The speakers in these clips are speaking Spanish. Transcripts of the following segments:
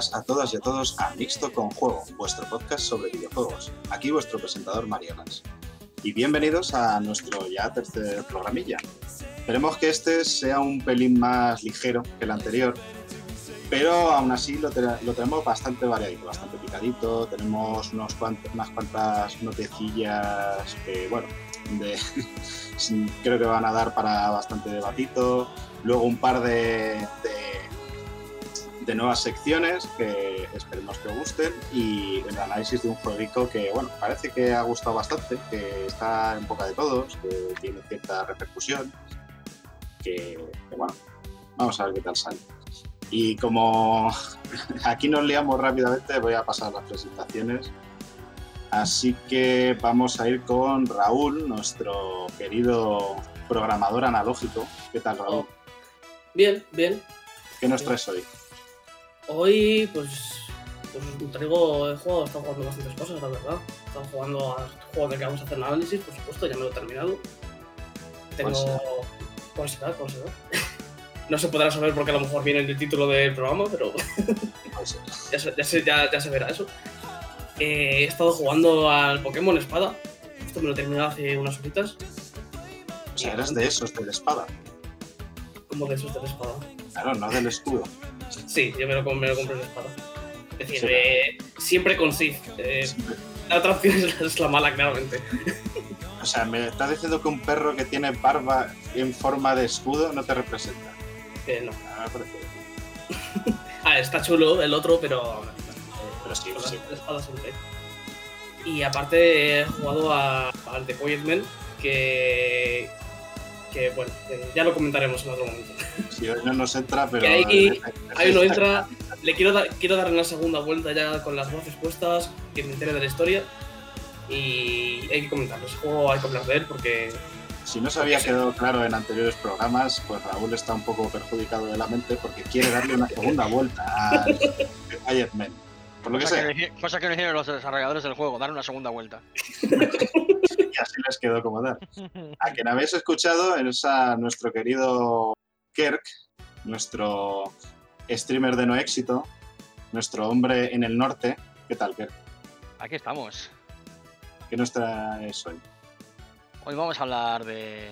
A todas y a todos a Mixto con Juego, vuestro podcast sobre videojuegos. Aquí vuestro presentador Marionas. Y bienvenidos a nuestro ya tercer programilla. Esperemos que este sea un pelín más ligero que el anterior, pero aún así lo, te- lo tenemos bastante variadito, bastante picadito. Tenemos unos cuant- unas cuantas notecillas que, bueno, de- creo que van a dar para bastante debatito. Luego un par de, de, de nuevas secciones que esperemos que os gusten y el análisis de un jueguito que, bueno, parece que ha gustado bastante, que está en boca de todos, que tiene cierta repercusión, que, que, bueno, vamos a ver qué tal sale. Y como aquí nos liamos rápidamente, voy a pasar las presentaciones. Así que vamos a ir con Raúl, nuestro querido programador analógico. ¿Qué tal, Raúl? Bien, bien. ¿Qué nos traes hoy? Hoy, pues, pues traigo, he jugado, he estado jugando bastantes cosas, la verdad. He estado jugando a juegos de que vamos a hacer un análisis, por supuesto, ya me lo he terminado. Tengo. ¿Cuál será? ¿Cuál será? No se podrá saber porque a lo mejor viene en el título del programa, pero ya se, ya se- ya- ya se verá eso. Eh, he estado jugando al Pokémon Espada. Esto me lo he terminado hace unas horitas. O sea, eres de esos, de la espada. Como de esos de la espada. Claro, no del escudo. Sí, yo me lo, me lo compré en espada. Es decir, Sí. eh, siempre con Sith. Eh, la otra opción es, la mala, claramente. O sea, me estás diciendo que un perro que tiene barba en forma de escudo no te representa. Eh, no. Ah, me parece. Ah, está chulo el otro, pero. Pero sí, sí. la espada siempre. Y aparte he jugado a- al The Quiet Man, que. Que bueno, que ya lo comentaremos en otro momento. Sí, hoy no nos entra, pero. Que ahí- Ahí entra, le quiero, dar quiero dar una segunda vuelta ya con las voces puestas, que me entere de la historia. Y hay que comentarlo. Ese juego hay que hablar de él porque Si no se había quedado claro en anteriores programas, pues Raúl está un poco perjudicado de la mente porque quiere darle una segunda vuelta al Quiet Man. Por lo Cosa que, no cosa que no hicieron los desarrolladores del juego, dar una segunda vuelta. y así les quedó como dar. A quien habéis escuchado es a nuestro querido Kirk, nuestro streamer de no éxito, nuestro hombre en el norte. ¿Qué tal, Kirk? Aquí estamos. ¿Qué nos traes hoy? Hoy vamos a hablar de,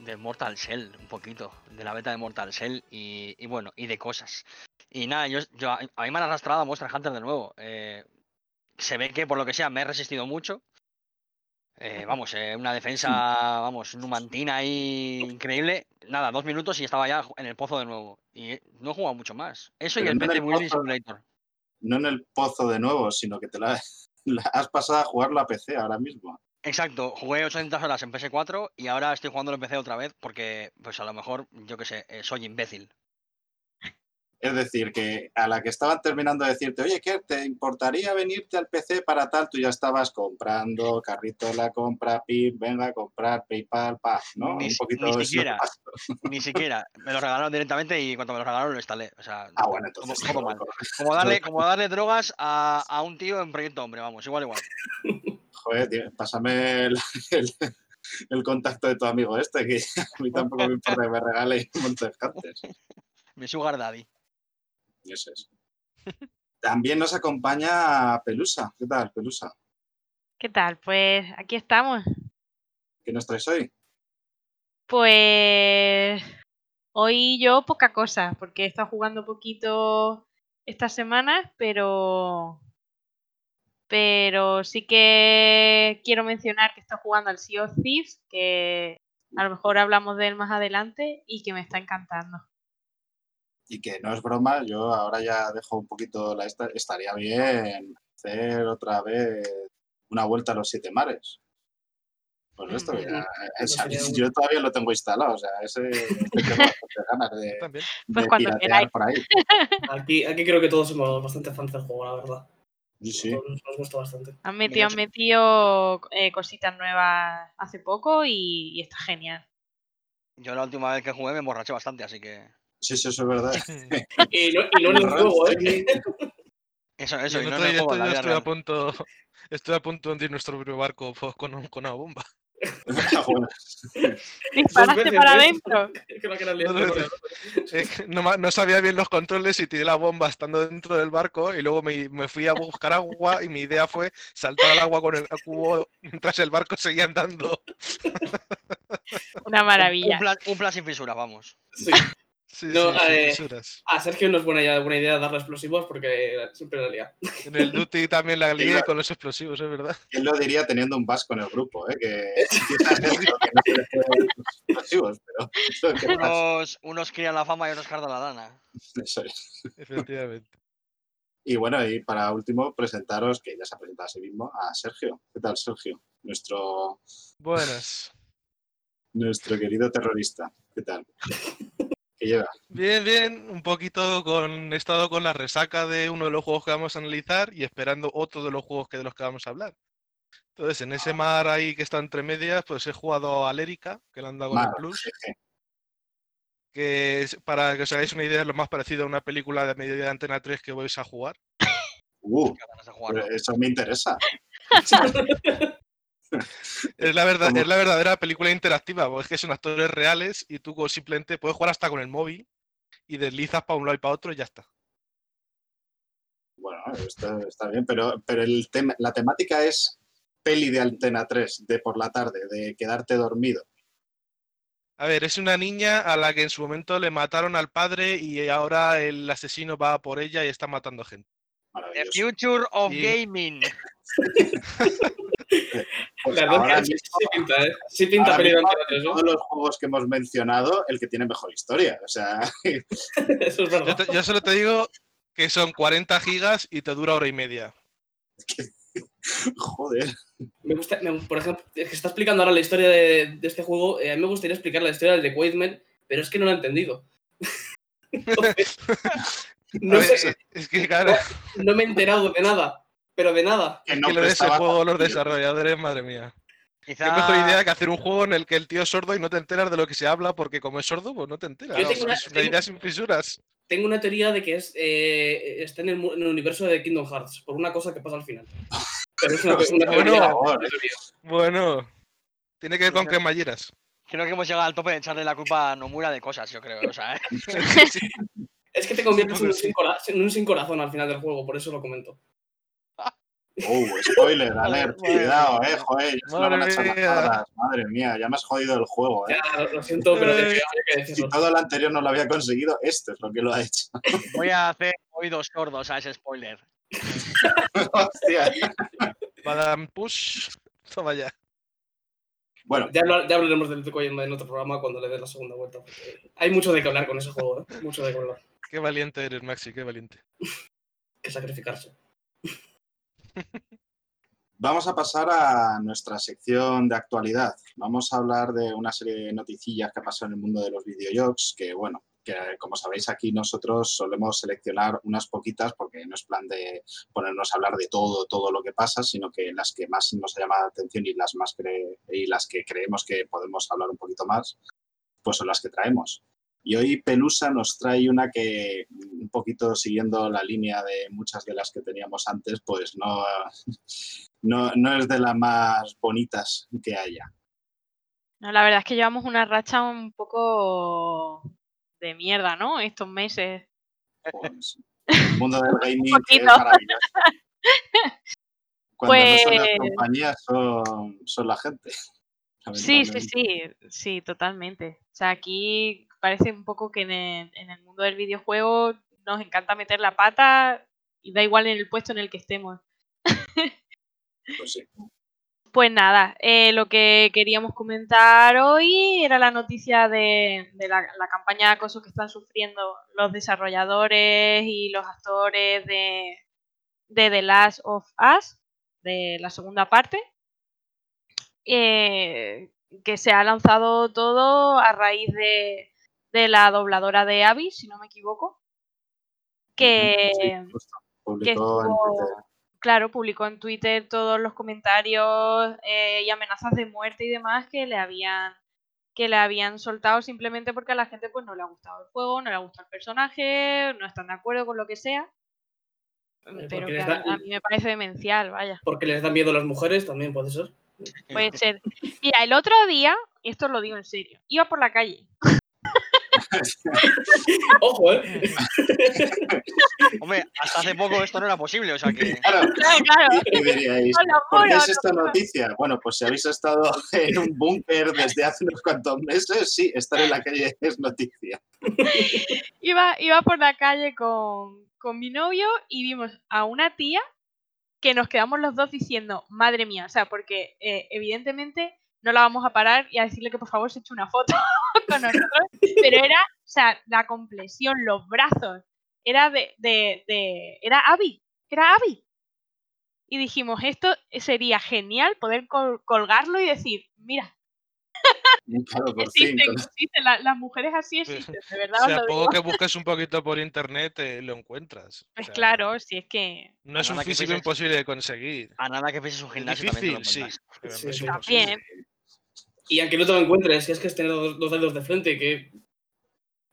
de Mortal Shell, un poquito, de la beta de Mortal Shell y, y bueno, y de cosas. Y nada, yo, yo- a mí me han arrastrado a Monster Hunter de nuevo. Eh, se ve que por lo que sea me he resistido mucho. Eh, vamos, eh, una defensa, vamos, numantina ahí increíble. Nada, dos minutos y estaba ya en el pozo de nuevo. Y no he jugado mucho más. Eso y el no el Building. Simulator. No en el pozo de nuevo, sino que te la, la has pasado a jugarlo a PC ahora mismo. Exacto, jugué 800 horas en PS4 y ahora estoy jugando en PC otra vez porque, pues a lo mejor, yo qué sé, soy imbécil. Es decir, que a la que estaban terminando de decirte, oye, ¿qué te importaría venirte al PC para tal? Tú ya estabas comprando, carrito de la compra, PIP, venga a comprar, PayPal, pa, ¿no? Ni Un poquito ni siquiera. Ni siquiera, me lo regalaron directamente y cuando me lo regalaron lo instalé. O sea, Ah, bueno, entonces. todo mal. Como darle, como darle drogas a, a un tío en Proyecto Hombre, vamos, igual, igual. Joder, tío, pásame el, el- el contacto de tu amigo este, que a mí tampoco me importa que me regale un montón de Hunters. Mi sugar daddy. Y eso es. También nos acompaña Pelusa. ¿Qué tal, Pelusa? ¿Qué tal? Pues aquí estamos. ¿Qué nos traes hoy? Pues hoy yo poca cosa, porque he estado jugando poquito estas semanas, pero pero sí que quiero mencionar que estoy jugando al Sea of Thieves, que a lo mejor hablamos de él más adelante y que me está encantando. Y que no es broma, yo ahora ya dejo un poquito la esta. Estaría bien hacer otra vez una vuelta a los siete mares. Pues esto, Mm, ya, no o sea, sería un- yo todavía lo tengo instalado, o sea, ese ganas de, También. Pues de cuando piratear por ahí. Aquí, aquí creo que todos somos bastante fans del juego, la verdad. Sí, sí. Nos, nos gusta bastante. Han metido, han metido eh, cositas nuevas hace poco y, y está genial. Yo la última vez que jugué me emborraché bastante, así que. Sí, sí, eso es verdad. Y no, y no en el juego, ¿eh? Eso, eso, Yo y el no en el juego, estoy, la a punto, estoy a punto de hundir nuestro propio barco po- con, un- con una bomba. Disparaste para ¿eh? adentro. No, sabía bien los controles y tiré la bomba estando dentro del barco y luego me, me fui a buscar agua y mi idea fue saltar al agua con el cubo mientras el barco seguía andando. Una maravilla. Un plan, un plan sin fisuras, vamos. Sí. Sí, No, sí, eh. A Sergio no es buena idea, buena idea darle explosivos porque siempre la lía. En el Duty también la lié con los explosivos, es verdad. ¿Quién lo diría teniendo un vasco en el grupo? ¿eh? Que, no explosivos, pero. Unos, unos crían la fama y otros cardan la lana. Eso es. Efectivamente. Y bueno, y para último, presentaros, que ya se ha presentado a sí mismo, a Sergio. ¿Qué tal, Sergio? Nuestro, Buenas. nuestro querido terrorista. ¿Qué tal? ¿Qué lleva? Bien, bien, un poquito con he estado con la resaca de uno de los juegos que vamos a analizar y esperando otro de los juegos que de los que vamos a hablar. Entonces, en ese mar ahí que está entre medias, pues he jugado a Lérica, que le han dado con el Plus, jeje. que es- para que os hagáis una idea es lo más parecido a una película de media de Antena 3 que vais a jugar. Uh, eso me interesa. Es la, verdad, es la verdadera película interactiva, porque es que son actores reales y tú simplemente puedes jugar hasta con el móvil y deslizas para un lado y para otro y ya está. Bueno, está, está bien, pero, pero el tema, la temática es peli de Antena 3, de por la tarde, de quedarte dormido. A ver, es una niña a la que en su momento le mataron al padre y ahora el asesino va por ella y está matando gente. The future of Y- gaming. Pues La ahora sí, mismo- sí pinta, ¿eh? Sí pinta ahora peli de mismo, Antena 3, de todos los juegos que hemos mencionado, el que tiene mejor historia. O sea. Eso es Yo, verdad. te- yo solo te digo que son 40 gigas y te dura hora y media. joder. Me gusta, me- por ejemplo, es que está explicando ahora la historia de, de este juego. eh, a mí me gustaría explicar la historia del de Quaidman, pero es que no la he entendido. Entonces, no, ver, sé, es que, claro, no me he enterado de nada, pero de nada. Que es no que lo de ese prestaba juego, los desarrolladores, madre mía. Quizá... Qué mejor idea que hacer un juego en el que el tío es sordo y no te enteras de lo que se habla, porque como es sordo, pues no te enteras. Yo tengo una- es una tengo- idea sin fisuras. Tengo una teoría de que es, eh, está en el, mu- en el universo de Kingdom Hearts, por una cosa que pasa al final. Pero es una, una Bueno. teoría. Bueno, tiene que ver con que malleras. Creo que hemos llegado al tope de echarle la culpa a Nomura de cosas, yo creo. O sea, ¿eh? Es que te conviertes en un, Sí. sin cora- en un sin corazón al final del juego, por eso lo comento. Oh, spoiler, alert. Cuidado, eh, joder. Madre mía. barras. Madre mía, ya me has jodido el juego, eh. Ya, lo siento, pero que Si todo el anterior no lo había conseguido, esto es lo que lo ha hecho. voy a hacer oídos sordos a ese spoiler. Hostia. Madame Push, toma ya. Bueno, Ya, hablar- ya hablaremos del Tsukuyomi en otro programa cuando le dé la segunda vuelta. hay mucho de qué hablar con ese juego, ¿eh? Mucho de qué hablar. Qué valiente eres, Maxi, qué valiente. Que sacrificarse. Vamos a pasar a nuestra sección de actualidad. Vamos a hablar de una serie de noticillas que ha pasado en el mundo de los videojuegos, que bueno, que como sabéis aquí nosotros solemos seleccionar unas poquitas porque no es plan de ponernos a hablar de todo, todo lo que pasa, sino que las que más nos ha llamado la atención y las, más cre- y las que creemos que podemos hablar un poquito más, pues son las que traemos. Y hoy Pelusa nos trae una que, un poquito siguiendo la línea de muchas de las que teníamos antes, pues no, no, no es de las más bonitas que haya. No, la verdad es que llevamos una racha un poco de mierda, ¿no? Estos meses. Pues, el mundo del gaming es maravilloso. Cuando no son las Pues- compañías, son, son la gente. Sí, sí, sí, sí, totalmente. O sea, aquí parece un poco que en el, en el mundo del videojuego nos encanta meter la pata y da igual en el puesto en el que estemos. Pues sí. Pues nada, eh, lo que queríamos comentar hoy era la noticia de, de la, la campaña de acoso que están sufriendo los desarrolladores y los actores de, de The Last of Us, de la segunda parte, eh, que se ha lanzado todo a raíz de, de la dobladora de Abby, si no me equivoco, que, Sí, justo. Estuvo- claro, publicó en Twitter todos los comentarios eh, y amenazas de muerte y demás que le habían que le habían soltado simplemente porque a la gente pues no le ha gustado el juego, no le ha gustado el personaje, no están de acuerdo con lo que sea. Eh, Pero que a, da- a mí me parece demencial, vaya. Porque les da miedo a las mujeres, también puede ser. Puede ser. Mira, el otro día, y esto lo digo en serio, iba por la calle. Ojo, ¿eh? Hombre, hasta hace poco esto no era posible, o sea que. Claro, Claro, diríais, No, lo ¿por qué juro, es esta noticia? Bueno, pues si habéis estado en un búnker desde hace unos cuantos meses, sí, estar en la calle es noticia. Iba, iba por la calle con, con mi novio y vimos a una tía que nos quedamos los dos diciendo, madre mía, o sea, porque eh, evidentemente no la vamos a parar y a decirle que por favor se eche una foto con nosotros, pero era, o sea, la complexión, los brazos, era de, de, de era Abby, era Abby. Y dijimos, esto sería genial poder col- colgarlo y decir, mira, Claro, por fin. existen, con- existen, la- las mujeres así existen, de verdad O os sea, lo poco digo. que busques un poquito por internet eh, lo encuentras. O Pues sea, claro, si es que No es un físico imposible de conseguir. A nada que pienses un gimnasio también lo difícil, pero Sí, sí. también. Y aunque no te lo encuentres, que es que es tener dos, dos dedos de frente, que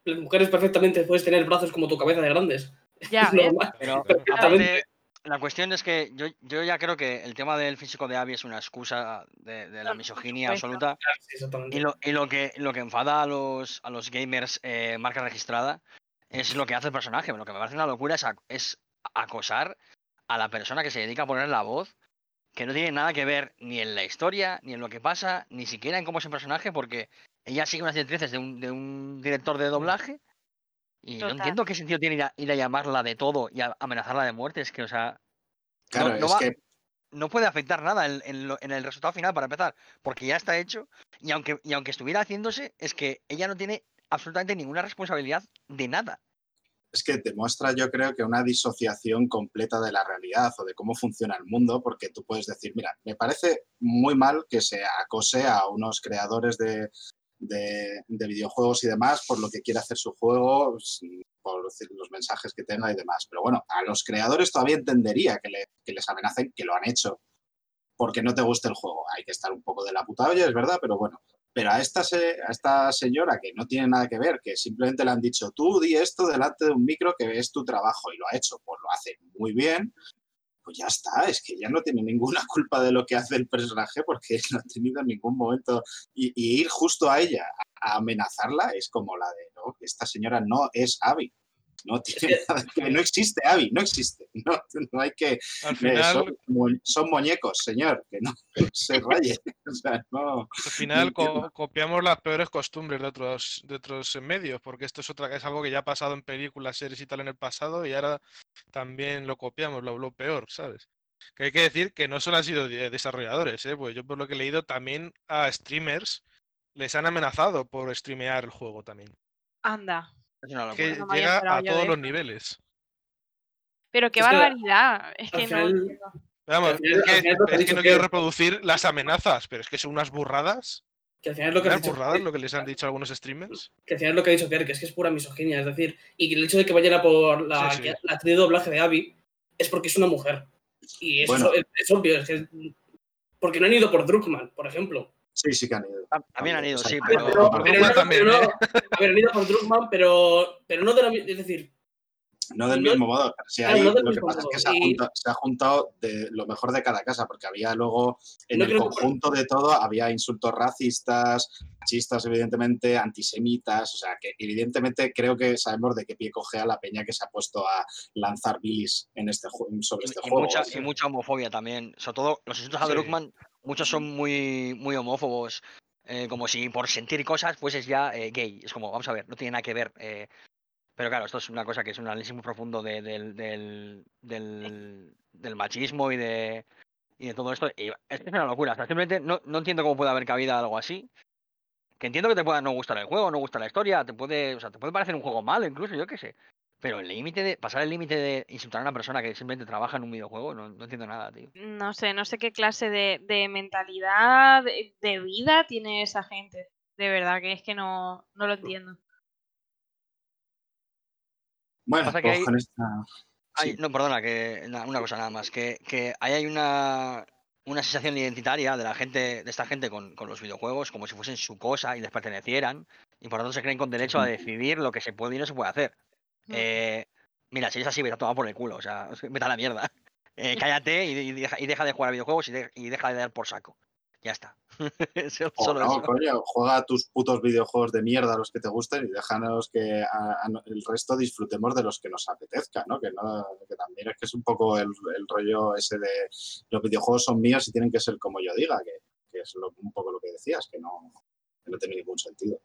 las mujeres perfectamente puedes tener brazos como tu cabeza de grandes. Ya, normal. Pero Perfectamente. la cuestión es que yo, yo ya creo que el tema del físico de Abby es una excusa de, de la misoginia absoluta. Sí, exactamente. Y lo, y lo que lo que enfada a los, a los gamers eh, marca registrada es lo que hace el personaje. Lo que me parece una locura es acosar a la persona que se dedica a poner la voz, que no tiene nada que ver ni en la historia, ni en lo que pasa, ni siquiera en cómo es el personaje, porque ella sigue unas directrices de un, de un director de doblaje. Y no entiendo qué sentido tiene ir a, ir a llamarla de todo y a amenazarla de muerte. Es que, o sea, Claro, no es va- que no puede afectar nada en, en lo- en el resultado final para empezar, porque ya está hecho y aunque, y aunque estuviera haciéndose, es que ella no tiene absolutamente ninguna responsabilidad de nada. Es que demuestra, yo creo, que una disociación completa de la realidad o de cómo funciona el mundo, porque tú puedes decir, mira, me parece muy mal que se acose a unos creadores de, de- de videojuegos y demás por lo que quiere hacer su juego, s- por los mensajes que tenga y demás. Pero bueno, a los creadores todavía entendería que, le- que les amenacen, que lo han hecho, porque no te guste el juego. Hay que estar un poco de la puta olla, es verdad, pero bueno. Pero a esta, se- a esta señora que no tiene nada que ver, que simplemente le han dicho, tú di esto delante de un micro que es tu trabajo y lo ha hecho, pues lo hace muy bien, pues ya está, es que ya no tiene ninguna culpa de lo que hace el personaje porque no ha tenido en ningún momento. Y, y ir justo a ella a amenazarla es como la de, no, esta señora no es Abby. No tiene nada que no existe Abby, no existe. No, no hay que. Al eh, final, son, mu- son muñecos, señor, que no se raye. O sea, no. al final co- copiamos las peores costumbres de otros, de otros eh, medios, porque esto es otra es algo que ya ha pasado en películas, series y tal en el pasado, y ahora también lo copiamos, lo, lo peor, ¿sabes? Que hay que decir que no solo han sido de- desarrolladores, ¿eh? pues yo por lo que he leído también a streamers les han amenazado por streamear el juego también. Anda. Que no llega a todos los niveles. Pero qué Es que la- barbaridad. Es que no. Vamos, es que, es no que- quiero reproducir las amenazas, pero es que son unas burradas, Que al final es lo que dicho. burradas lo que les han dicho algunos streamers. Que al final es lo que ha dicho Kerr, que es que es pura misoginia. Es decir, y que el hecho de que vayan a por la, Sí, sí. que- la actriz de doblaje de Abby es porque es una mujer. Y eso Bueno. es, es obvio. Es que, porque no han ido por Druckmann, por ejemplo. Sí, sí que han ido. Tam- También han ido, sí, Pero, por Druckmann también, ¿eh? han ido por Druckmann, pero, pero no de la Es decir, No del mismo modo. Si claro, ahí no del lo que pasa es que se ha, juntado, se ha juntado de lo mejor de cada casa, porque había luego, en No el que conjunto de todo, había insultos racistas, machistas, evidentemente, antisemitas, o sea, que evidentemente creo que sabemos de qué pie coge a la peña que se ha puesto a lanzar bilis en este sobre este y juego. mucha, sea. y mucha homofobia también. Sobre todo los insultos a Sí. Muchos son muy, muy homófobos. eh, como si por sentir cosas fueses ya eh, gay. Es como, vamos a ver, no tiene nada que ver. eh, pero claro, esto es una cosa que es un análisis muy profundo de- del, del, del, del machismo y de, y de todo esto. Y es una locura. O sea, simplemente no, no entiendo cómo puede haber cabida algo así. Que entiendo que te pueda no gustar el juego, no gustar la historia, te puede, o sea, te puede parecer un juego malo, incluso, yo qué sé. Pero el límite de pasar el límite de insultar a una persona que simplemente trabaja en un videojuego, no, no entiendo nada, tío. No sé, no sé qué clase de, de mentalidad, de, de vida tiene esa gente. De verdad que es que no, no lo entiendo. Bueno, Pasa que pues hay- esta... Sí. no, perdona, que na- una cosa nada más, que, que ahí hay una, una sensación identitaria de la gente, de esta gente con, con los videojuegos, como si fuesen su cosa y les pertenecieran, y por lo tanto se creen con derecho a decidir lo que se puede y no se puede hacer. Mm. Eh, mira, si es así, vete a tomar por el culo, o sea, vete a la mierda. Eh, cállate y, y deja, y deja de jugar a videojuegos y, de- y deja de dar por saco. Ya está. Solo O no, eso. coño, juega tus putos videojuegos de mierda los que te gusten y déjanos que a- a- el resto disfrutemos de los que nos apetezca, ¿no? Que, no, que también es que es un poco el, el rollo ese de los videojuegos son míos y tienen que ser como yo diga, que, que es lo- un poco lo que decías, que no, que no tiene ningún sentido,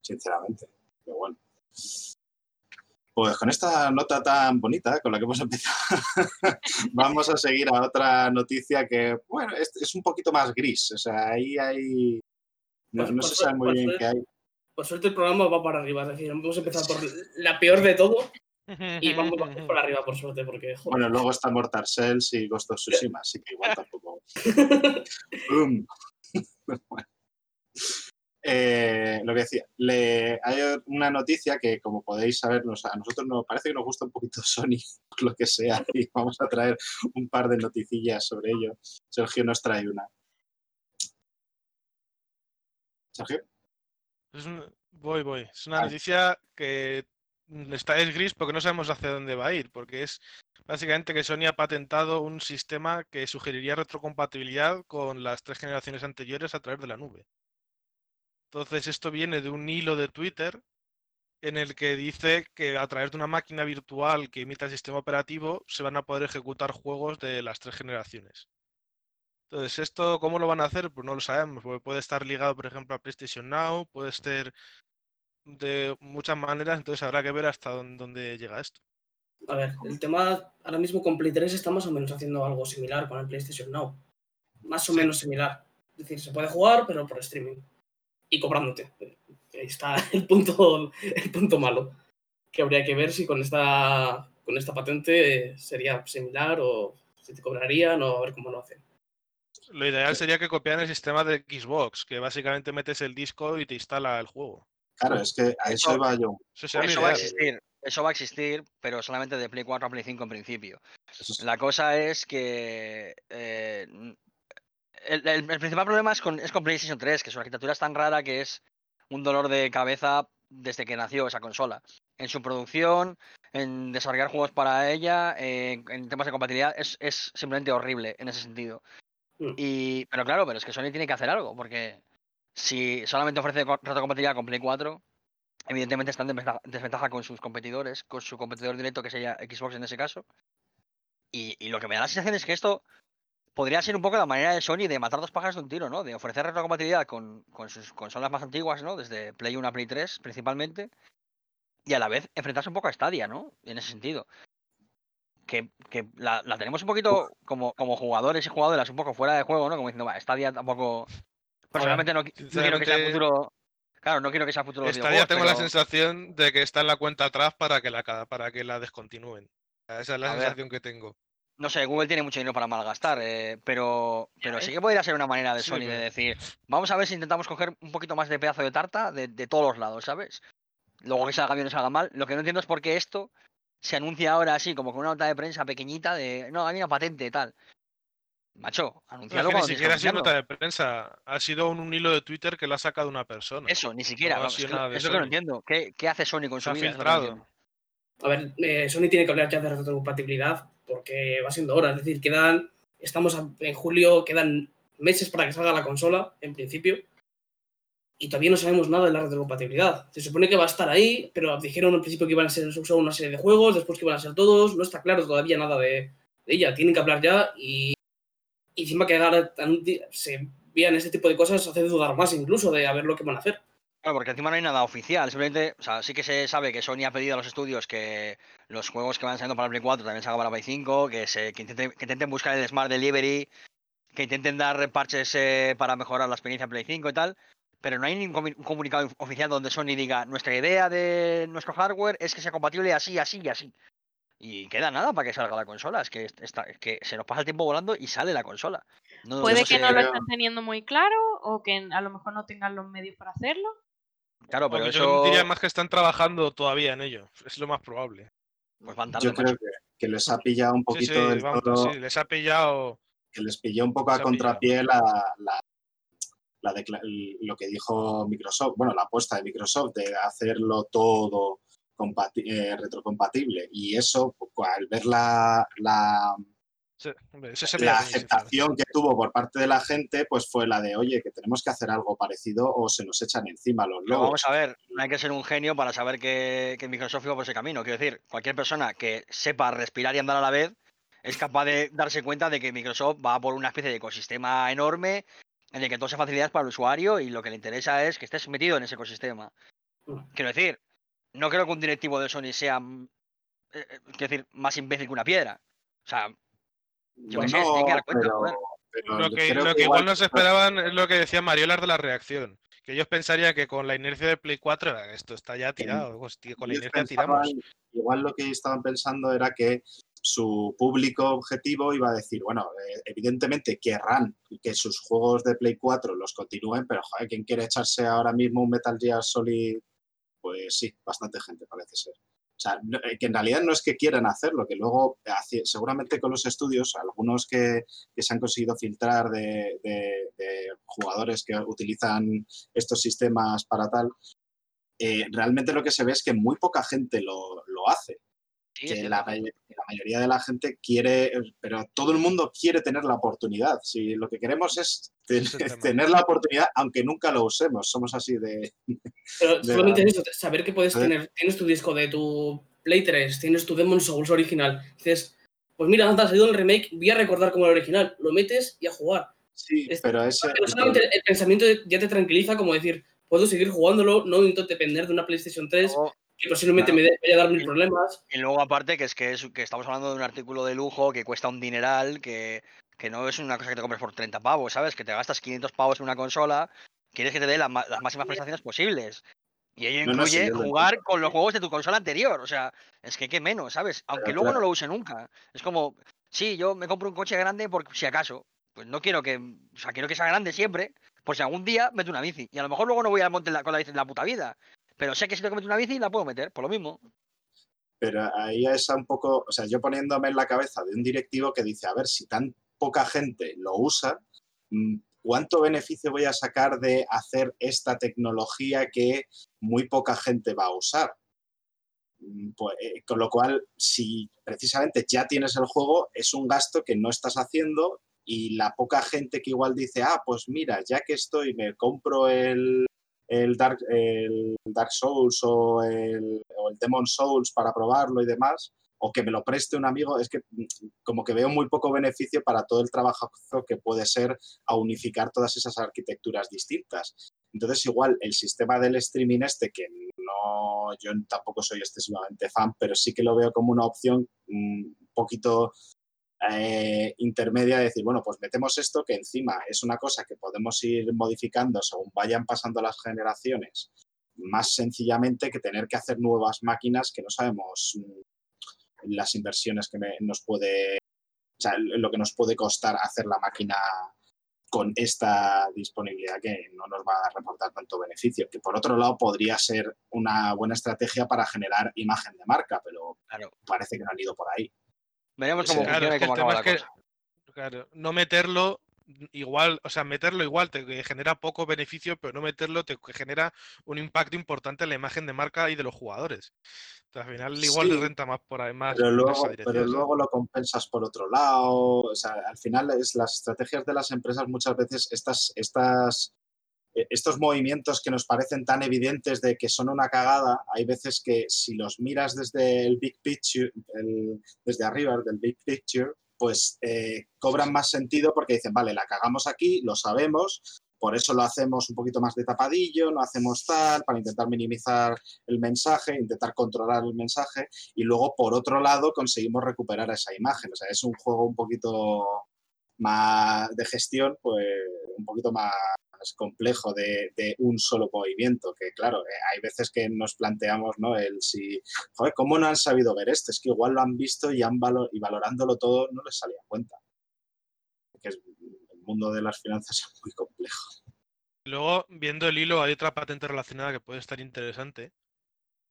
sinceramente. Pero bueno. Pues con esta nota tan bonita con la que hemos empezado, vamos a seguir a otra noticia que, bueno, es, es un poquito más gris. O sea, ahí hay. No, por se sabe muy bien qué hay. Por suerte el programa va para arriba, es decir, hemos empezado por la peor de todo y vamos por arriba, por suerte, porque joder, Bueno, luego está Mortal Cells y Ghost of Tsushima, así que igual tampoco. Eh, lo que decía, le, hay una noticia que, como podéis saber, nos- a nosotros nos parece que nos gusta un poquito Sony, por lo que sea, y vamos a traer un par de noticillas sobre ello. Sergio nos trae una. Sergio. Voy, voy. Es una noticia que está es gris porque no sabemos hacia dónde va a ir, porque es básicamente que Sony ha patentado un sistema que sugeriría retrocompatibilidad con las tres generaciones anteriores a través de la nube. Entonces, esto viene de un hilo de Twitter en el que dice que a través de una máquina virtual que imita el sistema operativo se van a poder ejecutar juegos de las tres generaciones. Entonces, ¿esto cómo lo van a hacer? Pues no lo sabemos, porque puede estar ligado, por ejemplo, a PlayStation Now, puede ser de muchas maneras, entonces habrá que ver hasta dónde, llega esto. a ver, el tema ahora mismo con Play 3 está más o menos haciendo algo similar con el PlayStation Now. Más o Sí. menos similar. Es decir, se puede jugar, pero por streaming. Y cobrándote. Ahí está el punto, el punto malo. Que habría que ver si con esta, con esta patente sería similar o si te cobrarían o a ver cómo lo hacen. Lo ideal sería que copiaran el sistema de Xbox, que básicamente metes el disco y te instala el juego. Claro, es que a eso Eso- iba yo. Eso Eso va a existir. Eso va a existir, pero solamente de Play 4 a Play 5 en principio. La cosa es que eh, el, el- el principal problema es con, es con PlayStation 3, que su arquitectura es tan rara que es un dolor de cabeza desde que nació esa consola. En su producción, en desarrollar juegos para ella, eh, en temas de compatibilidad, es, es simplemente horrible en ese sentido. Mm. Y, pero claro, pero es que Sony tiene que hacer algo, porque si solamente ofrece co- retrocompatibilidad con Play 4, evidentemente está en desventaja, desventaja con sus competidores, con su competidor directo que sería Xbox en ese caso. Y, y lo que me da la sensación es que esto podría ser un poco la manera de Sony de matar dos pájaros de un tiro, ¿no? De ofrecer retrocompatibilidad con, con sus consolas más antiguas, ¿no? Desde Play 1 a Play 3 principalmente. Y a la vez enfrentarse un poco a Stadia, ¿no? En ese sentido. Que, que la, la tenemos un poquito como, como jugadores y jugadoras un poco fuera de juego, ¿no? Como diciendo, va, Stadia tampoco. Personalmente no, qui- no quiero que sea el futuro. Claro, no quiero que sea futuro videojuegos, tengo la sensación de que está en la cuenta atrás para que la, para que la descontinúen. Esa es la A ver. sensación que tengo. No sé, Google tiene mucho dinero para malgastar, eh, pero, pero sí que podría ser una manera de Sí, Sony de decir, vamos a ver si intentamos coger un poquito más de pedazo de tarta de, de todos los lados, ¿sabes? Luego que salga bien o salga mal. Lo que no entiendo es por qué esto se anuncia ahora así, como con una nota de prensa pequeñita de, no, hay una patente tal. Macho, No, es anunciarlo que ni siquiera ha sido nota de prensa, ha sido un, un hilo de Twitter que lo ha sacado una persona. Eso, ni siquiera. ha vamos, sido es que- no entiendo. ¿Qué, qué hace Sony con Se su ha vida? A ver, eh, Sony tiene que hablar ya de retrocompatibilidad porque va siendo hora. Es decir, quedan. Estamos en julio, quedan meses para que salga la consola, en principio. Y todavía no sabemos nada de la retrocompatibilidad. Se supone que va a estar ahí, pero dijeron al principio que iban a ser solo una serie de juegos, después que iban a ser todos. No está claro todavía nada de, ella. Tienen que hablar ya y. Encima que se vean este tipo de cosas hace dudar más incluso de a ver lo que van a hacer. Claro, porque encima no hay nada oficial. Simplemente, o sea, sí que se sabe que Sony ha pedido a los estudios que los juegos que van saliendo para el Play 4 también salgan para Play 5, que, se, que, intenten, que intenten buscar el Smart Delivery, que intenten dar parches eh, para mejorar la experiencia en Play 5 y tal. Pero no hay ningún comu- un comunicado oficial donde Sony diga nuestra idea de nuestro hardware es que sea compatible así, así y así. Y queda nada para que salga la consola. Es que, está, es que se nos pasa el tiempo volando y sale la consola. No- Puede no que sé, no lo estén teniendo muy claro o que a lo mejor no tengan los medios para hacerlo. Claro, pero yo eso. diría más que están trabajando todavía en ello. Es lo más probable. Pues van tarde, Yo creo que, que les ha pillado un poquito sí, del vamos, todo, sí, les ha pillado. que les pilló un poco a contrapié la, la- lo que dijo Microsoft, bueno, la apuesta de Microsoft de hacerlo todo compati- eh, retrocompatible. Y eso, pues, al ver la, la, Sí, hombre, eso sería la aceptación que tuvo por parte de la gente pues fue la de, oye, que tenemos que hacer algo parecido o se nos echan encima los logos. vamos a ver, no hay que ser un genio para saber que, que Microsoft iba por ese camino. Quiero decir, cualquier persona que sepa respirar y andar a la vez es capaz de darse cuenta de que Microsoft va por una especie de ecosistema enorme en el que todo sea facilidades para el usuario y lo que le interesa es que estés metido en ese ecosistema. Quiero decir, no creo que un directivo de Sony sea mm, eh, eh, quiero decir, más imbécil que una piedra. O sea, yo qué sé, se tiene que dar cuenta, pero, joder. pero Lo que, lo que igual no se pues, esperaban es lo que decía Mariolas de la reacción. Que ellos pensarían que con la inercia de Play 4 era, esto está ya tirado. hostia, con la ellos inercia pensaban- tiramos. Igual lo que estaban pensando era que su público objetivo iba a decir, bueno, eh, evidentemente querrán que sus juegos de Play 4 los continúen, pero joder, ¿quién quiere echarse ahora mismo un Metal Gear Solid? Pues sí, bastante gente parece ser. O sea, eh, que en realidad no es que quieran hacerlo, que luego seguramente con los estudios, algunos que, se han conseguido filtrar de jugadores que utilizan estos sistemas para tal, eh, realmente lo que se ve es que muy poca gente lo, lo hace. Sí, que la, may- que la mayoría de la gente quiere, pero todo el mundo quiere tener la oportunidad. Si lo que queremos es tener la oportunidad, aunque nunca lo usemos. Somos así de. Pero De solamente eso, saber que puedes ¿Eh? tener, tienes tu disco de tu Play 3, tienes tu Demon Souls original, dices, pues mira, anda, ha salido el remake, voy a recordar como el original, lo metes y a jugar. Sí, Es- pero ese. Pero solamente el pensamiento ya te tranquiliza como decir, puedo seguir jugándolo, no necesito depender de una PlayStation 3, Luego- que posiblemente Claro. me vaya a dar mil Y- problemas. Y luego aparte que es que, es que estamos hablando de un artículo de lujo que cuesta un dineral, que, que no es una cosa que te compres por 30 pavos, ¿sabes? Que te gastas 500 pavos en una consola, quieres que te dé la las máximas prestaciones posibles. Y ello No, no, sí, incluye jugar con los juegos de tu consola anterior. O sea, es que qué menos, ¿sabes? Aunque luego claro. no lo use nunca. Es como, sí, yo me compro un coche grande por si acaso. Pues no quiero que, o sea, quiero que sea grande siempre, por si algún día meto una bici. Y a lo mejor luego no voy al monte con la bici en la puta vida. Pero sé que si tengo que meter una bici, la puedo meter, por lo mismo. Pero ahí es un poco. O sea, yo poniéndome en la cabeza de un directivo que dice, a ver, si tan poca gente lo usa, mm, ¿cuánto beneficio voy a sacar de hacer esta tecnología que muy poca gente va a usar? Mm, Pues, eh, con lo cual, si precisamente ya tienes el juego, es un gasto que no estás haciendo y la poca gente que igual dice, ah, pues mira, ya que estoy, me compro el, el, Dark, el Dark Souls o el, o el Demon Souls para probarlo y demás, o que me lo preste un amigo, es que mm, como que veo muy poco beneficio para todo el trabajo que puede ser a unificar todas esas arquitecturas distintas. Entonces, igual el sistema del streaming este, que no, yo tampoco soy excesivamente fan, pero sí que lo veo como una opción mm, un poquito eh, intermedia de decir, bueno, pues metemos esto que encima es una cosa que podemos ir modificando según vayan pasando las generaciones, más sencillamente que tener que hacer nuevas máquinas que no sabemos mm, las inversiones que me- nos puede, o sea, lo que nos puede costar hacer la máquina con esta disponibilidad que no nos va a reportar tanto beneficio, que por otro lado podría ser una buena estrategia para generar imagen de marca, pero Claro. parece que no han ido por ahí. Veremos Sí, cómo Claro, funciona es y que cómo el tema acaba la es que cosa. Claro, no meterlo igual, o sea, meterlo igual te genera poco beneficio, pero no meterlo te genera un impacto importante en la imagen de marca y de los jugadores. Entonces, al final igual Sí, le renta más por ahí más pero luego, pero luego lo compensas por otro lado. O sea, al final es las estrategias de las empresas muchas veces estas, estas, estos movimientos que nos parecen tan evidentes de que son una cagada, hay veces que si los miras desde el big picture, desde arriba del big picture, pues eh, cobran más sentido porque dicen, vale, la cagamos aquí, lo sabemos, por eso lo hacemos un poquito más de tapadillo, no hacemos tal, para intentar minimizar el mensaje, intentar controlar el mensaje y luego por otro lado conseguimos recuperar esa imagen. O sea, es un juego un poquito más de gestión, pues un poquito más complejo de, un solo movimiento, que claro, eh, hay veces que nos planteamos, ¿no? El si, joder, ¿cómo no han sabido ver esto? Es que igual lo han visto y, han valo- y valorándolo todo no les salía cuenta. Que el mundo de las finanzas es muy complejo. Luego, viendo el hilo, hay otra patente relacionada que puede estar interesante,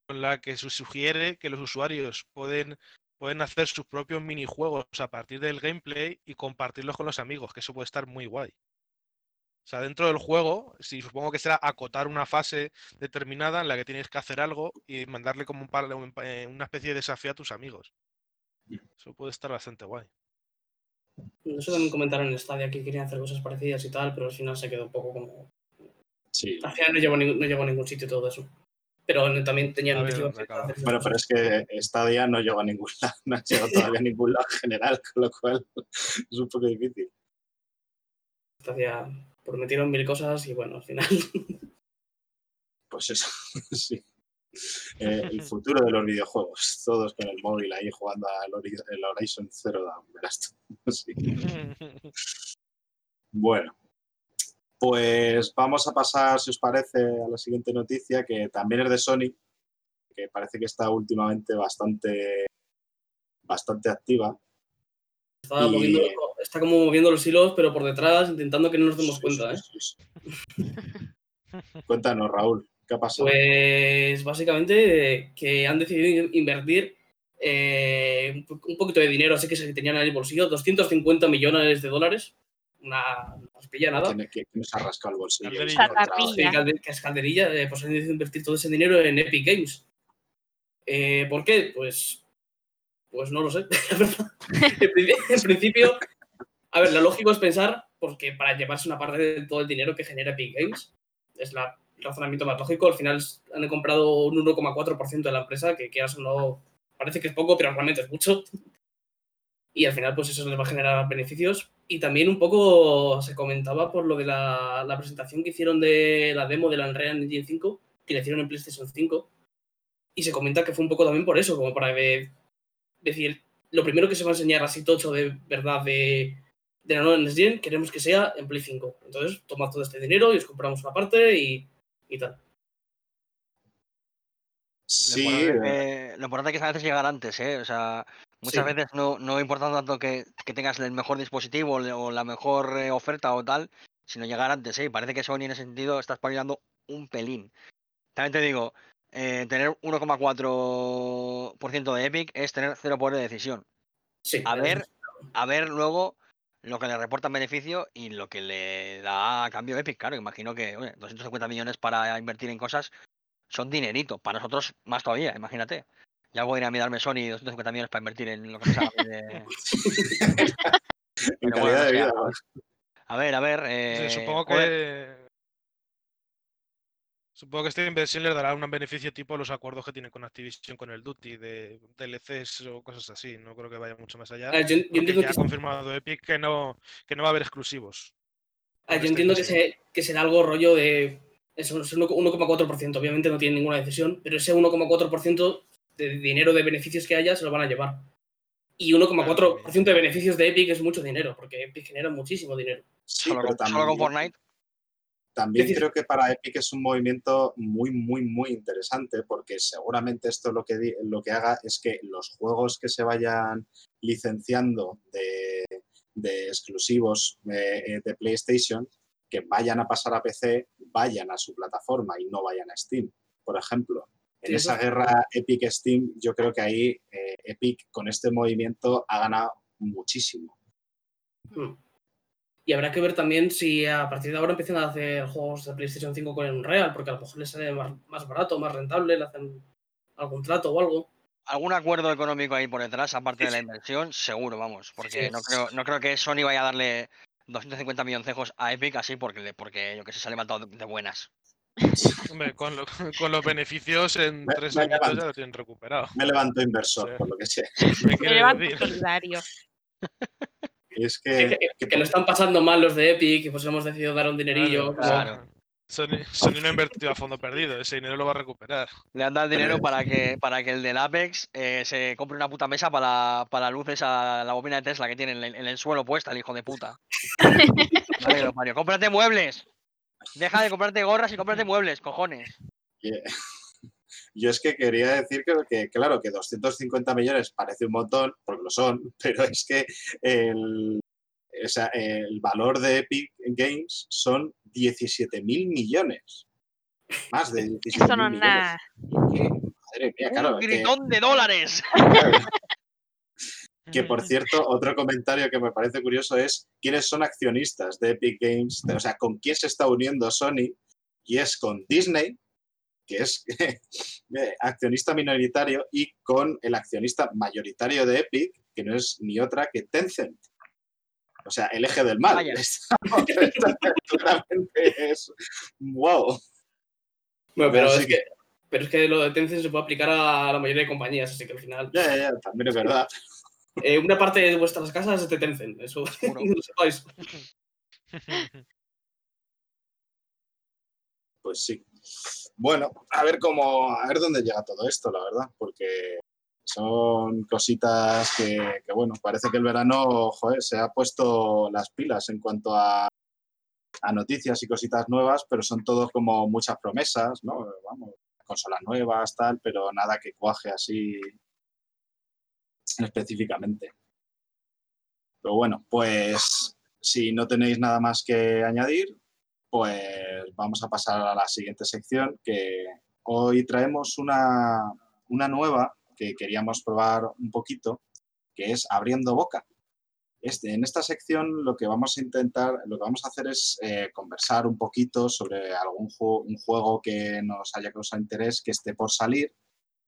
con la que se sugiere que los usuarios pueden, pueden hacer sus propios minijuegos a partir del gameplay y compartirlos con los amigos, que eso puede estar muy guay. O sea, dentro del juego, si supongo que será acotar una fase determinada en la que tienes que hacer algo y mandarle como un par, eh, una especie de desafío a tus amigos. Eso puede estar bastante guay. Eso también comentaron en Stadia que querían hacer cosas parecidas y tal, pero al final se quedó un poco como. Sí. Al final no llegó, a ningún- no llegó a ningún sitio todo eso. Pero no- también tenían ver, esas Bueno, pero es que Stadia no llegó a ningún lado, no ha llegado todavía a ningún lado en general, con lo cual es un poco difícil. Stadia prometieron mil cosas y bueno, al final. Pues eso, sí. Eh, el futuro de los videojuegos, todos con el móvil ahí jugando al Horizon Zero Dawn, verás. Sí. Bueno, pues vamos a pasar, si os parece, a la siguiente noticia, que también es de Sony, que parece que está últimamente bastante, bastante activa. Está, Y- moviendo, está como moviendo los hilos, pero por detrás, intentando que no nos demos Sí, cuenta. ¿eh? sí, sí, sí. Cuéntanos, Raúl, ¿qué ha pasado? Pues básicamente que han decidido invertir eh, un po- un poquito de dinero, así que se tenían en el bolsillo, 250 millones de dólares. Una no os pilla nada. ¿Quién, quién nos ha rascado el bolsillo? Calderilla. Que es calderilla, eh, pues han decidido invertir todo ese dinero en Epic Games. Eh, ¿Por qué? Pues, pues no lo sé. en, principio, a ver, lo lógico es pensar, porque para llevarse una parte de todo el dinero que genera Epic Games, es la- el razonamiento más lógico. Al final han comprado un 1,4% de la empresa, que quieras o no, parece que es poco, pero realmente es mucho. Y al final, pues eso les va a generar beneficios. Y también un poco se comentaba por lo de la, presentación que hicieron de la demo de la Unreal Engine 5, que le hicieron en PlayStation 5. Y se comenta que fue un poco también por eso, como para de- decir, lo primero que se va a enseñar así tocho de verdad de, de la nueva Next Gen, queremos que sea en Play 5. Entonces, tomad todo este dinero y os compramos una parte y, y tal. Sí, Lo importante, eh, que, lo importante que es a veces llegar antes, ¿eh? O sea, muchas Sí. veces no, no importa tanto que, que tengas el mejor dispositivo o la mejor eh, oferta o tal, sino llegar antes, ¿eh? Y parece que Sony en ese sentido está espabilando un pelín. También te digo, eh, tener 1,4% de Epic es tener cero poder de decisión. Sí, A ver, a ver luego lo que le reporta en beneficio y lo que le da a cambio Epic. Claro, imagino que oye, 250 millones para invertir en cosas son dinerito. Para nosotros más todavía, imagínate. Ya voy a ir a mirarme Sony 250 millones para invertir en lo que me salga a mí de- en calidad bueno, de sea, vida. A ver, a ver. Sí, eh, supongo joder, que. Supongo que esta inversión les dará un beneficio tipo los acuerdos que tienen con Activision con el Duty de DLCs o cosas así. No creo que vaya mucho más allá. a ver, yo, yo entiendo ya que ha confirmado Epic que no, que no va a haber exclusivos. Ah, yo esta entiendo que, se- que será algo rollo de. Eso es 1,4%. Obviamente no tiene ninguna decisión, pero ese 1,4% de dinero de beneficios que haya se lo van a llevar. Y 1,4% de beneficios de Epic es mucho dinero, porque Epic genera muchísimo dinero. Sí, solo, pero con, solo con también- Fortnite. También creo que para Epic es un movimiento muy, muy, muy interesante porque seguramente esto lo que, di- lo que haga es que los juegos que se vayan licenciando de, de exclusivos eh, de PlayStation, que vayan a pasar a PC, vayan a su plataforma y no vayan a Steam, por ejemplo. En esa es- guerra Epic-Steam, yo creo que ahí eh, Epic con este movimiento ha ganado muchísimo. Hmm. Y habrá que ver también si a partir de ahora empiezan a hacer juegos de PlayStation 5 con el Unreal, porque a lo mejor les sale más, más barato, más rentable, le hacen algún trato o algo. Algún acuerdo económico ahí por detrás, aparte Sí, de la inversión, seguro, vamos. Porque sí. no creo, no creo que Sony vaya a darle 250 milloncejos a Epic así porque, porque yo que sé, se ha levantado de, buenas. Hombre, con, lo- con los beneficios en Me- tres me añitos ya lo tienen recuperado. Me levanto inversor, Sí. por lo que sé. Me Me levanto decir. solidario. Es Que, que, que- que lo están pasando mal los de Epic y pues hemos decidido dar un dinerillo. Claro, como- Claro. Sony, Sony no ha invertido a fondo perdido, ese dinero lo va a recuperar. Le han dado el dinero para que, para que el del Apex eh, se compre una puta mesa para, para luces a la bobina de Tesla que tiene en el, en el suelo puesta, el hijo de puta. Lo parió. ¡Cómprate muebles! Deja de comprarte gorras y cómprate muebles, cojones. que- yo es que quería decir que, que, claro, que 250 millones parece un montón, porque lo son, pero es que el, o sea, el valor de Epic Games son 17 mil millones. Más de 17 Eso no millones. nada. Que, Madre mía, claro. ¡Un que- gritón de dólares! Que por cierto, otro comentario que me parece curioso es quiénes son accionistas de Epic Games, o sea, con quién se está uniendo Sony, y es con Disney, que es eh, accionista minoritario, y con el accionista mayoritario de Epic, que no es ni otra que Tencent. O sea, el eje del mal. Es. ¡Wow! Bueno, pero Así es que, pero es que lo de Tencent se puede aplicar a la mayoría de compañías, así que al final. Ya, ya, ya, también es verdad. eh, una parte de vuestras casas es de Tencent, eso Seguro. lo sepáis. Pues sí. Bueno, a ver cómo, a ver dónde llega todo esto, la verdad, porque son cositas que, bueno, parece que el verano, joder, se ha puesto las pilas en cuanto a, a noticias y cositas nuevas, pero son todo como muchas promesas, ¿no? Vamos, consolas nuevas, tal, pero nada que cuaje así específicamente. Pero bueno, pues si no tenéis nada más que añadir, pues vamos a pasar a la siguiente sección, que hoy traemos una, una nueva que queríamos probar un poquito, que es abriendo boca. Este, en esta sección lo que vamos a intentar, lo que vamos a hacer es eh, conversar un poquito sobre algún un juego que nos haya causado interés, que esté por salir,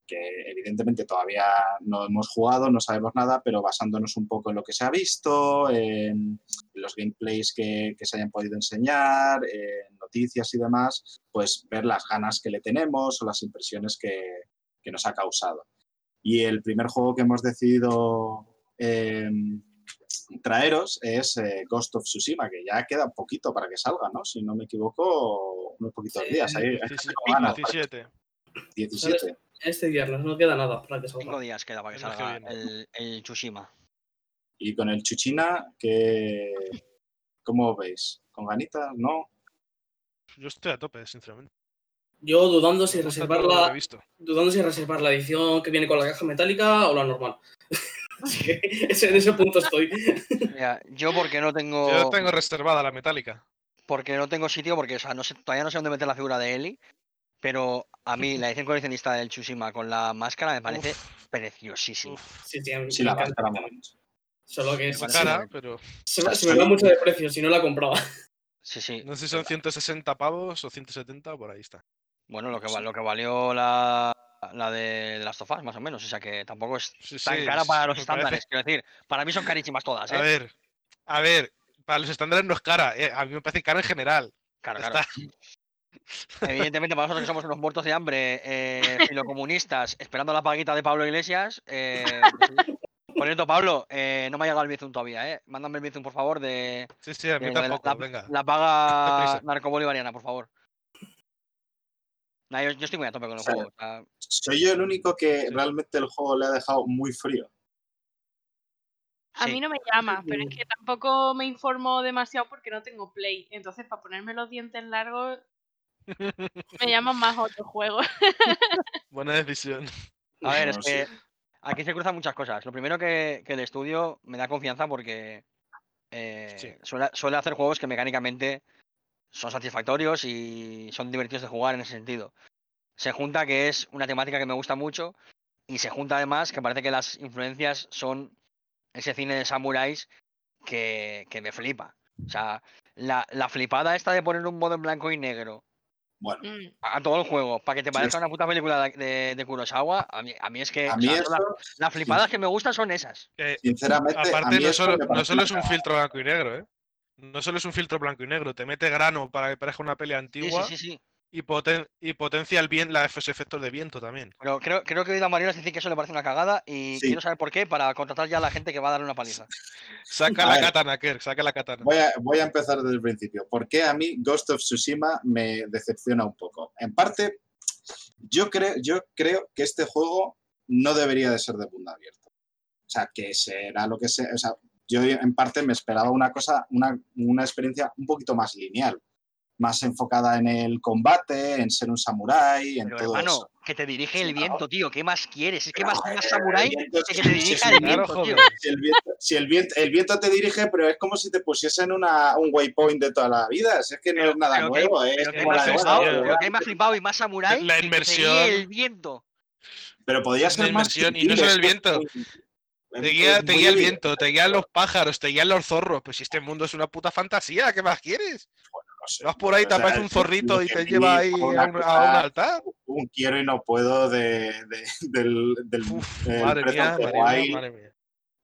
que evidentemente todavía no hemos jugado, no sabemos nada, pero basándonos un poco en lo que se ha visto, en los gameplays que, que se hayan podido enseñar, en noticias y demás, pues ver las ganas que le tenemos o las impresiones que, que nos ha causado. Y el primer juego que hemos decidido eh, traeros es eh, Ghost of Tsushima, que ya queda poquito para que salga, ¿no? Si no me equivoco, unos poquitos días. Ahí, 17. ganas, 17. 17. Este viernes no queda nada para que Cinco salga. días queda para que salga el, el Tsushima. Y con el Chuchina, que ¿cómo veis? ¿Con ganitas? ¿No? Yo estoy a tope, sinceramente. Yo dudando si reservarla, visto. dudando si reservar la edición que viene con la caja metálica o la normal. Así que ese- en ese punto estoy. Mira, yo porque no tengo, Yo tengo reservada la metálica. porque no tengo sitio, porque o sea, no sé, todavía no sé dónde meter la figura de Eli, pero a mí la edición coleccionista del Tsushima con la máscara me parece Uf, preciosísima. uf. Sí, sí, Sí, me la máscara mucho. Solo que Es pero se, me- se me va mucho de precio si no la compraba. Sí, sí. no sé si son 160 pavos o 170, por ahí está. Bueno, lo que, lo que valió la, la de Last of Us, más o menos. O sea que tampoco es Sí, tan sí, cara para los me estándares. parece- Quiero decir, para mí son carísimas todas, A ¿eh? ver, a ver, para los estándares no es cara, eh, a mí me parece cara en general. Claro, claro. Evidentemente, para nosotros que somos unos muertos de hambre, eh, filocomunistas, esperando la paguita de Pablo Iglesias. Eh, por cierto, Pablo, eh, no me ha llegado el Bizum todavía, ¿eh? Mándame el Bizum, por favor, de, Sí, sí, a mí de de la- tampoco, la, venga. la paga narcobolivariana, por favor. Nah, yo, yo estoy muy a tope con el O sea, juego. o sea, Soy yo el único que Sí. realmente el juego le ha dejado muy frío. A Sí. mí no me llama, pero es que tampoco me informo demasiado porque no tengo Play. Entonces, para ponerme los dientes largos, me llaman más otros juegos. Buena decisión. A ver, es que aquí se cruzan muchas cosas. Lo primero que, que el estudio me da confianza porque eh, Sí. suele, suele hacer juegos que mecánicamente son satisfactorios y son divertidos de jugar en ese sentido. Se junta que es una temática que me gusta mucho y se junta además que parece que las influencias son ese cine de samuráis que, que me flipa. O sea, la, la flipada esta de poner un modo en blanco y negro Bueno, Mm. a todo el juego para que te parezca una puta película de, de- Kurosawa, a mí, a mí es que a o mí sea, son las- flipadas que me gustan son esas. Eh, sinceramente, a aparte, mí no solo, no solo es un filtro blanco y negro, ¿eh? No solo es un filtro blanco y negro, te mete grano para que parezca una peli Sí, antigua sí, sí, sí. Y, poten- y potencia el bien, la- los efectos de viento también. Pero creo, creo que he oído a Mariolas decir que eso le parece una cagada y Sí. quiero saber por qué para contratar ya a la gente que va a darle una paliza. Saca A la ver. katana, Kerr, saca la katana. Voy a, voy a empezar desde el principio. ¿Por qué a mí Ghost of Tsushima me decepciona un poco? En parte, yo creo, yo creo que este juego no debería de ser de mundo abierto. O sea, que será lo que sea. O sea, yo en parte me esperaba una cosa, una, una experiencia un poquito más lineal, más enfocada en el combate, en ser un samurái, en Pero todo hermano, eso. que te dirige el viento, tío. ¿Qué más quieres? Es que más, samurái el viento- que que te sí, dirija sí, el claro, viento, tío. joder. Si el, viento, si el viento- el viento te dirige, pero es como si te pusiesen una, un waypoint de toda la vida. Si es que no Pero- es nada pero nuevo, es que hay como más la de flipado, pero que hay más flipado y más samurái La que te inmersión. el viento. Pero podría Es ser más y no solo es el viento. es Te es- guía, es te muy guía el viento, te guían los pájaros, te guían los zorros. Pues si este mundo es una puta fantasía, ¿qué más quieres? No sé, Vas por ahí, o te sea, aparece un zorrito y te lleva ahí a un, a cosa- un altar. un quiero y no puedo de, de- del, del Uf, del madre mía, of the madre mía, Wild. madre mía.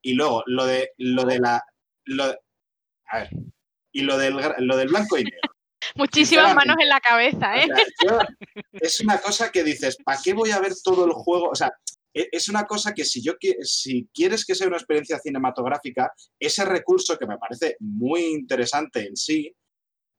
Y luego, lo de, lo de la. Lo, a ver. Y lo del, lo del blanco y negro. Muchísimas manos en la cabeza, O ¿eh? sea, yo- es una cosa que dices, ¿para qué voy a ver todo el juego? O sea, e- es una cosa que si yo si quieres que sea una experiencia cinematográfica, ese recurso que me parece muy interesante en sí,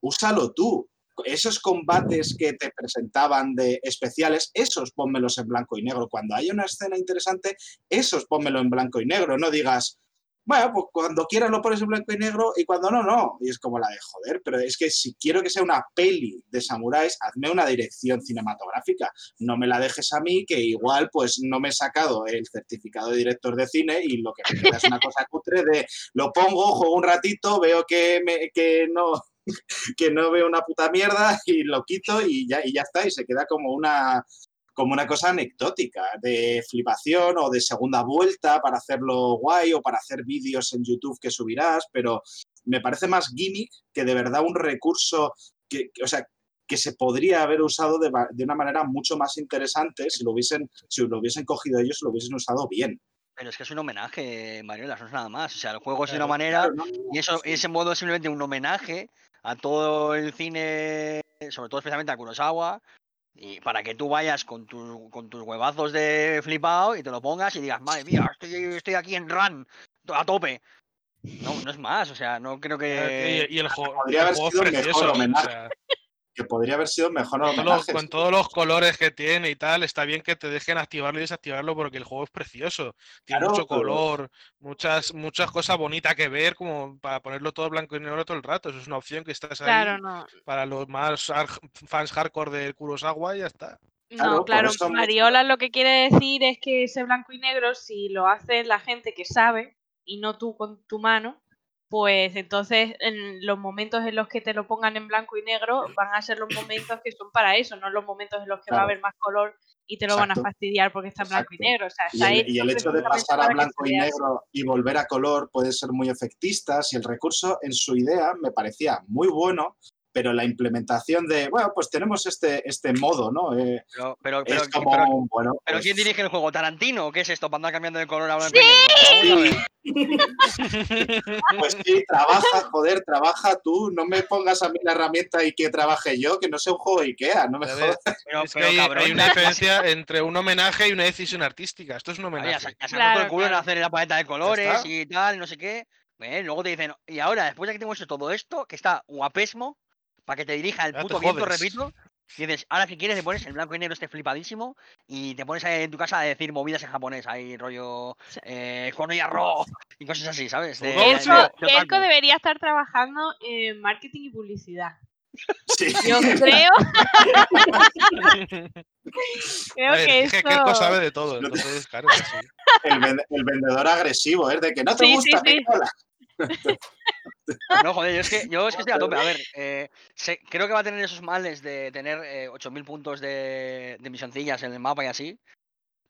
úsalo tú. Esos combates que te presentaban de especiales, esos pónmelos en blanco y negro. Cuando haya una escena interesante, esos pónmelo en blanco y negro. No digas, bueno, pues cuando quieras lo pones en blanco y negro y cuando no, no. Y es como la de joder, pero es que si quiero que sea una peli de samuráis, hazme una dirección cinematográfica. No me la dejes a mí, que igual pues no me he sacado el certificado de director de cine y lo que me queda es una cosa cutre de lo pongo, juego un ratito, veo que, me, que no que no veo una puta mierda y lo quito y ya, y ya está, y se queda como una, como una cosa anecdótica de flipación o de segunda vuelta para hacerlo guay o para hacer vídeos en YouTube que subirás, pero me parece más gimmick que de verdad un recurso que, que- o sea, que se podría haber usado de, de una manera mucho más interesante si lo hubiesen, si lo hubiesen cogido ellos, lo hubiesen usado bien. Pero es que es un homenaje, eso no es nada más. O sea, el juego es de una manera y eso, ese modo es simplemente un homenaje a todo el cine, sobre todo especialmente a Kurosawa, y para que tú vayas con, tus con tus huevazos de flipado y te lo pongas y digas, madre mía, estoy, estoy aquí en run, a tope. No, no es más, o sea, no creo que... Y, y el, jo- Podría el haber juego sido mejor precioso. o homenaje. sea, Que podría haber sido mejor todos los- homenaje. con todos los colores que tiene y tal, está bien que te dejen activarlo y desactivarlo porque el juego es precioso. Tiene Claro, mucho pero- color, muchas, muchas cosas bonitas que ver, como para ponerlo todo blanco y negro todo el rato. Eso es una opción que estás ahí Claro, no. para los más ar- fans hardcore de Kurosawa y ya está. Claro, No, claro, me- Mariola lo que quiere decir es que ese blanco y negro, si lo hace la gente que sabe y no tú con tu mano, pues entonces en los momentos en los que te lo pongan en blanco y negro van a ser los momentos que son para eso, no los momentos en los que va a haber más color y te lo van a fastidiar porque está en blanco y negro. O sea, Y el, y hecho el hecho de pasar a blanco y negro y volver a color puede ser muy efectista. Si el recurso en su idea me parecía muy bueno, pero la implementación de, bueno, pues tenemos este, este modo, ¿no? Eh, Pero, pero, pero, es como, pero- bueno, pero pues, ¿quién dirige el juego? ¿Tarantino? ¿Qué es esto? ¿Para andar cambiando de color a blanco y negro? Vamos a ver. pues sí, trabaja, joder, trabaja tú. No me pongas a mí la herramienta y que trabaje yo, que no sea un juego Ikea, no me A jodas. Pero, es que pero, hay, cabrón, hay una diferencia entre un homenaje y una decisión artística. Esto es un Oye, homenaje. se han Claro, el culo en claro. hacer la paleta de colores y tal, no sé qué. Luego te dicen, y ahora, después de que tenemos hecho todo esto, que está guapesmo, para que te dirija el puto viento, repito, dices, ahora si quieres te pones el blanco y negro este flipadísimo y te pones ahí en tu casa a decir movidas en japonés, ahí rollo eh, y arroz y cosas así, ¿sabes? De- de-. Elko debería estar trabajando en marketing y publicidad. Sí. Yo creo, creo ver, que dije eso... que Elko sabe de todo, entonces, claro, sí. El, ven- el vendedor agresivo, es de que no te Sí, sí, gusta, sí. No, joder, yo es que, yo es que estoy a tope. A ver, eh, sé- creo que va a tener esos males de tener eh, 8.000 puntos de, de misioncillas en el mapa y así.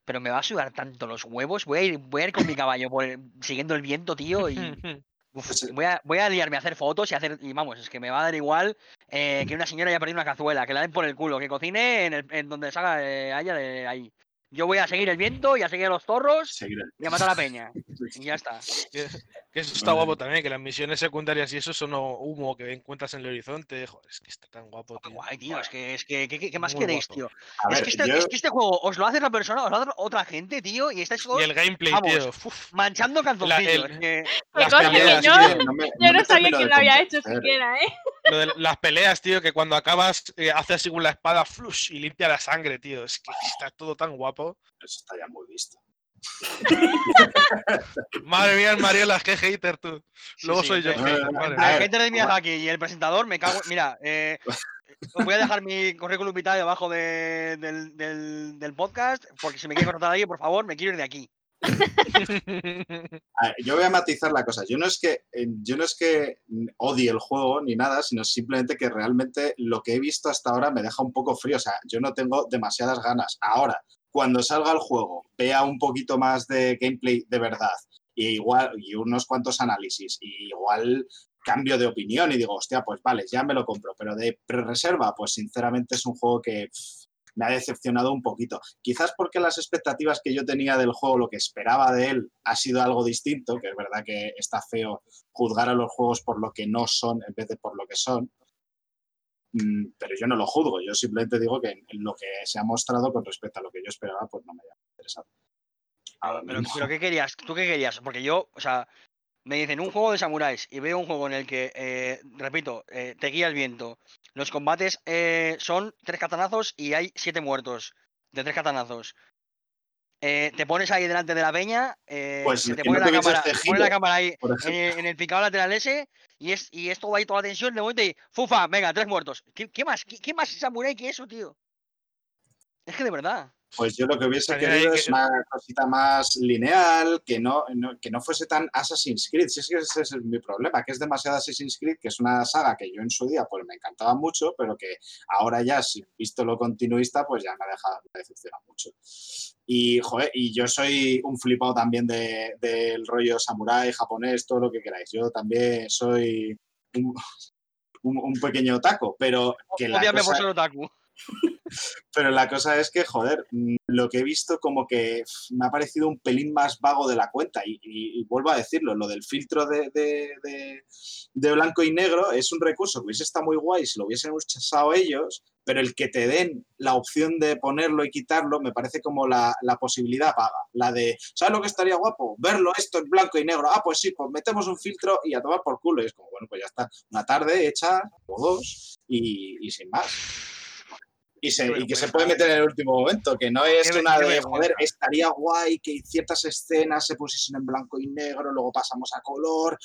Pero me va a sudar tanto los huevos. Voy a ir, voy a ir con mi caballo por el- siguiendo el viento, tío. Y uf, Pues, voy, a, voy a liarme a hacer fotos y hacer. Y vamos, es que me va a dar igual eh, que una señora haya perdido una cazuela, que la den por el culo, que cocine en, el, en donde salga eh, haya de ahí. Yo voy a seguir el viento y a seguir a los zorros y a matar a la peña. Y ya está. Que, que eso está guapo también, que las misiones secundarias y eso son humo que encuentras en el horizonte. Joder, es que está tan guapo, tío. guay, tío. Es que, es que, ¿qué, más Muy queréis, guapo. tío? A Es ver, que, este, yo- es que este juego os lo hace otra persona, os lo hace otra gente, tío, y estáis todos Y el gameplay, vamos, tío. uf, manchando el- que- las peleas, yo, tío. no me- yo no sabía quién lo había hecho siquiera, ¿eh? Lo de las peleas, tío, que cuando acabas eh, haces así con la espada flush y limpia la sangre, tío. Es que está todo tan guapo. Eso está ya muy visto. Madre mía, el Mariola, qué hater tú. Luego sí, soy yo el hater de como- Miyazaki y el presentador, me cago. Mira, eh, os voy a dejar mi currículum vitae debajo de- del, del- del podcast, porque si me quiere contratar ahí, por favor, me quiero ir de aquí. A ver, yo voy a matizar la cosa. Yo no es que eh, yo no es que odie el juego ni nada, sino simplemente que realmente lo que he visto hasta ahora me deja un poco frío. O sea, yo no tengo demasiadas ganas. Ahora, cuando salga el juego, vea un poquito más de gameplay de verdad y igual y unos cuantos análisis y igual cambio de opinión y digo, hostia, pues vale, ya me lo compro. Pero de pre-reserva, pues sinceramente es un juego que me ha decepcionado un poquito. Quizás porque las expectativas que yo tenía del juego, lo que esperaba de él, ha sido algo distinto, que es verdad que está feo juzgar a los juegos por lo que no son en vez de por lo que son. Mm, pero yo no lo juzgo, yo simplemente digo que lo que se ha mostrado con respecto a lo que yo esperaba, pues no me ha interesado. Pero, pero, ¿qué querías? ¿Tú qué querías? Porque yo, o sea, me dicen un juego de samuráis y veo un juego en el que, eh, repito, eh, te guía el viento. Los combates eh, son tres catanazos y hay siete muertos de tres catanazos. Te pones ahí delante de la peña, pues te pone, la cámara, pone, la cámara, ahí en, el picado lateral ese y, es, y esto va ahí toda la tensión de momento y ¡fufa! Venga, tres muertos. ¿Qué, más? ¿Qué, ¿Qué, más samurai que eso, tío? Es que de verdad. Pues yo lo que hubiese querido es una cosita más lineal, que no, que no fuese tan Assassin's Creed. Si es que ese es mi problema, que es demasiado Assassin's Creed, que es una saga que yo en su día pues me encantaba mucho, pero que ahora ya, si visto lo continuista, pues ya me ha dejado, me decepciona mucho. Y, joder, y yo soy un flipado también del rollo samurai, japonés, todo lo que queráis. Yo también soy un, un, pequeño otaku, pero que la cosa... otaku. Pero la cosa es que, joder, mm, lo que he visto como que me ha parecido un pelín más vago de la cuenta. Y, vuelvo a decirlo, lo del filtro de, blanco y negro es un recurso que hubiese estado muy guay si lo hubiesen usado ellos, pero el que te den la opción de ponerlo y quitarlo me parece como la, posibilidad vaga. La de, ¿sabes lo que estaría guapo? Verlo esto en blanco y negro. Ah, pues sí, pues metemos un filtro y a tomar por culo. Y es como, bueno, pues ya está. Una tarde hecha o dos y sin más y, que se puede meter en el último momento, que no es una de, joder, estaría guay que ciertas escenas se pusiesen en blanco y negro, luego pasamos a color,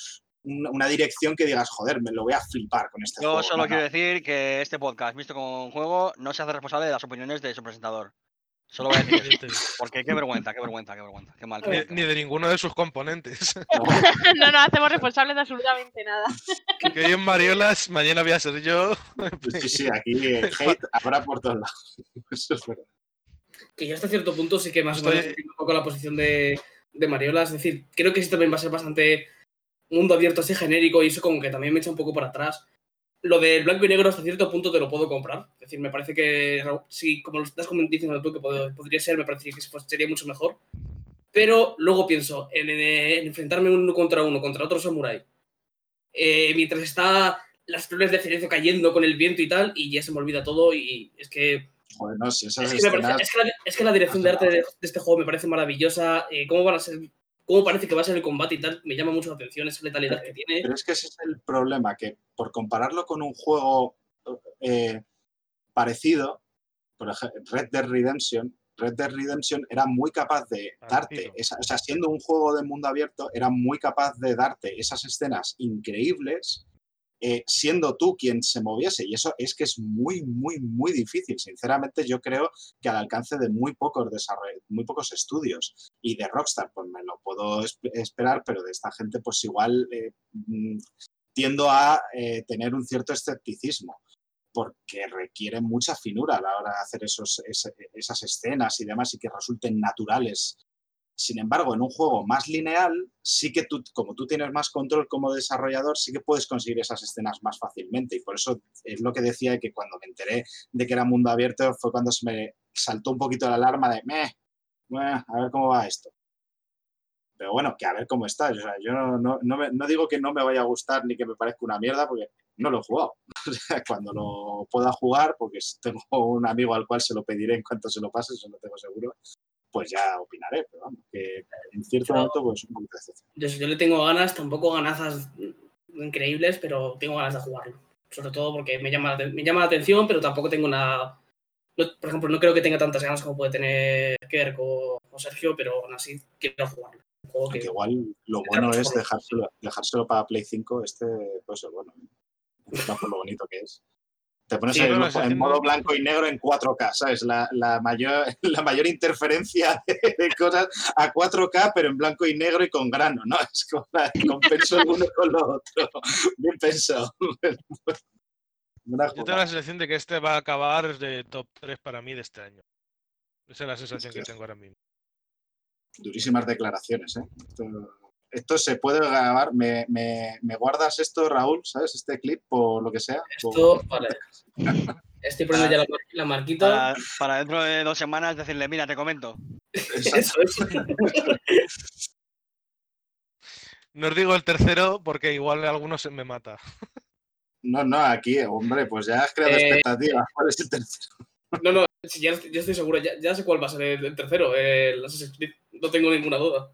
una dirección que digas, joder, me lo voy a flipar con este Yo juego. Yo solo quiero decir que este podcast, visto como un juego, no se hace responsable de las opiniones de su presentador. Solo voy a decir Porque qué vergüenza, qué vergüenza, qué vergüenza. Qué mal. Ni, de ninguno de sus componentes. No, no, hacemos responsables de absolutamente nada. Que hoy en Mariolas, mañana voy a ser yo. Sí, sí, aquí hate habrá por todos lados. Eso es verdad. Que yo hasta cierto punto sí que más o menos un poco la posición de, de Mariola. Es decir, creo que sí también va a ser bastante mundo abierto así genérico y eso como que también me echa un poco para atrás lo del blanco y negro hasta cierto punto te lo puedo comprar. Es decir, me parece que, sí, como lo estás diciendo tú, que podría ser, me parece que sería mucho mejor. Pero luego pienso en, enfrentarme uno contra uno, contra otro samurái, eh, mientras está las flores de cerezo cayendo con el viento y tal, y ya se me olvida todo, y es que... es, que la, dirección de arte de, este juego me parece maravillosa. Eh, ¿Cómo van a ser cómo parece que va a ser el combate y tal, me llama mucho la atención esa letalidad que tiene. Pero es que ese es el problema, que por compararlo con un juego eh, parecido, por ejemplo, Red Dead Redemption, Red Dead Redemption era muy capaz de darte, o sea, siendo un juego de mundo abierto, era muy capaz de darte esas escenas increíbles eh, siendo tú quien se moviese. Y eso es que es muy, muy, muy difícil. Sinceramente, yo creo que al alcance de muy pocos muy pocos estudios. Y de Rockstar, pues me lo puedo esperar, pero de esta gente, pues igual eh, mm, tiendo a eh, tener un cierto escepticismo porque requiere mucha finura a la hora de hacer esos, esas escenas y demás y que resulten naturales sin embargo, en un juego más lineal, sí que tú, como tú tienes más control como desarrollador, sí que puedes conseguir esas escenas más fácilmente. Y por eso es lo que decía que cuando me enteré de que era mundo abierto fue cuando se me saltó un poquito la alarma de, meh, bueno, a ver cómo va esto. Pero bueno, que a ver cómo está. O sea, yo no, no, digo que no me vaya a gustar ni que me parezca una mierda, porque no lo he jugado. Cuando lo pueda jugar, porque tengo un amigo al cual se lo pediré en cuanto se lo pase, eso lo tengo seguro, pues ya opinaré, pero vamos, que en cierto momento pues un poquito Yo, yo le tengo ganas, tampoco ganazas increíbles, pero tengo ganas de jugarlo. Sobre todo porque me llama, me llama la atención, pero tampoco tengo nada... por ejemplo, no creo que tenga tantas ganas como puede tener Kerk o, Sergio, pero aún así quiero jugarlo. que, igual lo bueno es dejárselo, dejárselo para Play 5, este pues bueno, por lo bonito que es. Te pones en, modo blanco y negro en 4K, ¿sabes? La, la mayor, la mayor interferencia de, cosas a 4K, pero en blanco y negro y con grano, ¿no? Es como compenso el uno con lo otro. Bien pensado. Yo tengo la sensación de que este va a acabar de top 3 para mí de este año. Esa es la sensación que tengo ahora mismo. Durísimas declaraciones, ¿eh? esto se puede grabar. Me, me, guardas esto, Raúl? ¿Sabes? Este clip o lo que sea. Esto, vale. Estoy poniendo ya la, mar- la marquita. Para, para dentro de dos semanas decirle, mira, te comento. Eso, eso. No os digo el tercero porque igual alguno se me mata. No, no, aquí, hombre, pues ya has creado Eh, expectativas. ¿Cuál es el tercero? No, no, ya, ya estoy seguro. Ya, ya sé cuál va a ser el, el tercero, el Assassin's Creed. No tengo ninguna duda.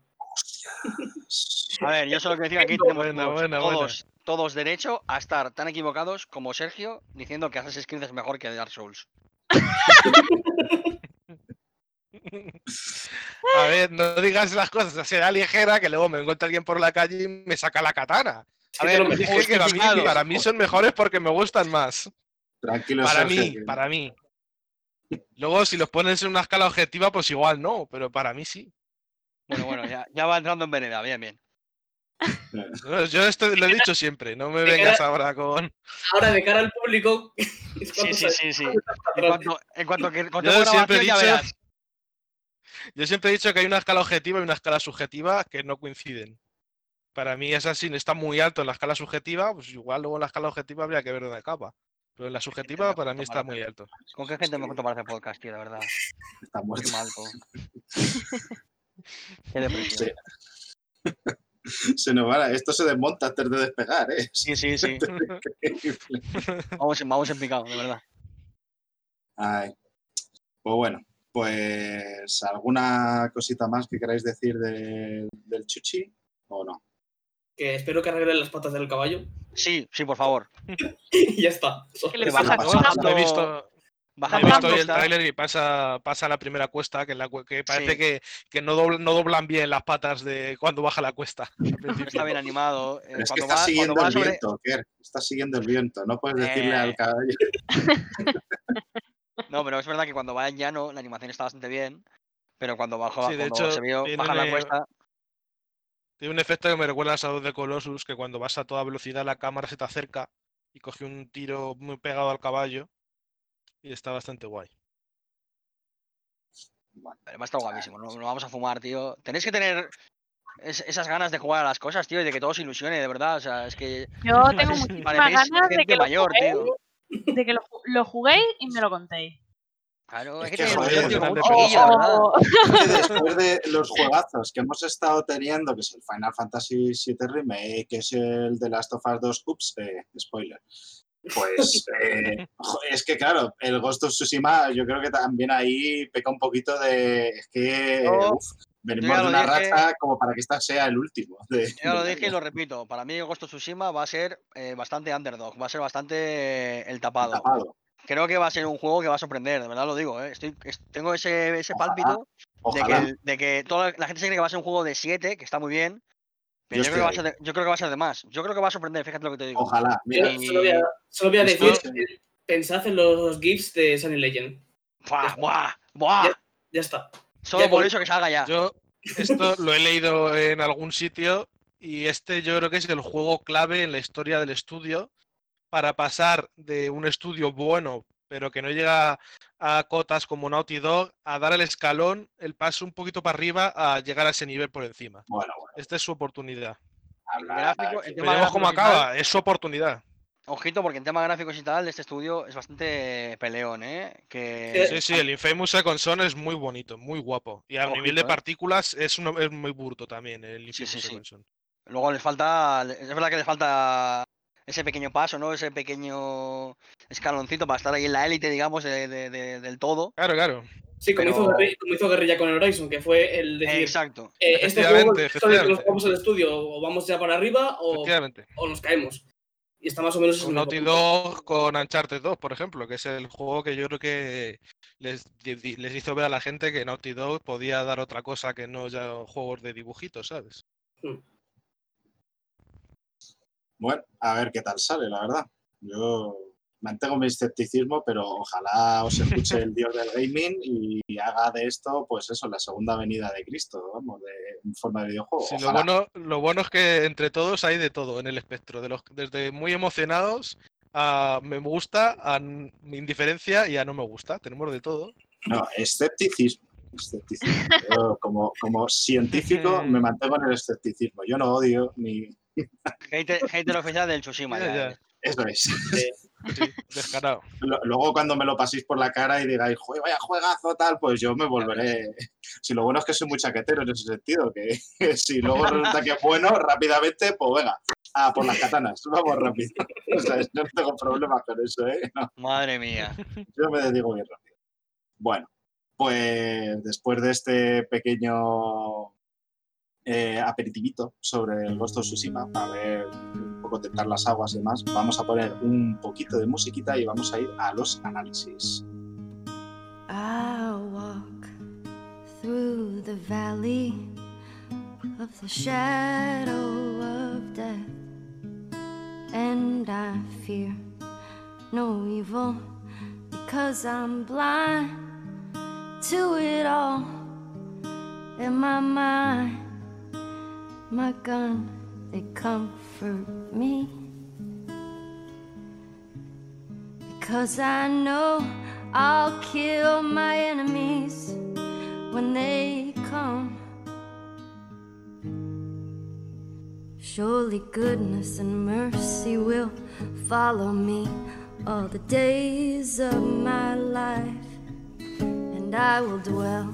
A ver, yo solo que decir aquí Buena, todos, buena, todos, todos derecho a estar tan equivocados como Sergio diciendo que Assassin's Creed es mejor que Dark Souls. A ver, no digas las cosas así de ligera que luego me encuentra alguien por la calle y me saca la katana. A ver, lo. Dije que para mí, justificados. para mí son mejores porque me gustan más. Tranquilo, Para Sergio, mí, que- para mí. Luego, si los pones en una escala objetiva, pues igual no, pero para mí sí. Bueno, bueno, ya, ya va entrando en vereda, bien, bien. Yo esto lo he dicho siempre, no me De vengas cara- ahora con. Ahora, de cara al público. es Sí, sí, sí, sí. En cuanto, en cuanto que Yo siempre he dicho- verás. Yo siempre he dicho que hay una escala objetiva y una escala subjetiva que no coinciden. Para mí Assassin está muy alto en la escala subjetiva, pues igual luego en la escala objetiva habría que ver dónde acaba. Pero en la subjetiva para mí está muy alto. ¿Con qué gente me junto para hacer podcast, tío? De verdad. Está muerto. mal, Qué. Se nos va, esto se desmonta antes de despegar, ¿eh? Sí, sí, sí. Vamos, en- vamos en picado, de verdad. Ay. Pues bueno, pues ¿alguna cosita más que queráis decir de- del chuchi o no? Que espero que arreglen las patas del caballo. Sí, sí, por favor. y ya está. Solo Que le eso. baja- pasa? baja- No he visto, he Baja- visto hoy el tráiler y pasa, pasa la primera cuesta, que, en la cu- que parece Sí. que, que no, doblan, no doblan bien las patas de cuando baja la cuesta. Está bien animado. eh, Es que cuando está va, siguiendo el sobre... viento, Kerr. Está siguiendo el viento. No puedes decirle Eh. al caballo. No, pero es verdad que cuando va en llano la animación está bastante bien. Pero cuando baja, Sí, de cuando hecho, se vio tiene bajar la un- cuesta, Tiene un efecto que me recuerda a Shadow de Colossus, que cuando vas a toda velocidad la cámara se te acerca y coge un tiro muy pegado al caballo y está bastante guay. Bueno, va a estar guapísimo. No, no vamos a fumar, tío. Tenéis que tener es- esas ganas de jugar a las cosas, tío, y de que todo se ilusione, de verdad. O sea, es que Yo tengo muchísimas ganas de que, lo mayor, juguéis, tío. de que lo, lo juguéis y me lo contéis. Claro, Es es que que, joder, tío, de chiquillo, de verdad. O- Es que después de los juegazos que hemos estado teniendo, que es el Final Fantasy VII Remake, que es el de Last of Us 2, ups, eh, spoiler. Pues eh, es que claro, el Ghost of Tsushima yo creo que también ahí peca un poquito de... Es que uf, venimos de una dije. racha como para que esta sea el último. de- Yo ya lo dije y lo repito. Para mí, Ghost of Tsushima va a ser eh, bastante underdog, va a ser bastante el tapado. Tapado. Creo que va a ser un juego que va a sorprender, de verdad lo digo. ¿eh? Estoy, es- tengo ese, ese Ojalá, pálpito de que, el- de que toda la, la gente se cree que va a ser un juego de 7, que está muy bien. Pero Yo yo, creo que va a ser de, yo creo que va a ser de más. Yo creo que va a sorprender, fíjate lo que te digo. Ojalá. Mira, Y- solo voy a, solo voy a decir, pensad en los GIFs de Sunny Legend. ¡Buah! ¡Buah! ¡Buah! Ya- Ya está. Solo ya por eso que salga ya. Yo esto lo he leído en algún sitio y este yo creo que es el juego clave en la historia del estudio para pasar de un estudio bueno pero que no llega a cotas como Naughty Dog a dar el escalón, el paso un poquito para arriba a llegar a ese nivel por encima. Bueno, bueno. Esta es su oportunidad. Habla- gráfico- el tema Veremos cómo tal, acaba, es su oportunidad. Ojito, porque en tema gráficos y tal, este estudio es bastante peleón, ¿eh? Que Sí, sí, el Infamous Second Son es muy bonito, muy guapo. Y a Ojito, nivel de ¿eh? partículas es, uno- es muy burdo también el Infamous sí, sí. Second Son. luego les falta. Es verdad que les falta ese pequeño paso, ¿no? Ese pequeño escaloncito para estar ahí en la élite, digamos, de- de- de- del todo. Claro, claro. Sí, como, hizo Guerrilla, como hizo Guerrilla con el Horizon, que fue el decir, Exacto. eh, este juego, nos jugamos al estudio, o vamos ya para arriba o, o nos caemos. Y está más o menos... Con Naughty. Dog, con Uncharted 2, por ejemplo, que es el juego que yo creo que les, les hizo ver a la gente que Naughty Dog podía dar otra cosa que no ya juegos de dibujitos, ¿sabes? Bueno, a ver qué tal sale, la verdad. Yo mantengo mi escepticismo, pero ojalá os escuche el dios del gaming y haga de esto, pues eso, la segunda venida de Cristo, vamos, de, forma de videojuego. Sí, lo, bueno, lo bueno es que entre todos hay de todo en el espectro, de los, desde muy emocionados a me gusta, a n- indiferencia y a no me gusta. Tenemos de todo. No, escepticismo. escepticismo. Yo, como, como científico me mantengo en el escepticismo. Yo no odio ni... Hater, hater oficial del Tsushima. Ya. Eso es. Sí, descarado. Luego cuando me lo paséis por la cara y digáis, "Jue- vaya juegazo tal, pues yo me volveré. Si lo bueno es que soy muy chaquetero en ese sentido, que si luego resulta que es bueno, rápidamente, pues venga, a por las katanas, vamos rápido. O sea, no tengo problemas con eso, ¿eh? No, Madre mía. yo me dedico bien rápido. Bueno, pues después de este pequeño eh, aperitivito sobre el Ghost of Tsushima, para ver un poco tentar las aguas y demás, vamos a poner un poquito de musiquita y vamos a ir a los análisis. I'll walk through the valley of the shadow of death, and I fear no evil because I'm blind to it all. In my mind, my gun, they comfort me because I know. I'll kill my enemies when they come. Surely goodness and mercy will follow me all the days of my life, and I will dwell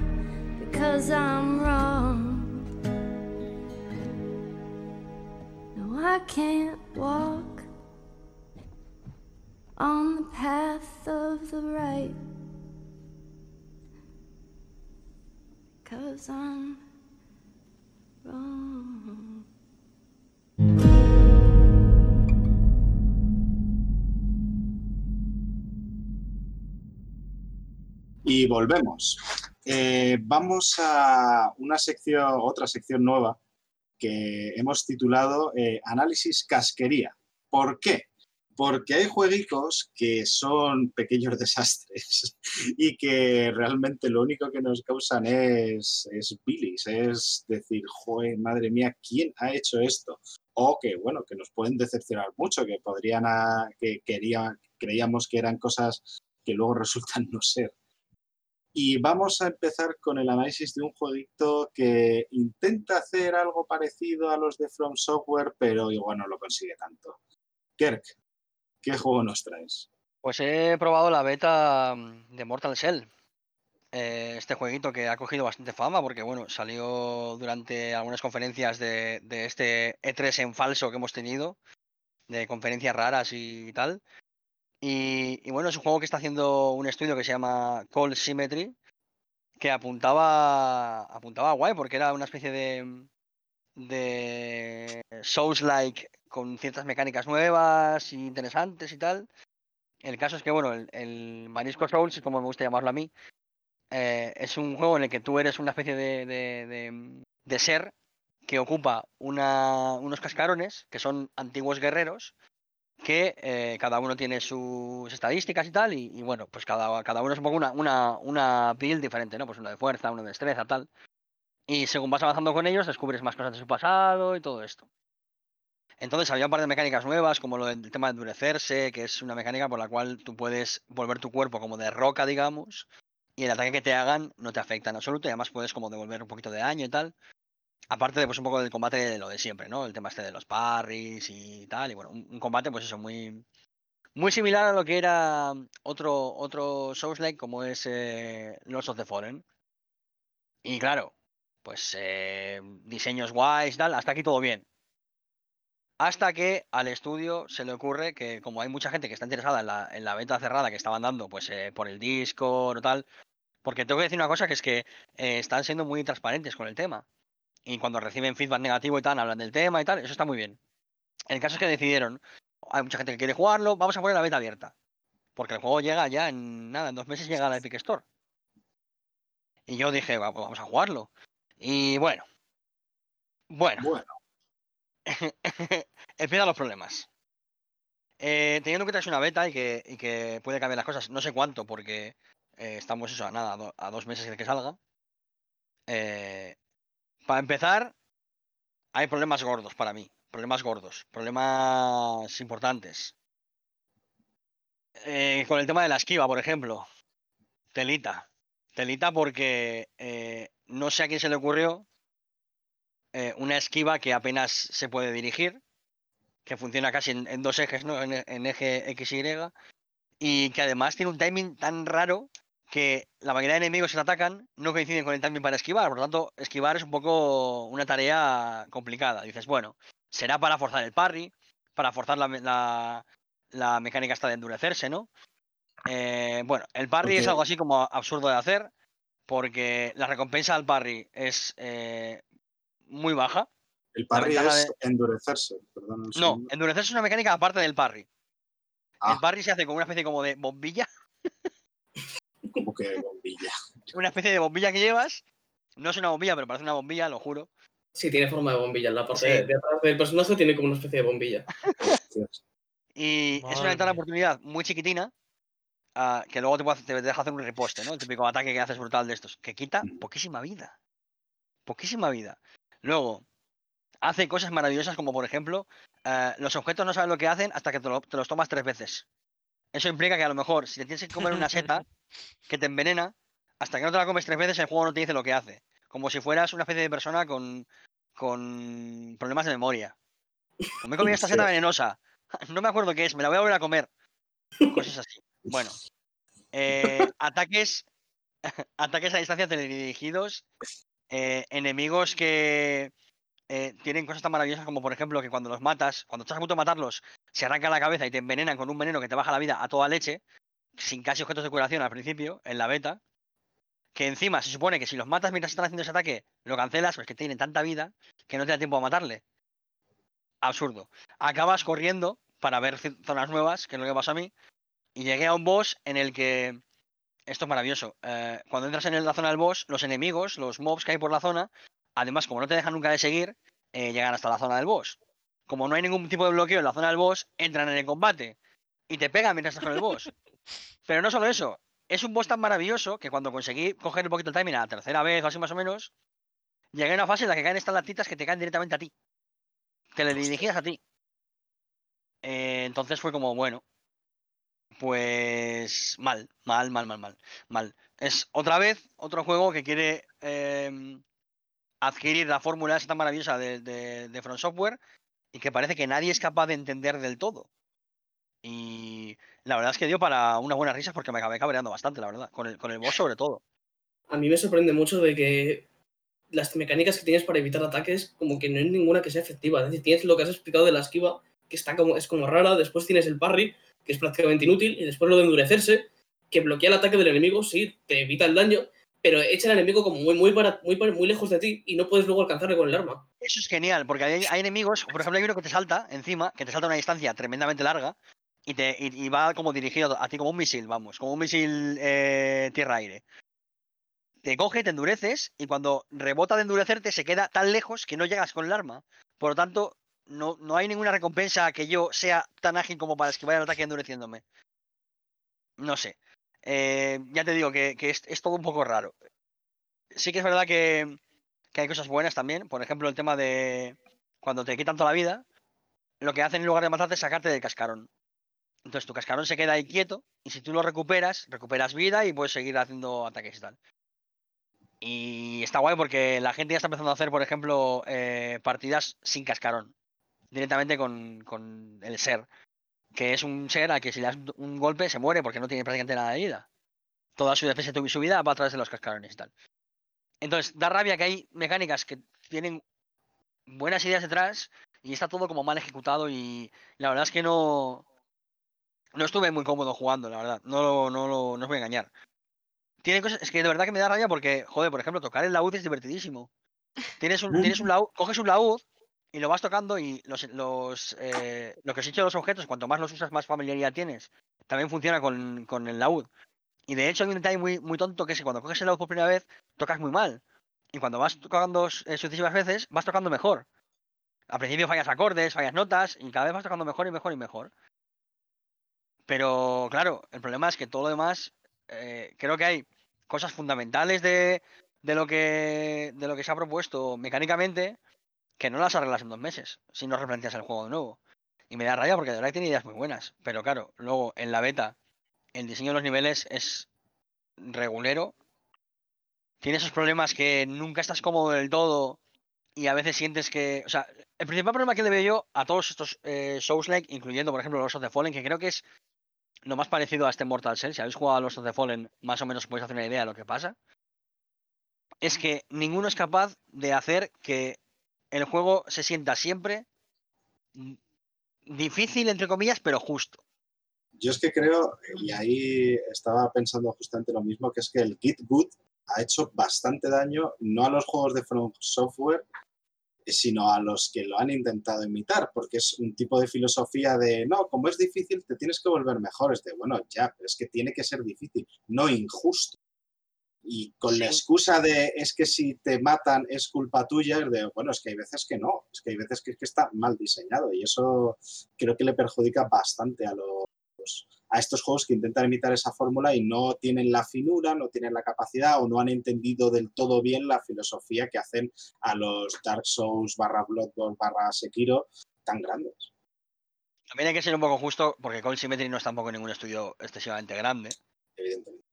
because I'm wrong. No, I can't walk on the path of the right because I'm wrong. Y volvemos. Eh, vamos a una sección, otra sección nueva que hemos titulado eh, Análisis Casquería. ¿Por qué? Porque hay jueguicos que son pequeños desastres y que realmente lo único que nos causan es, bilis, es decir, madre mía, ¿quién ha hecho esto? O que, bueno, que nos pueden decepcionar mucho, que podrían, que quería, creíamos que eran cosas que luego resultan no ser. Y vamos a empezar con el análisis de un jueguito que intenta hacer algo parecido a los de From Software, pero igual no lo consigue tanto. Kirk, ¿qué juego nos traes? Pues he probado la beta mm, de Mortal Shell. Eh, este jueguito que ha cogido bastante fama porque, bueno, salió durante algunas conferencias de, de este E3 en falso que hemos tenido, de conferencias raras y tal. Y, bueno, es un juego que está haciendo un estudio que se llama Cold Symmetry, que apuntaba, apuntaba guay porque era una especie de, de Souls-like con ciertas mecánicas nuevas interesantes y tal. El caso es que, bueno, el, el Marisco Souls, como me gusta llamarlo a mí, eh, es un juego en el que tú eres una especie de, de- de- de ser que ocupa una- unos cascarones, que son antiguos guerreros, que eh, cada uno tiene sus estadísticas y tal, y, bueno, pues cada, cada uno es un poco una, una, una build diferente, ¿no? Pues uno de fuerza, uno de destreza, tal. Y según vas avanzando con ellos, descubres más cosas de su pasado y todo esto. Entonces había un par de mecánicas nuevas, como lo del tema de endurecerse, que es una mecánica por la cual tú puedes volver tu cuerpo como de roca, digamos, y el ataque que te hagan no te afecta en absoluto, y además puedes como devolver un poquito de daño y tal. Aparte de pues un poco del combate de lo de siempre, ¿no? El tema este de los parries y tal, y bueno, un, combate pues eso, muy, muy similar a lo que era otro, otro Souls-like como es eh, Lords of the Fallen. Y claro, pues eh, diseños guays, tal, hasta aquí todo bien. Hasta que al estudio se le ocurre que, como hay mucha gente que está interesada en la, en la beta cerrada que estaban dando, pues eh, por el Discord o tal, porque tengo que decir una cosa que es que eh, están siendo muy transparentes con el tema. Y cuando reciben feedback negativo y tal, hablan del tema y tal, eso está muy bien. El caso es que decidieron, hay mucha gente que quiere jugarlo, vamos a poner la beta abierta. Porque el juego llega ya en nada, en dos meses llega a la Epic Store. Y yo dije, "Va, pues vamos a jugarlo. Y bueno. Bueno, Bueno, empiezan los problemas. Eh, teniendo en cuenta que es una beta y que, y que puede cambiar las cosas, no sé cuánto, porque eh, estamos eso, a nada, a, do- a dos meses de que salga. Eh, para empezar, hay problemas gordos para mí. Problemas gordos, problemas importantes. Eh, con el tema de la esquiva, por ejemplo. Telita. Telita porque eh, no sé a quién se le ocurrió eh, una esquiva que apenas se puede dirigir, que funciona casi en, dos ejes, ¿no? En, en eje X y y que además tiene un timing tan raro que la mayoría de enemigos que te atacan no coinciden con el timing para esquivar, por lo tanto, esquivar es un poco una tarea complicada. Dices, bueno, será para forzar el parry, para forzar la, la, la mecánica esta de endurecerse, ¿no? Eh, bueno, el parry es algo así como absurdo de hacer, porque la recompensa al parry es eh, muy baja. el parry es endurecerse. Perdón, No, segundo. endurecerse es una mecánica aparte del parry. Ah, El parry se hace con una especie como de bombilla, como que bombilla. una especie de bombilla que llevas. No es una bombilla, pero parece una bombilla, lo juro. Sí, tiene forma de bombilla. En la parte Sí. de, de atrás del personaje tiene como una especie de bombilla. Y es una ventana de oportunidad muy chiquitina ah, que luego te, puede te deja hacer un riposte, ¿no? El típico ataque que haces brutal de estos, que quita Ujú. poquísima vida. Poquísima vida. Luego, hace cosas maravillosas como, por ejemplo, eh, los objetos no saben lo que hacen hasta que te, lo- te los tomas tres veces. Eso implica que a lo mejor, si te tienes que comer una seta que te envenena, hasta que no te la comes tres veces, el juego no te dice lo que hace. Como si fueras una especie de persona con, con problemas de memoria. O me he comido esta seta venenosa. No me acuerdo qué es, me la voy a volver a comer. Cosas así. Bueno. eh, ataques. ataques a distancia teledirigidos. eh, enemigos que eh, tienen cosas tan maravillosas como, por ejemplo, que cuando los matas, cuando estás a punto de matarlos, se arranca la cabeza y te envenenan con un veneno que te baja la vida a toda leche, sin casi objetos de curación al principio, en la beta. Que encima se supone que si los matas mientras están haciendo ese ataque, lo cancelas, pues que tienen tanta vida que no te da tiempo a matarle. Absurdo. Acabas corriendo para ver zonas nuevas, que es lo que pasa a mí, y llegué a un boss en el que. Esto es maravilloso. eh, cuando entras en la zona del boss, los enemigos, los mobs que hay por la zona, además, como no te dejan nunca de seguir, eh, llegan hasta la zona del boss. Como no hay ningún tipo de bloqueo en la zona del boss, entran en el combate y te pegan mientras estás con el boss. Pero no solo eso, es un boss tan maravilloso que cuando conseguí coger un poquito el timing a la tercera vez o así más o menos, llegué a una fase en la que caen estas latitas que te caen directamente a ti. Te le dirigías a ti. Eh, entonces fue como, bueno, pues mal, mal, mal, mal, mal, mal. Es otra vez otro juego que quiere em, adquirir la fórmula esa tan maravillosa de, de, de From Software y que parece que nadie es capaz de entender del todo. Y la verdad es que dio para unas buenas risas porque me acabé cabreando bastante, la verdad, con el, con el boss sobre todo. A mí me sorprende mucho de que las mecánicas que tienes para evitar ataques, como que no hay ninguna que sea efectiva. Es decir, tienes lo que has explicado de la esquiva, que está como, es como rara, después tienes el parry, que es prácticamente inútil, y después lo de endurecerse, que bloquea el ataque del enemigo, sí, te evita el daño, pero echa al enemigo como muy, muy, muy, muy lejos de ti y no puedes luego alcanzarle con el arma. Eso es genial, porque hay, hay enemigos, por ejemplo, hay uno que te salta encima, que te salta a una distancia tremendamente larga y, te, y, va como dirigido a ti como un misil, vamos, como un misil eh, tierra-aire. Te coge, te endureces y cuando rebota de endurecerte se queda tan lejos que no llegas con el arma. Por lo tanto, no, no hay ninguna recompensa que yo sea tan ágil como para esquivar el ataque endureciéndome. No sé. Eh, ya te digo que, es, todo un poco raro. Sí que es verdad que hay cosas buenas también. Por ejemplo, el tema de cuando te quitan toda la vida, lo que hacen en lugar de matarte es sacarte del cascarón. Entonces tu cascarón se queda ahí quieto y si tú lo recuperas, recuperas vida y puedes seguir haciendo ataques y tal. Y está guay porque la gente ya está empezando a hacer, por ejemplo, eh, partidas sin cascarón. Directamente con el ser. Que es un ser al que si le das un golpe se muere porque no tiene prácticamente nada de vida. Toda su defensa y su vida va a través de los cascarones y tal. Entonces, da rabia que hay mecánicas que tienen buenas ideas detrás y está todo como mal ejecutado y la verdad es que no no estuve muy cómodo jugando, la verdad. No lo, no lo, no os voy a engañar. Tiene cosas, es que de verdad que me da rabia porque, joder, por ejemplo, tocar el laúd es divertidísimo. Tienes un, tienes un laúd, coges un laúd y lo vas tocando y los, los eh, que os he dicho los objetos, cuanto más los usas, más familiaridad tienes. También funciona con, con el laúd. Y de hecho hay un detalle muy, muy tonto que es que cuando coges el laúd por primera vez, tocas muy mal. Y cuando vas tocando eh, sucesivas veces, vas tocando mejor. Al principio fallas acordes, fallas notas, y cada vez vas tocando mejor y mejor y mejor. Pero claro, el problema es que todo lo demás, eh, creo que hay cosas fundamentales de, de, lo que, de lo que se ha propuesto mecánicamente que no las arreglas en dos meses si no replanteas el juego de nuevo. Y me da raya porque de verdad tiene ideas muy buenas. Pero claro, luego en la beta, el diseño de los niveles es regulero. Tiene esos problemas que nunca estás cómodo del todo y a veces sientes que. O sea, el principal problema que le veo yo a todos estos eh, Souls-like, incluyendo por ejemplo los of the Fallen, que creo que es lo más parecido a este Mortal Shell, si habéis jugado a los of the Fallen, más o menos podéis hacer una idea de lo que pasa, es que ninguno es capaz de hacer que el juego se sienta siempre difícil, entre comillas, pero justo. Yo es que creo, y ahí estaba pensando justamente lo mismo, que es que el Git Good ha hecho bastante daño, no a los juegos de From Software, sino a los que lo han intentado imitar, porque es un tipo de filosofía de, no, como es difícil, te tienes que volver mejor. Es de, bueno, ya, pero es que tiene que ser difícil, no injusto. Y con la excusa de, es que si te matan es culpa tuya, es de, bueno, es que hay veces que no, es que hay veces que, es que está mal diseñado y eso creo que le perjudica bastante a los a estos juegos que intentan imitar esa fórmula y no tienen la finura, no tienen la capacidad o no han entendido del todo bien la filosofía que hacen a los Dark Souls barra Bloodborne barra Sekiro tan grandes. También hay que ser un poco justo porque Cold Symmetry no es tampoco ningún estudio excesivamente grande. Evidentemente.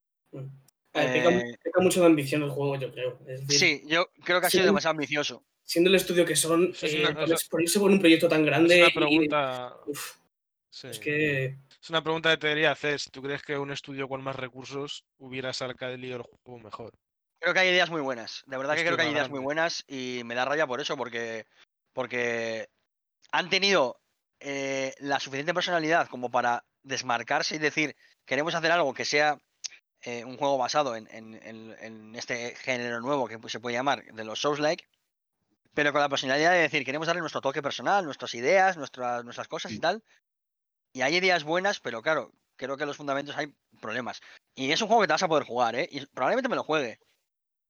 Eh, peca, mucho de ambición el juego, yo creo. sí, yo creo que ha sido demasiado ambicioso. Siendo el estudio que son, eh, ponerse por un proyecto tan grande. Es una pregunta. Es que es una pregunta que te debería hacer. ¿Tú crees que un estudio con más recursos hubiera sacado el juego mejor? Creo que hay ideas muy buenas. De verdad que creo que hay ideas muy buenas y me da raya por eso, porque, porque han tenido eh, la suficiente personalidad como para desmarcarse y decir, queremos hacer algo que sea eh, un juego basado en, en, este género nuevo que se puede llamar de los Souls-like, pero con la personalidad de decir, queremos darle nuestro toque personal, nuestras ideas, nuestras, nuestras cosas y tal, y hay ideas buenas, pero claro, creo que en los fundamentos hay problemas. Y es un juego que te vas a poder jugar, ¿eh? Y probablemente me lo juegue.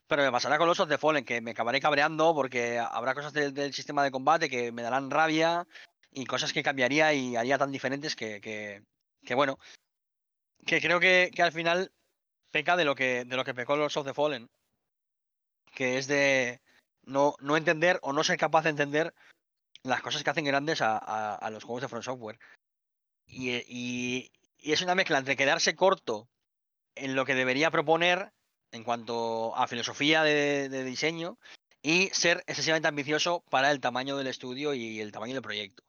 Pero me pasará con los of the Fallen, que me acabaré cabreando porque habrá cosas del, sistema de combate que me darán rabia y cosas que cambiaría y haría tan diferentes que, que, bueno, que creo que, que, al final peca de lo que, de lo que pecó los of the Fallen, que es de no, no entender o no ser capaz de entender las cosas que hacen grandes a, a los juegos de Front Software. Y, es una mezcla entre quedarse corto en lo que debería proponer en cuanto a filosofía de, diseño y ser excesivamente ambicioso para el tamaño del estudio y el tamaño del proyecto.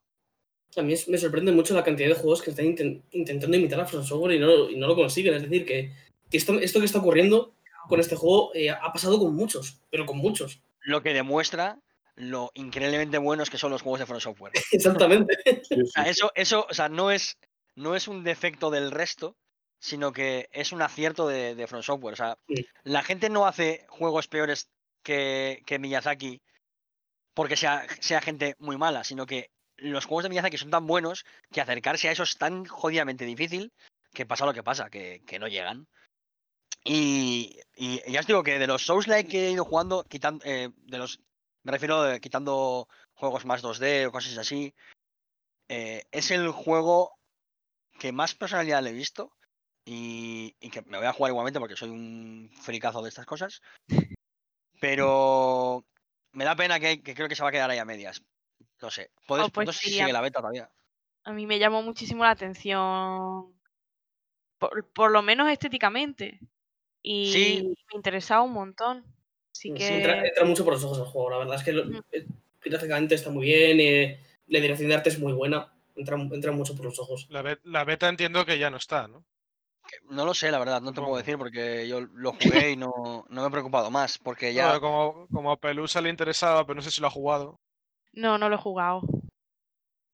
A mí me sorprende mucho la cantidad de juegos que están intentando imitar a From Software y no, y no, lo consiguen. Es decir, que, esto, esto, que está ocurriendo con este juego eh, ha pasado con muchos, pero con muchos. Lo que demuestra lo increíblemente buenos que son los juegos de From Software. Exactamente. eso, eso, o sea, no es, no es un defecto del resto, sino que es un acierto de, de From Software. O sea, la gente no hace juegos peores que, que Miyazaki porque sea, sea gente muy mala, sino que los juegos de Miyazaki son tan buenos que acercarse a eso es tan jodidamente difícil que pasa lo que pasa, que, que no llegan. Y, y, ya os digo que de los Souls-like que he ido jugando, quitando, eh, de los me refiero de, quitando juegos más 2D o cosas así. Eh, es el juego que más personalidad le he visto. Y, que me voy a jugar igualmente porque soy un fricazo de estas cosas. Pero me da pena que, que creo que se va a quedar ahí a medias. No sé. Puedes, Oh, pues no sé si a- sigue la beta todavía. A mí me llamó muchísimo la atención, por, por lo menos estéticamente. Y Sí. me interesaba un montón. Así Sí, que entra, entra mucho por los ojos el juego, la verdad es que lo- Mm. eh, gráficamente está muy bien, eh, la dirección de arte es muy buena, entra, entra mucho por los ojos. La, be- la beta entiendo que ya no está, ¿no? No lo sé, la verdad, no te puedo decir porque yo lo jugué y no, no me he preocupado más. Porque ya. No, como, como a Pelusa le interesaba, pero no sé si lo ha jugado. no, no lo he jugado.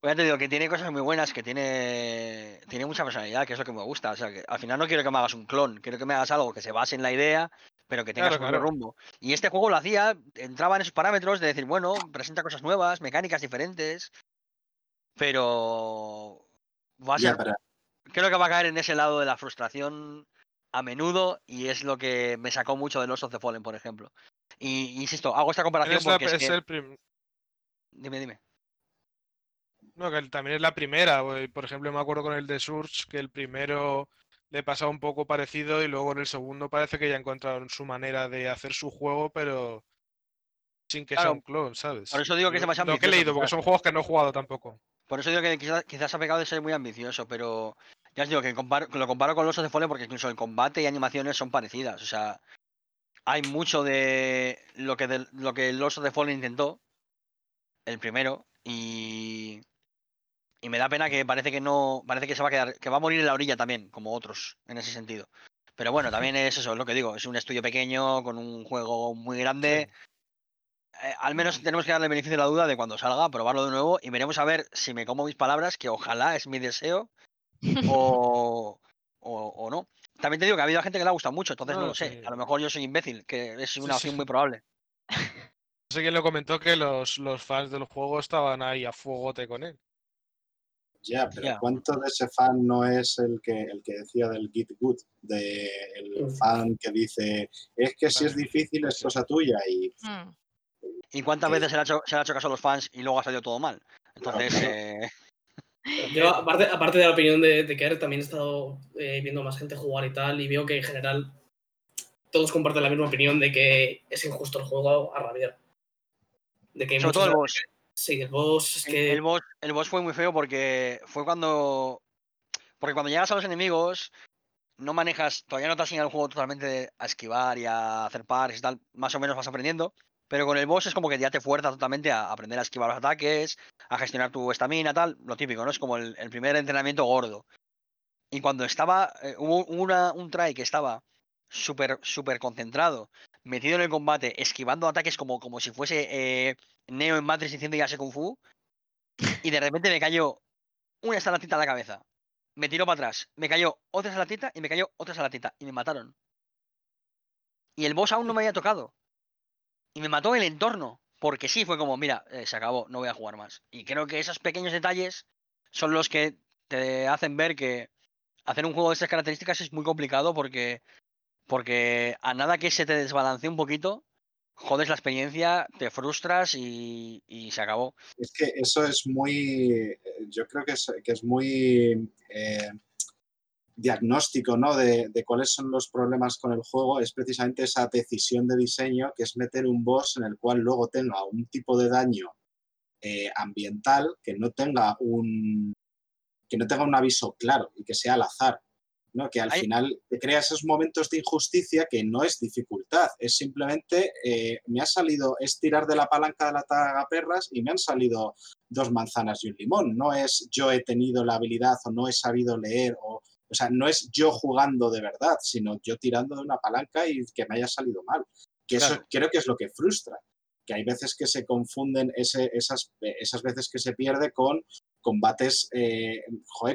Pues ya te digo que tiene cosas muy buenas, que tiene, tiene mucha personalidad, que es lo que me gusta. O sea, que al final no quiero que me hagas un clon, quiero que me hagas algo que se base en la idea, pero que tenga Claro, su propio claro. rumbo. Y este juego lo hacía, entraba en esos parámetros de decir, bueno, presenta cosas nuevas, mecánicas diferentes, pero va a ser, pero creo que va a caer en ese lado de la frustración a menudo y es lo que me sacó mucho de Lost of the Fallen, por ejemplo. Y insisto, hago esta comparación Es la- porque es es que... el prim- Dime, dime. No, que el- también es la primera. Por ejemplo, me acuerdo con el de Surge que el primero le pasaba un poco parecido y luego en el segundo parece que ya encontraron su manera de hacer su juego, pero sin que sea un clon, ¿sabes? por eso digo que es Lo- demasiado Lo que he ambicioso, leído, porque son juegos que no he jugado tampoco. Por eso digo que quizás, quizás ha pecado de ser muy ambicioso, pero ya os digo que comparo- lo comparo con los the Fallen porque incluso el combate y animaciones son parecidas. O sea, hay mucho de lo que, del- lo que Lost of the Fallen intentó, el primero, y, y me da pena que parece que no, parece que se va a quedar, que va a morir en la orilla también, como otros, en ese sentido. Pero bueno, también es eso, es lo que digo, es un estudio pequeño, con un juego muy grande. Eh, al menos tenemos que darle el beneficio de la duda de cuando salga, probarlo de nuevo y veremos a ver si me como mis palabras, que ojalá es mi deseo, o, o, o no. También te digo que ha habido gente que le ha gustado mucho, entonces no, No, lo sé. sí. A lo mejor yo soy imbécil, que es una opción muy probable. No sé quién lo comentó que los, los fans del juego estaban ahí a fuegote con él. Ya, pero. ¿cuánto de ese fan no es el que, el que decía del Git Good? De el Mm. fan que dice, es que si es difícil es cosa tuya y Mm. ¿Y cuántas Sí. veces se le, ha hecho, se le ha hecho caso a los fans y luego ha salido todo mal? Entonces, claro. eh, Yo, aparte, aparte de la opinión de, de Kerr, también he estado eh, viendo más gente jugar y tal, y veo que en general todos comparten la misma opinión de que es injusto el juego a rabiar. De que sobre todo el boss. Sí, el boss es El, que. el boss. el boss fue muy feo porque fue cuando. Porque cuando llegas a los enemigos, no manejas, todavía no te has enseñado el juego totalmente a esquivar y a hacer pares y tal, más o menos vas aprendiendo. Pero con el boss es como que ya te fuerza totalmente a aprender a esquivar los ataques, a gestionar tu estamina, tal, lo típico, ¿no? Es como el, el primer entrenamiento gordo. Y cuando estaba, eh, hubo una- un try que estaba súper, súper concentrado, metido en el combate, esquivando ataques como, como si fuese eh, Neo en Matrix diciendo ya sé Kung Fu, y de repente me cayó una salatita a la cabeza. Me tiró para atrás, me cayó otra salatita y me cayó otra salatita y me mataron. Y el boss aún no me había tocado. Y me mató el entorno. Porque sí, fue como, mira, eh, se acabó, no voy a jugar más. Y creo que esos pequeños detalles son los que te hacen ver que hacer un juego de estas características es muy complicado porque, porque a nada que se te desbalancee un poquito, jodes la experiencia, te frustras y, y se acabó. Es que eso es muy, eh, yo creo que es, que es muy eh, diagnóstico ¿no? de, cuáles son los problemas con el juego, es precisamente esa decisión de diseño que es meter un boss en el cual luego tenga un tipo de daño eh, ambiental que no tenga un que no tenga un aviso claro y que sea al azar. ¿No? Que al Hay- final te crea esos momentos de injusticia que no es dificultad, es simplemente eh, me ha salido, es tirar de la palanca de la tagaperras y me han salido dos manzanas y un limón. No es yo he tenido la habilidad o no he sabido leer o, o sea, no es yo jugando de verdad, sino yo tirando de una palanca y que me haya salido mal. Que eso creo que es lo que frustra, que hay veces que se confunden ese- esas, esas veces que se pierde con combates, eh,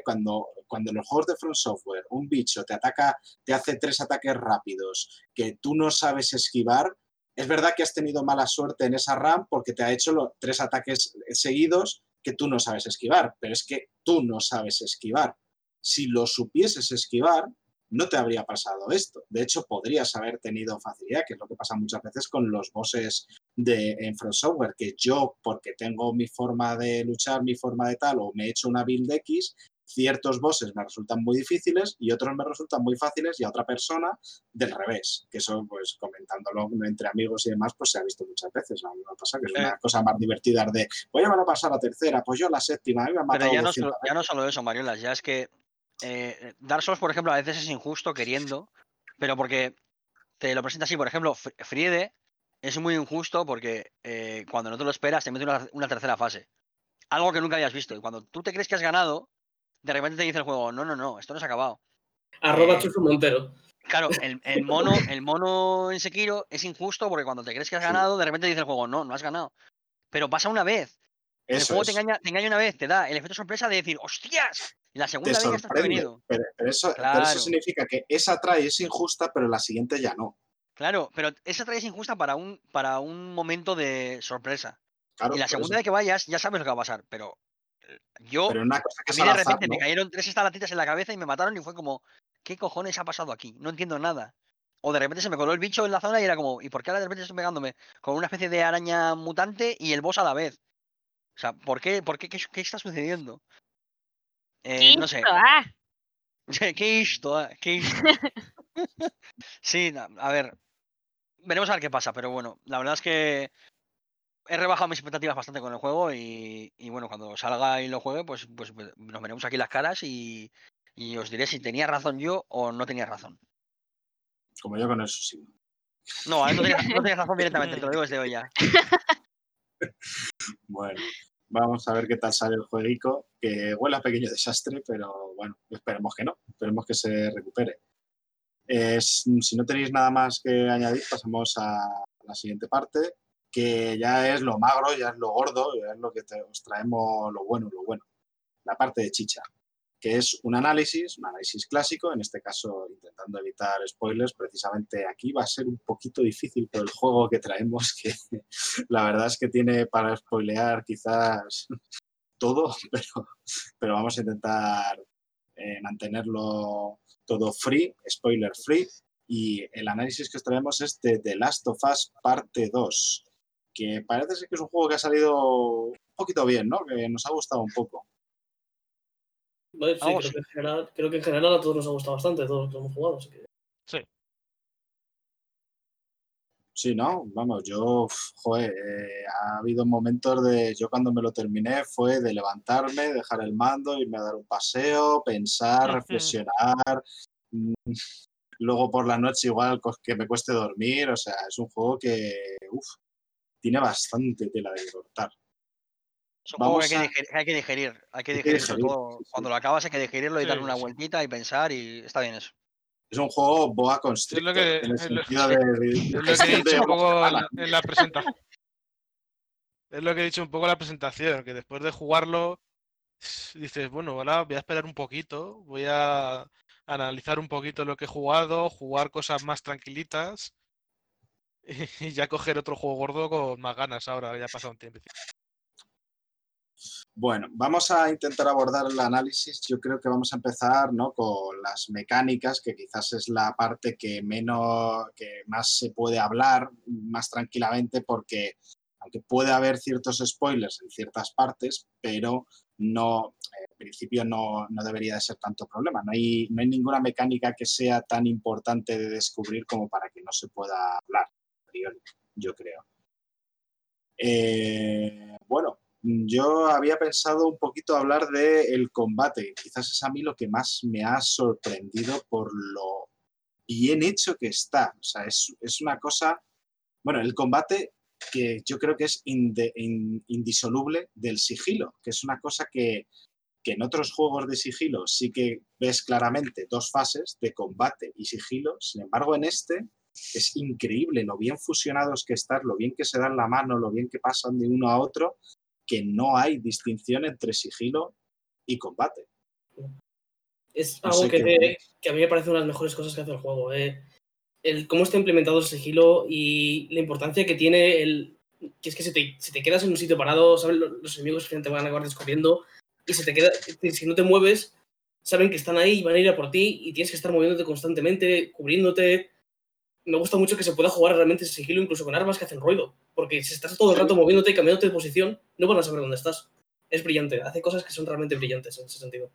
cuando, cuando los juegos de Front Software un bicho te ataca, te hace tres ataques rápidos que tú no sabes esquivar, es verdad que has tenido mala suerte en esa RAM porque te ha hecho los tres ataques seguidos que tú no sabes esquivar, pero es que tú no sabes esquivar. Si lo supieses esquivar, no te habría pasado esto. De hecho, podrías haber tenido facilidad, que es lo que pasa muchas veces con los bosses de en Front Software, que yo, porque tengo mi forma de luchar, mi forma de tal, o me he hecho una build X, ciertos bosses me resultan muy difíciles y otros me resultan muy fáciles y a otra persona del revés. Que eso, pues comentándolo entre amigos y demás, pues se ha visto muchas veces. A mí me pasa que es una Eh. cosa más divertida de, voy a a pasar la tercera, pues yo la séptima, a mí me han Pero ya no, 200 solo, ya no solo eso, Mariolas, ya es que eh, Dark Souls, por ejemplo, a veces es injusto queriendo, pero porque te lo presenta así, por ejemplo, Fr- Friede es muy injusto porque eh, cuando no te lo esperas te mete una, una tercera fase. Algo que nunca habías visto. Y cuando tú te crees que has ganado, de repente te dice el juego, no, no, no, esto no se ha acabado. Arroba Eh, Montero. Claro, el, el mono, el mono en Sekiro es injusto porque cuando te crees que has ganado, de repente dice el juego, no, no has ganado. Pero pasa una vez. El juego te engaña, te engaña una vez, te da el efecto sorpresa de decir, ¡hostias! Y la te segunda vez sorprende. prevenido. Pero, pero eso, pero eso significa que esa try es injusta, pero la siguiente ya no. Claro, pero esa trae es injusta para un, para un momento de sorpresa. Claro, y la segunda eso. vez que vayas, ya sabes lo que va a pasar. Pero eh, yo, Pero una cosa que a mí de azar, repente me cayeron tres estalactitas en la cabeza y me mataron y fue como, ¿qué cojones ha pasado aquí? No entiendo nada. O de repente se me coló el bicho en la zona y era como, ¿y por qué ahora de repente estoy pegándome con una especie de araña mutante y el boss a la vez? O sea, ¿por qué? ¿Por qué? ¿Qué, qué está sucediendo? Eh, no sé. Ah. ¿Qué esto? ah? ¿Qué esto? sí, a ver. Veremos a ver qué pasa, pero bueno, la verdad es que he rebajado mis expectativas bastante con el juego y, y bueno, cuando salga y lo juegue, pues, pues ve- nos veremos aquí las caras y, y os diré si tenía razón yo o no tenía razón. Como yo con eso sí. No, eh, no tenías, no tenías razón directamente, te lo digo desde hoy ya. Bueno, vamos a ver qué tal sale el jueguico, que huele a pequeño desastre, pero bueno, esperemos que no, esperemos que se recupere. Es- si no tenéis nada más que añadir, pasamos a la siguiente parte, que ya es lo magro, ya es lo gordo, ya es lo que os traemos lo bueno, lo bueno. La parte de chicha, que es un análisis, un análisis clásico, en este caso intentando evitar spoilers, precisamente aquí va a ser un poquito difícil por el juego que traemos, que la verdad es que tiene para spoilear quizás todo, pero, pero vamos a intentar eh, mantenerlo todo free, spoiler free. Y el análisis que os traemos es de The Last of Us parte 2, que parece ser que es un juego que ha salido un poquito bien, ¿no? Que nos ha gustado un poco. Vale, sí, creo que, en general, creo que en general a todos nos ha gustado bastante, a todos los que hemos jugado. Así que... Sí, ¿no? Vamos, yo, joder, eh, ha habido momentos de, yo cuando me lo terminé fue de levantarme, dejar el mando, irme a dar un paseo, pensar, reflexionar, mm, luego por la noche igual cos- que me cueste dormir, o sea, es un juego que, uf, tiene bastante tela de cortar. Es un juego que hay, que digerir, hay que digerir, hay que Hay que digerir, sobre digerir, todo sí, sí. cuando lo acabas hay que digerirlo y Sí, darle una sí. vueltita y pensar y está bien eso. Es un juego boa constrictor, que- en el es lo- sentido de, de Es lo que he dicho un poco en semana. la, en la presentación. Es lo que he dicho un poco en la presentación, que después de jugarlo, dices, bueno, ahora voy a esperar un poquito, voy a analizar un poquito lo que he jugado, jugar cosas más tranquilitas y ya coger otro juego gordo con más ganas ahora, ya ha pasado un tiempo. Bueno, vamos a intentar abordar el análisis. Yo creo que vamos a empezar ¿no? con las mecánicas, que quizás es la parte que menos, que más se puede hablar más tranquilamente, porque aunque puede haber ciertos spoilers en ciertas partes, pero no, en principio no, no debería de ser tanto problema. No hay, no hay ninguna mecánica que sea tan importante de descubrir como para que no se pueda hablar, yo creo. Eh, bueno, yo había pensado un poquito hablar del combate. Quizás es a mí lo que más me ha sorprendido por lo bien hecho que está. O sea, es, es una cosa. Bueno, el combate que yo creo que es indisoluble del sigilo, que es una cosa que, que en otros juegos de sigilo sí que ves claramente dos fases de combate y sigilo. Sin embargo, en este es increíble lo bien fusionados que están, lo bien que se dan la mano, lo bien que pasan de uno a otro que no hay distinción entre sigilo y combate. Es No algo que, que a mí me parece una de las mejores cosas que hace el juego. eh. El cómo está implementado el sigilo y la importancia que tiene el. Que es que si te, si te quedas en un sitio parado, ¿sabes? Los, enemigos que te van a acabar descubriendo. Y si, te queda, si no te mueves, saben que están ahí y van a ir a por ti. Y tienes que estar moviéndote constantemente, cubriéndote. Me gusta mucho que se pueda jugar realmente ese sigilo incluso con armas que hacen ruido. Porque si estás todo el rato moviéndote y cambiándote de posición, no van a saber dónde estás. Es brillante. Hace cosas que son realmente brillantes en ese sentido.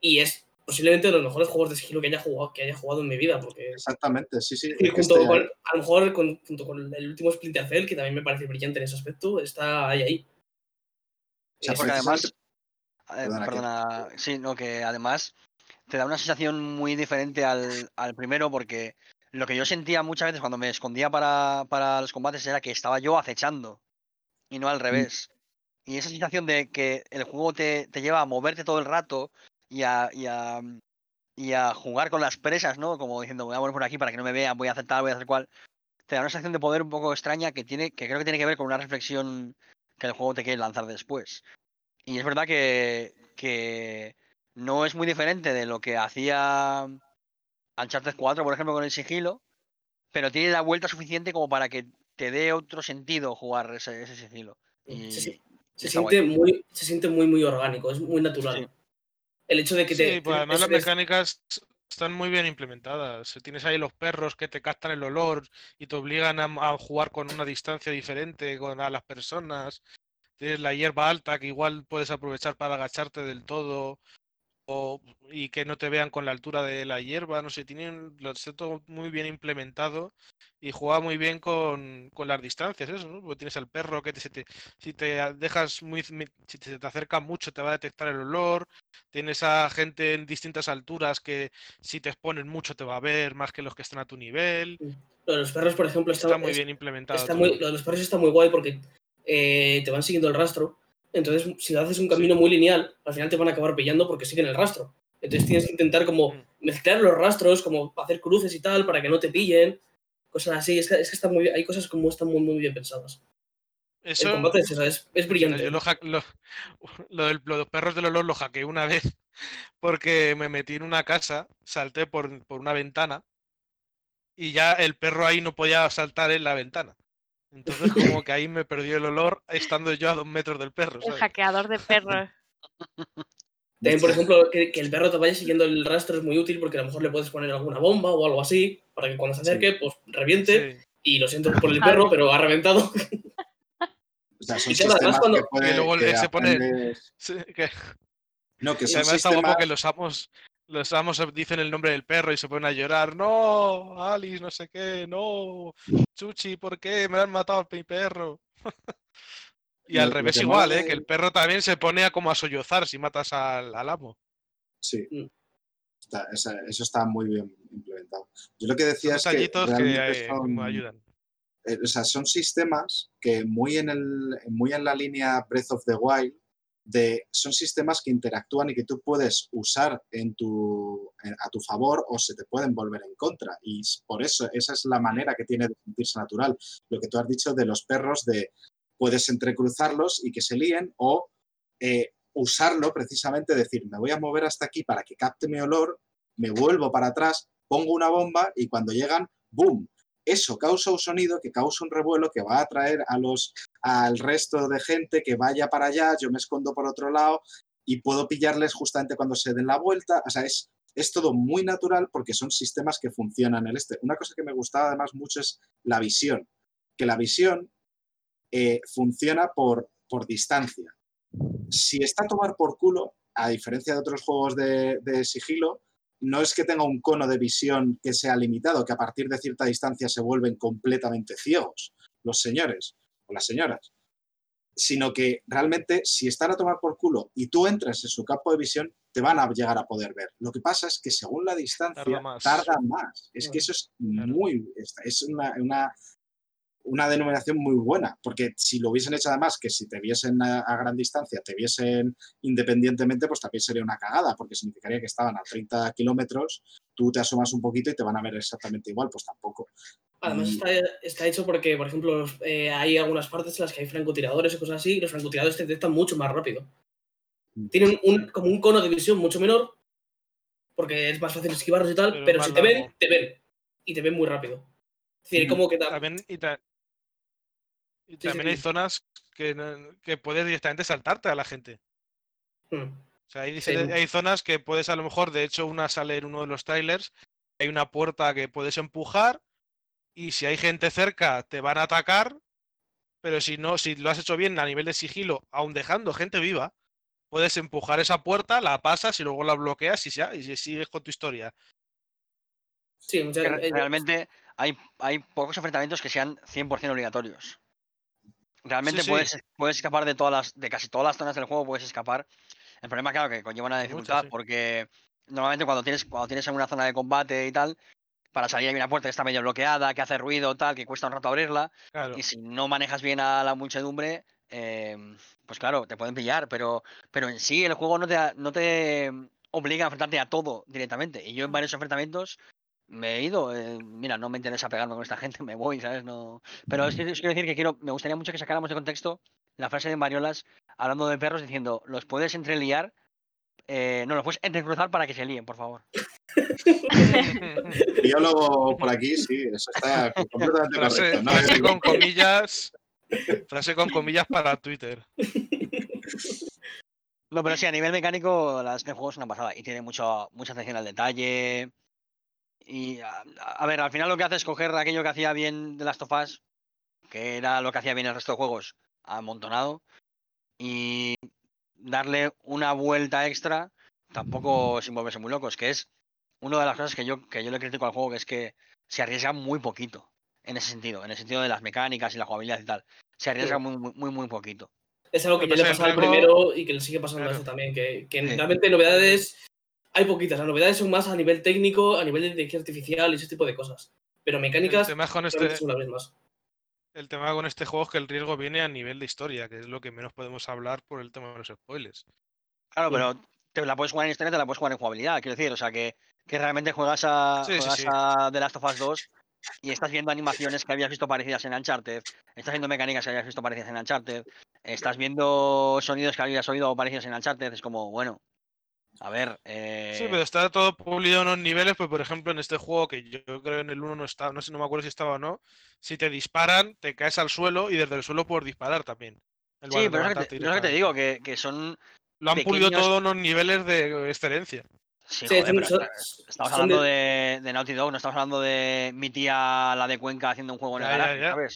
y es posiblemente de los mejores juegos de sigilo que haya jugado, que haya jugado en mi vida, porque Exactamente, sí, sí. y junto este- con, a lo mejor con- junto con el último Splinter Cell, que también me parece brillante en ese aspecto, está ahí ahí. o sea, porque además- Eh, Perdona, Perdona, sí, no, que además te da una sensación muy diferente al, al primero porque lo que yo sentía muchas veces cuando me escondía para, para los combates era que estaba yo acechando y no al revés. Y esa sensación de que el juego te, te lleva a moverte todo el rato y a, y a, y a jugar con las presas, ¿no? Como diciendo, voy a poner por aquí para que no me vean, voy a hacer tal, voy a hacer cual. Te da una sensación de poder un poco extraña que tiene, que creo que tiene que ver con una reflexión que el juego te quiere lanzar después. Y es verdad que, que no es muy diferente de lo que hacía Uncharted 4, por ejemplo, con el sigilo, pero tiene la vuelta suficiente como para que te dé otro sentido jugar ese, ese sigilo. Y, Sí, sí. Se siente, muy, se siente muy, muy orgánico, es muy natural. Sí. El hecho de que te. Sí, pues además las mecánicas están muy bien implementadas. Tienes ahí los perros que te captan el olor y te obligan a, a jugar con una distancia diferente con a las personas. Tienes la hierba alta que igual puedes aprovechar para agacharte del todo o, y que no te vean con la altura de la hierba. No sé, tienen lo está todo muy bien implementado y juega muy bien con, con las distancias, eso, ¿no? Porque tienes al perro que te, se te- si te dejas muy, si te, te acerca mucho te va a detectar el olor. Tienes a gente en distintas alturas que si te exponen mucho te va a ver más que los que están a tu nivel. Lo de los perros, por ejemplo, está, Está muy es- bien implementado. está muy, lo de los perros está muy guay porque eh, te van siguiendo el rastro. Entonces, si haces un camino muy lineal, al final te van a acabar pillando porque siguen el rastro. Entonces tienes que intentar como Mm. mezclar los rastros, como hacer cruces y tal, para que no te pillen. Cosas así. Es que, es que está muy, hay cosas como están muy, muy bien pensadas. Eso, el combate es, eso, es, es brillante. Yo lo, lo- lo del- lo de los perros del olor lo hackeé una vez porque me metí en una casa, salté por, por una ventana y ya el perro ahí no podía saltar en la ventana. Entonces como que ahí me perdió el olor estando yo a dos metros del perro. El ¿sabes? hackeador de perros. También, por ejemplo, que, que el perro te vaya siguiendo el rastro es muy útil porque a lo mejor le puedes poner alguna bomba o algo así para que cuando se Sí. acerque, pues reviente. Sí. Y lo siento por el perro, pero ha reventado. O sea, son Y además cuando- que puede- Y luego que se pone- aprendes- Sí, que- No, que son además está sistemas... guapo que los amos, los amos dicen el nombre del perro y se ponen a llorar. No, Alice, no sé qué, no, Chuchi, ¿por qué me han matado a mi perro? y al lo revés igual, ¿eh? que el perro también se pone a como a sollozar si matas al, al amo. Sí. Mm. Está- esa- eso está muy bien implementado. Yo lo que Son decía es que son, ayudan. eh, o sea, son sistemas que muy en, el, muy en la línea Breath of the Wild, de, son sistemas que interactúan y que tú puedes usar en tu, a tu favor o se te pueden volver en contra. Y por eso, esa es la manera que tiene de sentirse natural. Lo que tú has dicho de los perros, de puedes entrecruzarlos y que se líen o eh, usarlo precisamente, decir, me voy a mover hasta aquí para que capte mi olor, me vuelvo para atrás, pongo una bomba y cuando llegan, ¡boom! Eso causa un sonido que causa un revuelo que va a atraer a los, al resto de gente que vaya para allá, yo me escondo por otro lado y puedo pillarles justamente cuando se den la vuelta. O sea, es, es todo muy natural porque son sistemas que funcionan el este. Una cosa que me gustaba además mucho es la visión, que la visión eh, funciona por, por distancia. Si está a tomar por culo, a diferencia de otros juegos de sigilo, no es que tenga un cono de visión que sea limitado, que a partir de cierta distancia se vuelven completamente ciegos los señores o las señoras, sino que realmente si están a tomar por culo y tú entras en su campo de visión, te van a llegar a poder ver. Lo que pasa es que según la distancia, Tarda más. tarda más. Es que eso es muy, es una, una, una denominación muy buena, porque si lo hubiesen hecho además, que si te viesen a, a gran distancia, te viesen independientemente, pues también sería una cagada, porque significaría que estaban a 30 kilómetros, tú te asomas un poquito y te van a ver exactamente igual, pues tampoco. Además está, está hecho porque, por ejemplo, eh, hay algunas partes en las que hay francotiradores y cosas así, y los francotiradores te detectan mucho más rápido. Mm. Tienen un, como un cono de visión mucho menor, porque es más fácil esquivarlos y tal, Pero si te ven, te ven. Y te ven muy rápido. Es decir, Mm. como que ta- También, y, ta- y sí, también hay sí. zonas que, que puedes directamente saltarte a la gente. Mm. O sea, hay, hay zonas que puedes a lo mejor, de hecho, una sale en uno de los trailers, hay una puerta que puedes empujar y si hay gente cerca te van a atacar, pero si no, si lo has hecho bien a nivel de sigilo, aun dejando gente viva, puedes empujar esa puerta, la pasas y luego la bloqueas y ya, y sigues con tu historia. Sí, muchas- realmente hay, hay pocos enfrentamientos que sean 100% obligatorios. Realmente sí. Puedes, puedes escapar de todas las, de casi todas las zonas del juego, puedes escapar. El problema, claro, que conlleva una dificultad sí. porque normalmente cuando tienes, cuando tienes en una zona de combate y tal, para salir hay una puerta que está medio bloqueada, que hace ruido, tal, que cuesta un rato abrirla. Claro. Y si no manejas bien a la muchedumbre, eh, pues claro, te pueden pillar, pero, pero en sí el juego no te, no te obliga a enfrentarte a todo directamente. Y yo en varios enfrentamientos me he ido, eh, mira, no me interesa pegarme con esta gente, me voy, ¿sabes? No... Pero es que os quiero decir que quiero, me gustaría mucho que sacáramos de contexto la frase de Mariolas hablando de perros diciendo, los puedes entreliar, eh, no, los puedes entrecruzar para que se líen, por favor. Biólogo por aquí, sí, eso está completamente Frase, correcto. ¿no? frase con comillas. Frase con comillas para Twitter. No, pero sí, a nivel mecánico, la este juego es una pasada y tiene mucho, mucha atención al detalle. Y a, a ver, al final lo que hace es coger aquello que hacía bien de Last of Us, que era lo que hacía bien el resto de juegos, amontonado, y darle una vuelta extra, tampoco sin volverse muy locos, que es una de las cosas que yo, que yo le critico al juego, que es que se arriesga muy poquito en ese sentido, en el sentido de las mecánicas y la jugabilidad y tal. Se arriesga muy, muy, muy, muy poquito. Es algo que ya le el pasaba al primero y que le sigue pasando a este también. Que, que Sí. realmente novedades hay poquitas. Las novedades son más a nivel técnico, a nivel de inteligencia artificial y ese tipo de cosas. Pero El mecánicas tema con este, son las mismas. el tema con este juego es que el riesgo viene a nivel de historia, que es lo que menos podemos hablar por el tema de los spoilers. Claro, Sí. pero te la puedes jugar en historia, te la puedes jugar en jugabilidad, quiero decir, o sea que, que realmente juegas a Sí, sí, juegas sí. a The Last of Us 2 y estás viendo animaciones que habías visto parecidas en Uncharted, estás viendo mecánicas que habías visto parecidas en Uncharted, estás viendo sonidos que habías oído parecidos en Uncharted, es como, bueno, a ver, eh, Sí, pero está todo pulido en unos niveles, pues por ejemplo en este juego, que yo creo en el 1 no está, no sé, no me acuerdo si estaba o no, si te disparan, te caes al suelo y desde el suelo puedes disparar también. sí, pero es lo que te, que te digo, que, que son, Lo han pulido pequeños- todo en unos niveles de excelencia. sí, joder, pero son- estamos son hablando de- de, de Naughty Dog, no estamos hablando de mi tía, la de Cuenca, haciendo un juego en el Ya, ya, garaje, ya. ¿sabes?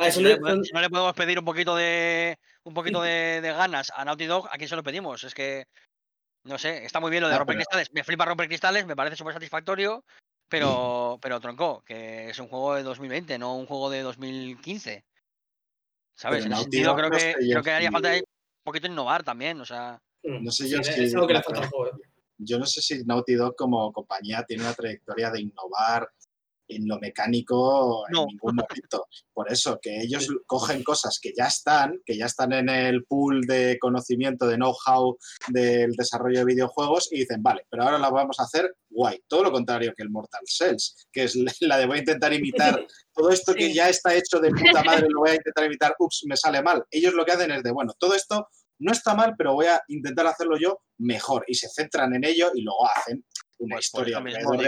Ah, Si son no, de- le, pode- son- si no le podemos pedir un poquito de un poquito de, de ganas a Naughty Dog, ¿a quién se lo pedimos? Es que no sé, está muy bien lo de Ah, romper pero- cristales, me flipa romper cristales, me parece súper satisfactorio, pero pero tronco, que es un juego de 2020, no un juego de 2015. ¿Sabes? Pero en ese Naughty sentido Dog creo no que creo que haría falta un poquito innovar también, o sea, No sé sí, yo es si algo que le falta al juego. eh. Yo no sé si Naughty Dog como compañía tiene una trayectoria de innovar en lo mecánico No. en ningún momento. Por eso, que ellos cogen cosas que ya están, que ya están en el pool de conocimiento, de know-how del desarrollo de videojuegos y dicen, vale, pero ahora la vamos a hacer guay. Todo lo contrario que el Mortal Cells, que es la de voy a intentar imitar todo esto que ya está hecho de puta madre, lo voy a intentar imitar, ups, me sale mal. Ellos lo que hacen es de, bueno, todo esto no está mal, pero voy a intentar hacerlo yo mejor. Y se centran en ello y luego hacen una Pues por historia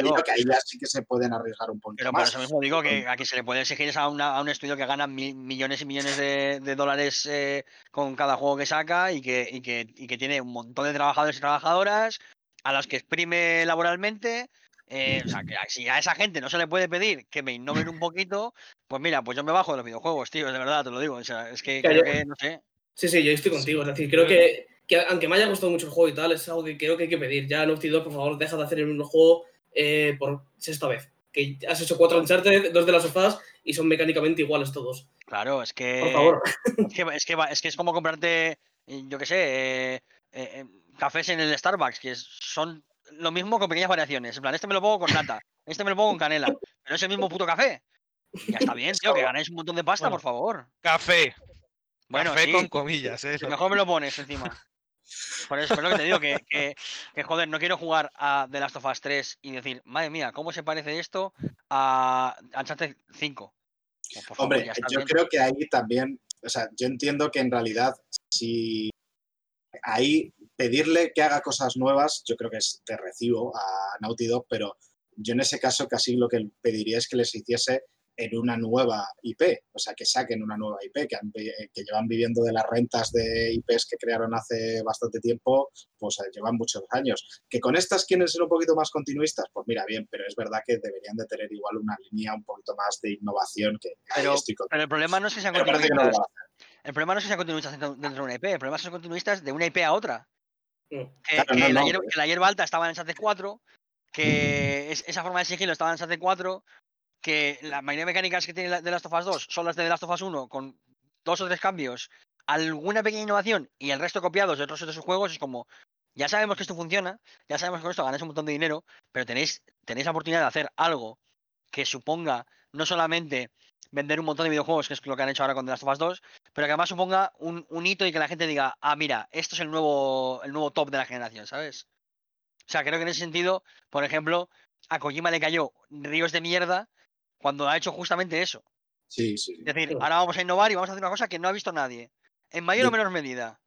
digo- que ahí ya sí que se pueden arriesgar un poquito pero por más. eso mismo digo que a que se le puede exigir a, una- a un estudio que gana mi- millones y millones de, de dólares eh, con cada juego que saca y que, y, que, y que tiene un montón de trabajadores y trabajadoras a los que exprime laboralmente. eh, o sea, que si a esa gente no se le puede pedir que me innoven un poquito, pues mira, pues yo me bajo de los videojuegos, tío, de verdad, te lo digo. O sea, es que Claro. creo que, no sé. Sí, sí, yo estoy contigo. Es decir, creo que, que aunque me haya gustado mucho el juego y tal, es algo que creo que hay que pedir. Ya Naughty Dog, por favor, deja de hacer el mismo juego eh, por sexta vez. Que has hecho cuatro Uncharted, dos de las sofás y son mecánicamente iguales todos. Claro, es que. Por favor. Es que, es, que, es que es como comprarte, yo qué sé, eh, eh, cafés en el Starbucks, que son lo mismo con pequeñas variaciones. En plan, este me lo pongo con nata, este me lo pongo con canela, pero es el mismo puto café. Ya está bien, tío, que ganáis un montón de pasta, Bueno. por favor. Café. Bueno, Café sí, con comillas, ¿eh? mejor me lo pones encima. Por eso, por lo que te digo, que, que, que, joder, no quiero jugar a The Last of Us 3 y decir, madre mía, ¿cómo se parece esto a Uncharted 5? Pues, favor, Hombre, yo bien. creo que ahí también, o sea, yo entiendo que en realidad si ahí pedirle que haga cosas nuevas, yo creo que es de recibo a Naughty Dog, pero yo en ese caso casi lo que pediría es que les hiciese en una nueva IP, o sea, que saquen una nueva IP, que, han vi- que llevan viviendo de las rentas de IPs que crearon hace bastante tiempo, pues eh, llevan muchos años. Que con estas quieren ser un poquito más continuistas, pues mira, bien, pero es verdad que deberían de tener igual una línea un poquito más de innovación que Pero- estoy con- Pero el problema no es que sean no continuistas. hacer. el problema no es que sean continuistas dentro dentro de una IP, el problema es que son continuistas de una IP a otra. Mm. Que, Claro, que no, la, no, hierba, pero- que la hierba alta estaba en Uncharted 4, que es- esa forma de sigilo estaba en Uncharted 4, que la mayoría de mecánicas que tiene The Last of Us 2 son las de The Last of Us 1, con dos o tres cambios, alguna pequeña innovación y el resto copiados de otros de sus juegos, es como, ya sabemos que esto funciona, ya sabemos que con esto ganáis un montón de dinero, pero tenéis, tenéis la oportunidad de hacer algo que suponga no solamente vender un montón de videojuegos, que es lo que han hecho ahora con The Last of Us 2, pero que además suponga un, un hito y que la gente diga, ah, mira, esto es el nuevo, el nuevo top de la generación, ¿sabes? O sea, creo que en ese sentido, por ejemplo, a Kojima le cayó ríos de mierda cuando ha hecho justamente eso. Sí, sí. sí. Es decir, Sí. ahora vamos a innovar y vamos a hacer una cosa que no ha visto nadie. En mayor o menor medida.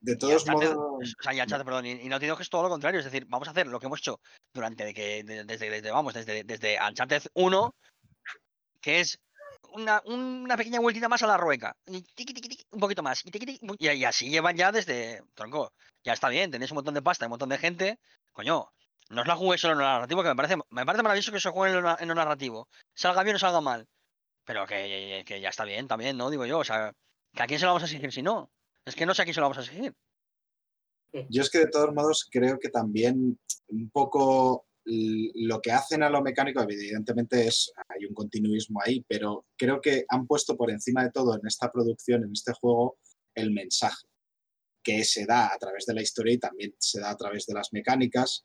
De todos modos, o sea, y Uncharted, perdón, y, y Naughty Dog es todo lo contrario. Es decir, vamos a hacer lo que hemos hecho durante de que, de- desde, desde, vamos, desde, desde Uncharted 1, que es una, una pequeña vueltita más a la rueca. Y tiqui, tiqui, tiqui, un poquito más. Y, y así llevan ya desde. Tronco, ya está bien, tenéis un montón de pasta, un montón de gente. Coño, no os la juguéis solo en lo narrativo, que me parece, me parece maravilloso que se juegue en lo, en lo narrativo. Salga bien o salga mal. Pero que, que ya está bien también, ¿no? Digo yo. O sea, que a quién se lo vamos a exigir si no. Es que no sé a quién se lo vamos a exigir. yo es que de todos modos creo que también un poco lo que hacen a lo mecánico, evidentemente es hay un continuismo ahí, pero creo que han puesto por encima de todo en esta producción, en este juego, el mensaje que se da a través de la historia y también se da a través de las mecánicas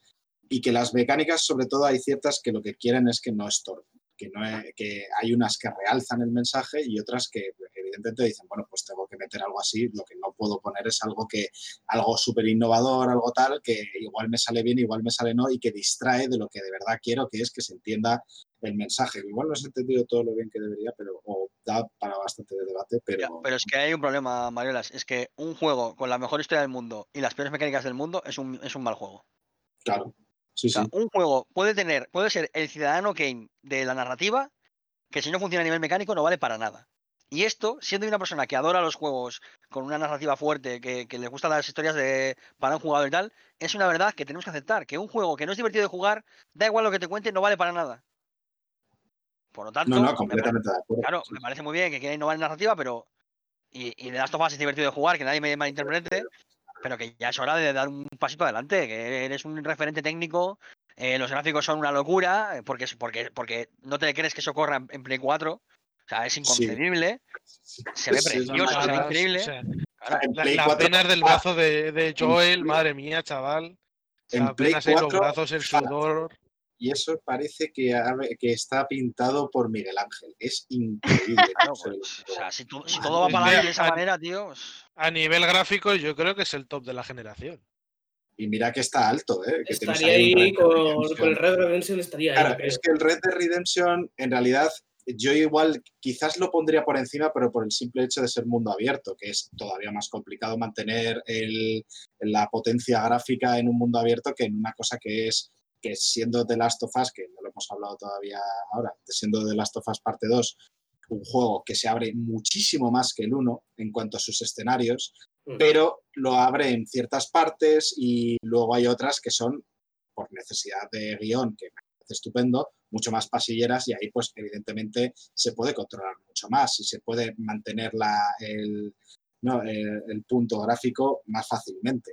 y que las mecánicas sobre todo hay ciertas que lo que quieren es que no estorben, que, no que hay unas que realzan el mensaje y otras que evidentemente dicen, bueno, pues tengo que meter algo así, lo que no puedo poner es algo que algo súper innovador, algo tal, que igual me sale bien, igual me sale no, y que distrae de lo que de verdad quiero, que es que se entienda el mensaje. Igual no se ha entendido todo lo bien que debería, pero o da para bastante de debate, pero, Ya, pero es que hay un problema, Mariolas. Es que un juego con la mejor historia del mundo y las peores mecánicas del mundo es un, es un mal juego. claro, sí, O sea, sí. un juego puede tener, puede ser el ciudadano Kane de la narrativa, que si no funciona a nivel mecánico no vale para nada. Y esto, siendo una persona que adora los juegos con una narrativa fuerte, que, que le gustan las historias de para un jugador y tal, es una verdad que tenemos que aceptar, que un juego que no es divertido de jugar, da igual lo que te cuente, no vale para nada. Por lo tanto, No, no, completamente de claro, sí, me parece muy bien que quiera innovar en narrativa, pero. Y, y The Last of Us es divertido de jugar, que nadie me malinterprete, pero que ya es hora de dar un pasito adelante, que eres un referente técnico, eh, los gráficos son una locura, eh, porque, porque, porque no te crees que eso corra en, en Play 4, o sea, es inconcebible, se ve precioso, se ve increíble. o sea, la- las 4 venas del brazo de, de Joel, madre mía, chaval. O sea, En Play apenas en los 4, brazos, el sudor. Y eso parece que, ha- que está pintado por Miguel Ángel. Es increíble. claro, o sea, pues, o sea, si, to- si todo va para de esa a- manera, tío. pues, A nivel gráfico, yo creo que es el top de la generación. Y mira que está alto, ¿eh? Que Estaría ahí con, el Red Redemption, estaría ahí. Claro, es que el Red Dead Redemption, en realidad, yo igual quizás lo pondría por encima, pero por el simple hecho de ser mundo abierto, que es todavía más complicado mantener el- la potencia gráfica en un mundo abierto que en una cosa que es que siendo The Last of Us, que no lo hemos hablado todavía ahora, siendo The Last of Us parte 2, un juego que se abre muchísimo más que el 1 en cuanto a sus escenarios, Mm. pero lo abre en ciertas partes y luego hay otras que son por necesidad de guion, que me parece estupendo, mucho más pasilleras y ahí pues evidentemente se puede controlar mucho más y se puede mantener la, el, no, el, el punto gráfico más fácilmente.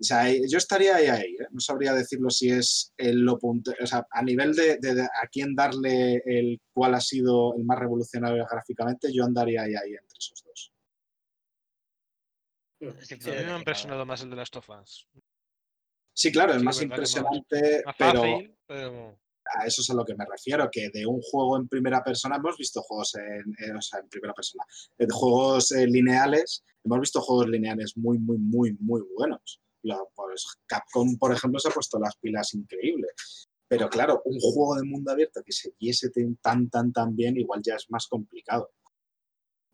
O sea, yo estaría ahí, ahí ¿eh? no sabría decirlo si es el lo punto, o sea, a nivel de, de- de a quién darle el cuál ha sido el más revolucionario gráficamente, yo andaría ahí, ahí entre esos dos. Es sí, A mí me ha impresionado más el de las Us. Sí, claro, es Sí, que más- impresionante, Más pero fácil, pero. a eso es a lo que me refiero, que de un juego en primera persona hemos visto juegos en, o sea, en primera persona, de juegos eh, lineales, hemos visto juegos lineales muy, muy, muy, muy buenos. Capcom, por ejemplo, se ha puesto las pilas increíbles. Pero claro, un juego de mundo abierto que se viese tan, tan, tan, bien, igual ya es más complicado.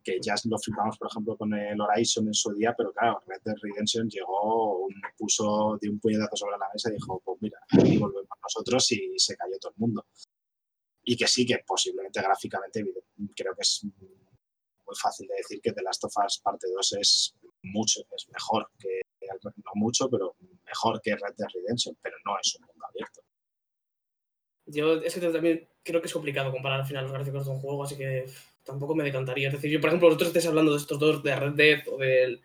Que ya lo flipamos, por ejemplo, con el Horizon en su día, pero claro, Red Dead Redemption llegó, puso de un puñetazo sobre la mesa y dijo, pues mira, aquí volvemos nosotros y se cayó todo el mundo. Y que sí, que posiblemente gráficamente creo que es muy fácil de decir que The Last of Us parte 2 es mucho, es mejor que, no mucho, pero mejor que Red Dead Redemption, pero no es un mundo abierto. Yo es que también creo que es complicado comparar al final los gráficos de un juego, así que tampoco me decantaría. Es decir, yo, por ejemplo, vosotros estáis hablando de estos dos, de Red Dead o del,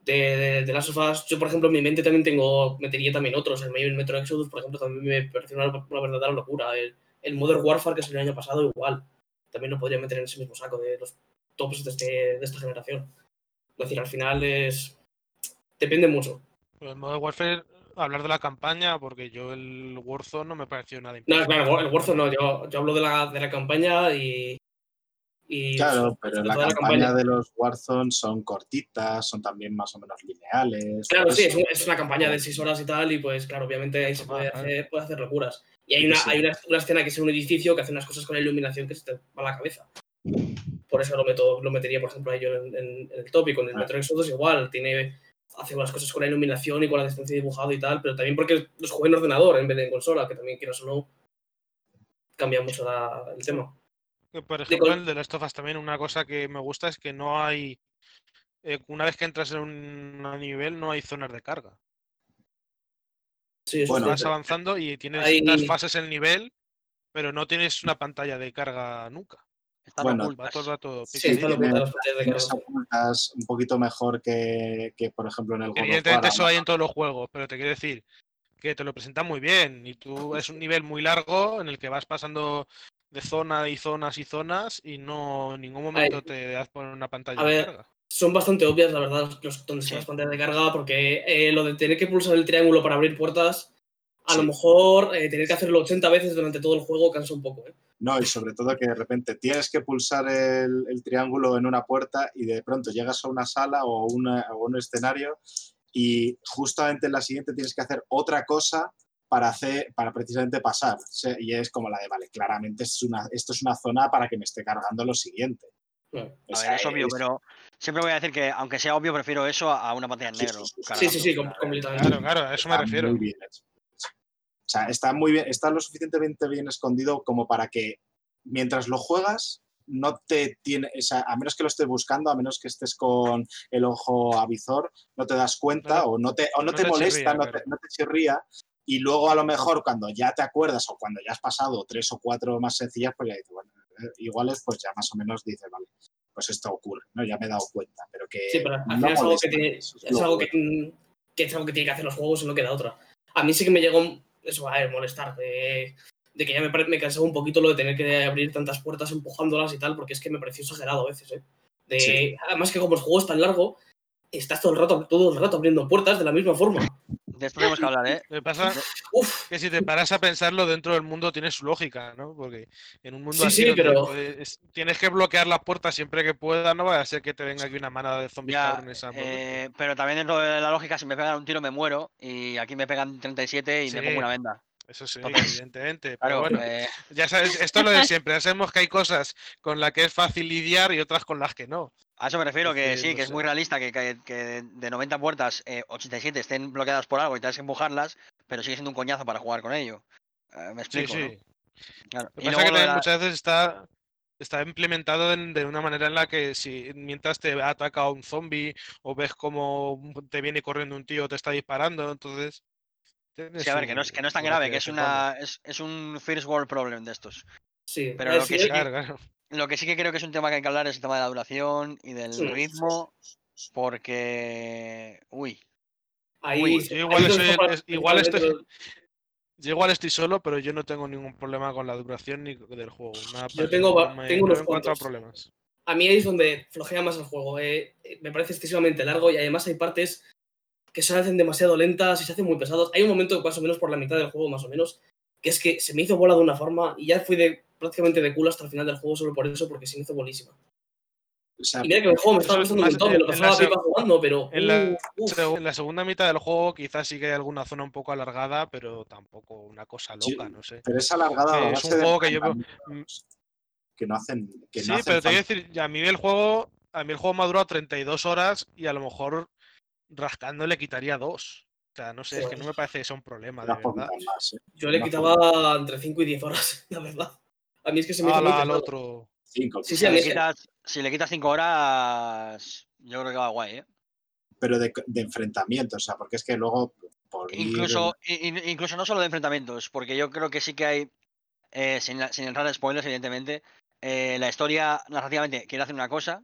de, de, de Last of Us. Yo, por ejemplo, en mi mente también tengo, metería también otros. El medio Metro Exodus, por ejemplo, también me pareció una, una verdadera locura. El, el Modern Warfare, que salió el año pasado, igual. También lo podría meter en ese mismo saco de los tops de, este, de esta generación. Es decir, al final es. Depende mucho. Pero el Modern Warfare, hablar de la campaña, porque yo el Warzone no me pareció nada No, impresionante. claro, el Warzone no, yo, yo hablo de la, de la campaña y. y Claro, pero la campaña de los Warzone son cortitas, son también más o menos lineales. Claro, por sí, es, eso. un- es una campaña de 6 horas y tal, y pues claro, obviamente ahí se puede hacer, puede hacer locuras. Y hay una, Sí. hay una, una escena que es en un edificio que hace unas cosas con la iluminación que se te va a la cabeza. Por eso lo, meto, lo metería, por ejemplo, a ello en, en- en el tópico. En el Ah. Metro Exodus igual, tiene, hace unas cosas con la iluminación y con la distancia dibujado y tal, pero también porque los jugué en ordenador en vez de en consola, que también quieras o no, cambia mucho la- el tema. Que, Por de ejemplo, el de Last of Us también, una cosa que me gusta es que no hay. eh, una vez que entras en un nivel, no hay zonas de carga. Sí, eso Bueno, es Vas cierto. avanzando y tienes Hay- distintas fases el nivel, pero no tienes una pantalla de carga nunca. Están Bueno, Va ocultas. todo el rato Sí, están ocultas las de ocultas un poquito mejor que, que, por ejemplo, en el War. Evidentemente eso hay en todos los juegos, pero te quiero decir que te lo presentan muy bien y tú es un nivel muy largo en el que vas pasando de zona y zonas y zonas y no en ningún momento te das por una pantalla a de ver, carga. son bastante obvias, la verdad, los, donde Sí. las pantallas de carga, porque eh, lo de tener que pulsar el triángulo para abrir puertas, a Sí. lo mejor eh, tener que hacerlo 80 veces durante todo el juego cansa un poco. ¿eh? No, y sobre todo que de repente tienes que pulsar el, el triángulo en una puerta y de pronto llegas a una sala o, una- o un escenario y justamente en la siguiente tienes que hacer otra cosa para, hacer, para precisamente pasar. O sea, Y es como la de, vale, claramente es una, esto es una zona para que me esté cargando lo siguiente. O A ver, es obvio, es- pero siempre voy a decir que, aunque sea obvio, prefiero eso a una pantalla en negro. sí, sí, sí. Sí, sí, completamente. Claro, claro, a eso me está refiero. muy bien hecho. O sea, está muy bien, está lo suficientemente bien escondido como para que mientras lo juegas no te tiene, o sea, a menos que lo estés buscando, a menos que estés con el ojo avizor, no te das cuenta No, o no te, o no no te te molesta, chirría, no, te, no te chirría. Y luego a lo mejor cuando ya te acuerdas o cuando ya has pasado tres o cuatro más sencillas, pues ya dices, bueno, eh, iguales, pues ya más o menos dices, vale, pues esto ocurre, ¿no? Ya me he dado cuenta, pero que Sí, pero al no final es algo, que tiene, eso es es lo algo que, mm, que es algo que tiene que hacer los juegos y no queda otra. A mí sí que me llegó eso a ver, molestar, de, de que ya me, me cansaba un poquito lo de tener que abrir tantas puertas empujándolas y tal, porque es que me pareció exagerado a veces. ¿eh? De, Sí. Además que como el juego es tan largo, estás todo el rato, todo el rato abriendo puertas de la misma forma. De esto tenemos que hablar, ¿eh? Que pasa Uf, que si te paras a pensarlo dentro del mundo tiene su lógica, ¿no? Porque en un mundo Sí, así sí, donde pero- puedes- tienes que bloquear las puertas siempre que puedas, no vaya a ser que te venga aquí una manada de zombies cabrones eh, pero también dentro de la lógica, si me pegan un tiro me muero y aquí me pegan 37 y me Sí. pongo una venda. Eso sí, entonces, evidentemente. Pero Claro, bueno, eh, ya sabes, esto es lo de siempre. Ya sabemos que hay cosas con las que es fácil lidiar y otras con las que no. A eso me refiero, que sí, no que es muy realista que, que- que de 90 puertas, eh, 87 estén bloqueadas por algo y tengas que empujarlas, pero sigue siendo un coñazo para jugar con ello. Eh, me Sí, explico, sí. ¿no? Claro. Lo Y que pasa también la- muchas veces está, está implementado en- de una manera en la que si mientras te ataca un zombie o ves como te viene corriendo un tío te está disparando, entonces... Sí, a ver, que no es, que no es tan grave, que es una es, es un first world problem de estos. sí. Pero lo que sí, sí- Claro, claro. Lo que sí que creo que es un tema que hay que hablar es el tema de la duración y del Sí. ritmo, porque... Uy, ahí, Uy, yo igual soy es- igual estoy- Yo igual estoy solo, pero yo no tengo ningún problema con la duración ni del juego. Nada Yo tengo no me- tengo no unos cuantos. problemas. a mí ahí es donde flojea más el juego. Eh, Me parece excesivamente largo y además hay partes que se hacen demasiado lentas y se hacen muy pesados. Hay un momento más o menos por la mitad del juego, más o menos, que es que se me hizo bola de una forma y ya fui de, prácticamente de culo hasta el final del juego solo por eso, porque se me hizo bolísima. O sea, Y mira que el juego me estaba gustando un montón, me lo pasaba pipa jugando, pero... En la, uh, en la segunda mitad del juego quizás sí que hay alguna zona un poco alargada, pero tampoco una cosa Sí, loca, no sé. pero es alargada que es un juego que yo veo- enfrentamientos que no hacen que Sí, no hacen pero te voy a decir, a mí el juego, a mí el juego me ha durado 32 horas y a lo mejor rascando le quitaría dos. O sea, no sé, es que no me parece que sea un problema, de verdad. más, ¿eh? Yo le quitaba entre 5 y 10 horas, la verdad. A mí es que se me hizo muy al otro. Cinco, Sí, sí, si le quitas, si le quitas 5 horas, yo creo que va guay, ¿eh? pero de, de enfrentamiento, o sea, porque es que luego por Incluso, incluso no solo de enfrentamientos, porque yo creo que sí que hay, eh, sin, la- sin entrar en spoilers, evidentemente, eh, la historia narrativamente quiere hacer una cosa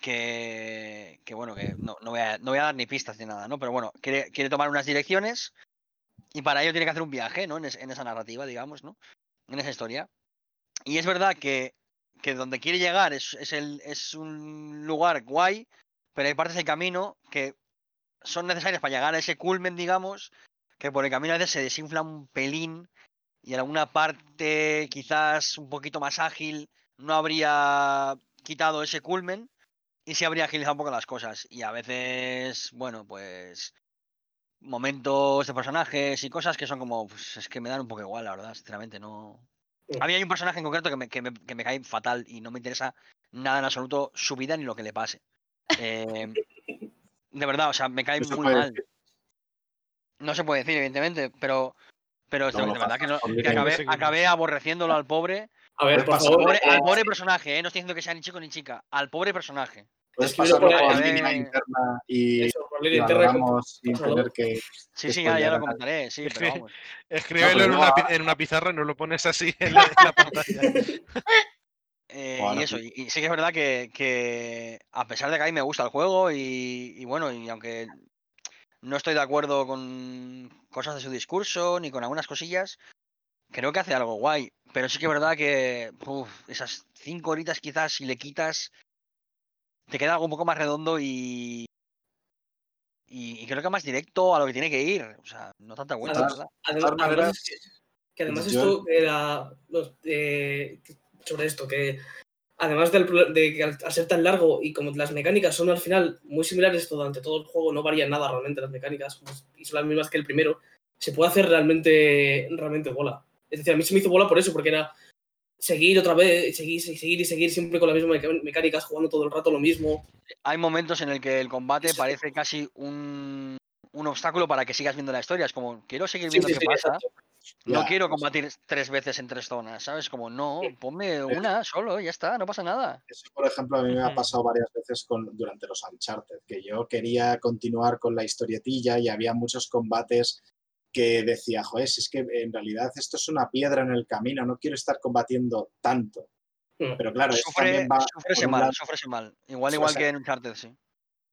que, que bueno, que no, no voy a, no voy a dar ni pistas ni nada, ¿no? Pero bueno, quiere, quiere tomar unas direcciones y para ello tiene que hacer un viaje, ¿no? En, es- en esa narrativa, digamos, ¿no? En esa historia. Y es verdad que, que donde quiere llegar es, es, el, es un lugar guay, pero hay partes del camino que son necesarias para llegar a ese culmen, digamos, que por el camino a veces se desinfla un pelín y en alguna parte quizás un poquito más ágil no habría quitado ese culmen y se habría agilizado un poco las cosas. Y a veces, bueno, pues momentos de personajes y cosas que son como, pues es que me dan un poco igual, la verdad, sinceramente, no... A mí hay un personaje en concreto que me, que me, que me cae fatal y no me interesa nada en absoluto su vida ni lo que le pase. Eh, de verdad, o sea, me cae muy mal. decir. No se puede decir, evidentemente, pero, pero de, No de verdad que, no- que acabé, aborreciéndolo al pobre, A ver, Puede por favor. pobre- eh, al pobre personaje, ¿eh? no estoy diciendo que sea ni chico ni chica, al pobre personaje. Puedes Escribe pasarlo por línea interna y eso, interna, valoramos sin tener que. Sí, sí, ya, ya lo comentaré, sí, pero que- vamos. Escríbelo pero en, no una, a- en una pizarra y nos lo pones así en la, en la pantalla. Eh, Bueno, y eso, sí. y, y sí que es verdad que, que a pesar de que a mí me gusta el juego y, y bueno, y aunque no estoy de acuerdo con cosas de su discurso ni con algunas cosillas, creo que hace algo guay. Pero sí que es verdad que uf, esas cinco horitas quizás si le quitas, te queda algo un poco más redondo y, y, y creo que más directo a lo que tiene que ir. O sea, no tanta vuelta, Además- que, que además esto era los, eh, sobre esto, que además del, de que al, al ser tan largo y como las mecánicas son al final muy similares durante todo el juego, no varían nada realmente las mecánicas pues, y son las mismas que el primero, se puede hacer realmente, realmente bola. Es decir, a mí se me hizo bola por eso, porque era seguir otra vez, seguir, seguir y seguir siempre con las mismas mecánicas, jugando todo el rato lo mismo. hay momentos en el que el combate Sí. parece casi un, un obstáculo para que sigas viendo la historia. Es como, quiero seguir viendo sí, qué sí, pasa. exacto. No Ya, quiero combatir tres veces en tres zonas, ¿sabes? Como, no, ponme ¿Ves? una solo, ya está, no pasa nada. Eso, por ejemplo, a mí me ha pasado varias veces con, durante los Uncharted, que yo quería continuar con la historietilla y había muchos combates que decía, joder, si es que en realidad esto es una piedra en el camino, no quiero estar combatiendo tanto. Mm. Pero claro, Sufre, va sufrese mal, lado- sufrese mal. Igual, Sí, o igual sea, que en Uncharted, sí.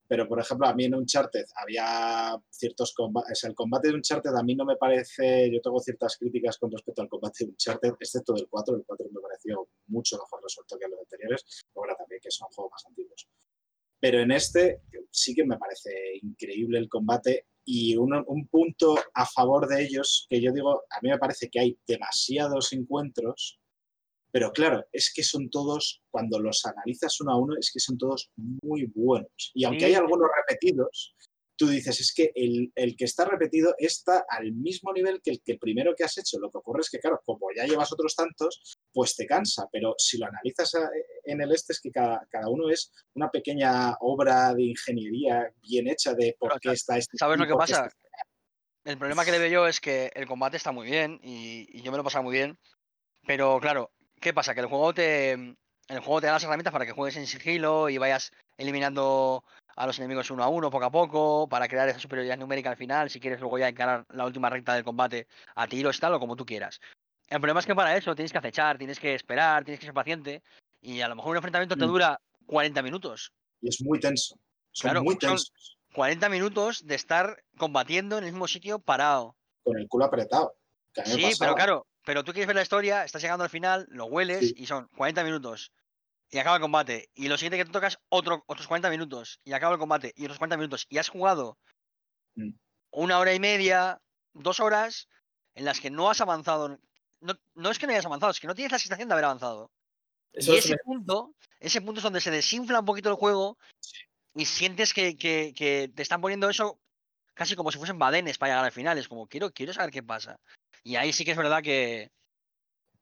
Pero, por ejemplo, a mí en Uncharted había ciertos combates. el combate de Uncharted a mí no me parece. Yo tengo ciertas críticas con respecto al combate de Uncharted, excepto del 4. El 4 me pareció mucho mejor resuelto que los anteriores. Ahora también que son juegos más antiguos. Pero en este sí que me parece increíble el combate. Y un, un punto a favor de ellos, que yo digo, a mí me parece que hay demasiados encuentros pero claro, es que son todos, cuando los analizas uno a uno, es que son todos muy buenos. Y aunque Sí. hay algunos repetidos, tú dices, es que el, el que está repetido está al mismo nivel que el que primero que has hecho. Lo que ocurre es que, claro, como ya llevas otros tantos, pues te cansa. Pero si lo analizas a- en el este, es que cada, cada uno es una pequeña obra de ingeniería bien hecha de por Pero, qué está este. ¿Sabes lo que pasa? este- El problema que le veo yo es que el combate está muy bien y, y yo me lo he pasado muy bien. Pero claro, ¿qué pasa? Que el juego te. El juego te da las herramientas para que juegues en sigilo y vayas eliminando a los enemigos uno a uno, poco a poco, para crear esa superioridad numérica al final, si quieres luego ya encarar la última recta del combate a tiros, tal, o como tú quieras. El problema es que para eso tienes que acechar, tienes que esperar, tienes que ser paciente, y a lo mejor un enfrentamiento te Mm. dura 40 minutos. Y es muy tenso. Son Claro, muy son- tensos. 40 minutos de estar combatiendo en el mismo sitio parado. Con el culo apretado. Sí, pero claro, pero tú quieres ver la historia, estás llegando al final, lo hueles Sí. y son 40 minutos. Y acaba el combate. Y lo siguiente que te tocas otro, otros 40 minutos. Y acaba el combate. Y otros 40 minutos. Y has jugado Mm. una hora y media, dos horas, en las que no has avanzado. No, no es que no hayas avanzado, es que no tienes la sensación de haber avanzado. Eso y es ese punto, ese punto es donde se desinfla un poquito el juego y sientes que, que- que te están poniendo eso casi como si fuesen badenes para llegar al final. Es como, quiero, quiero saber qué pasa. Y ahí sí que es verdad que,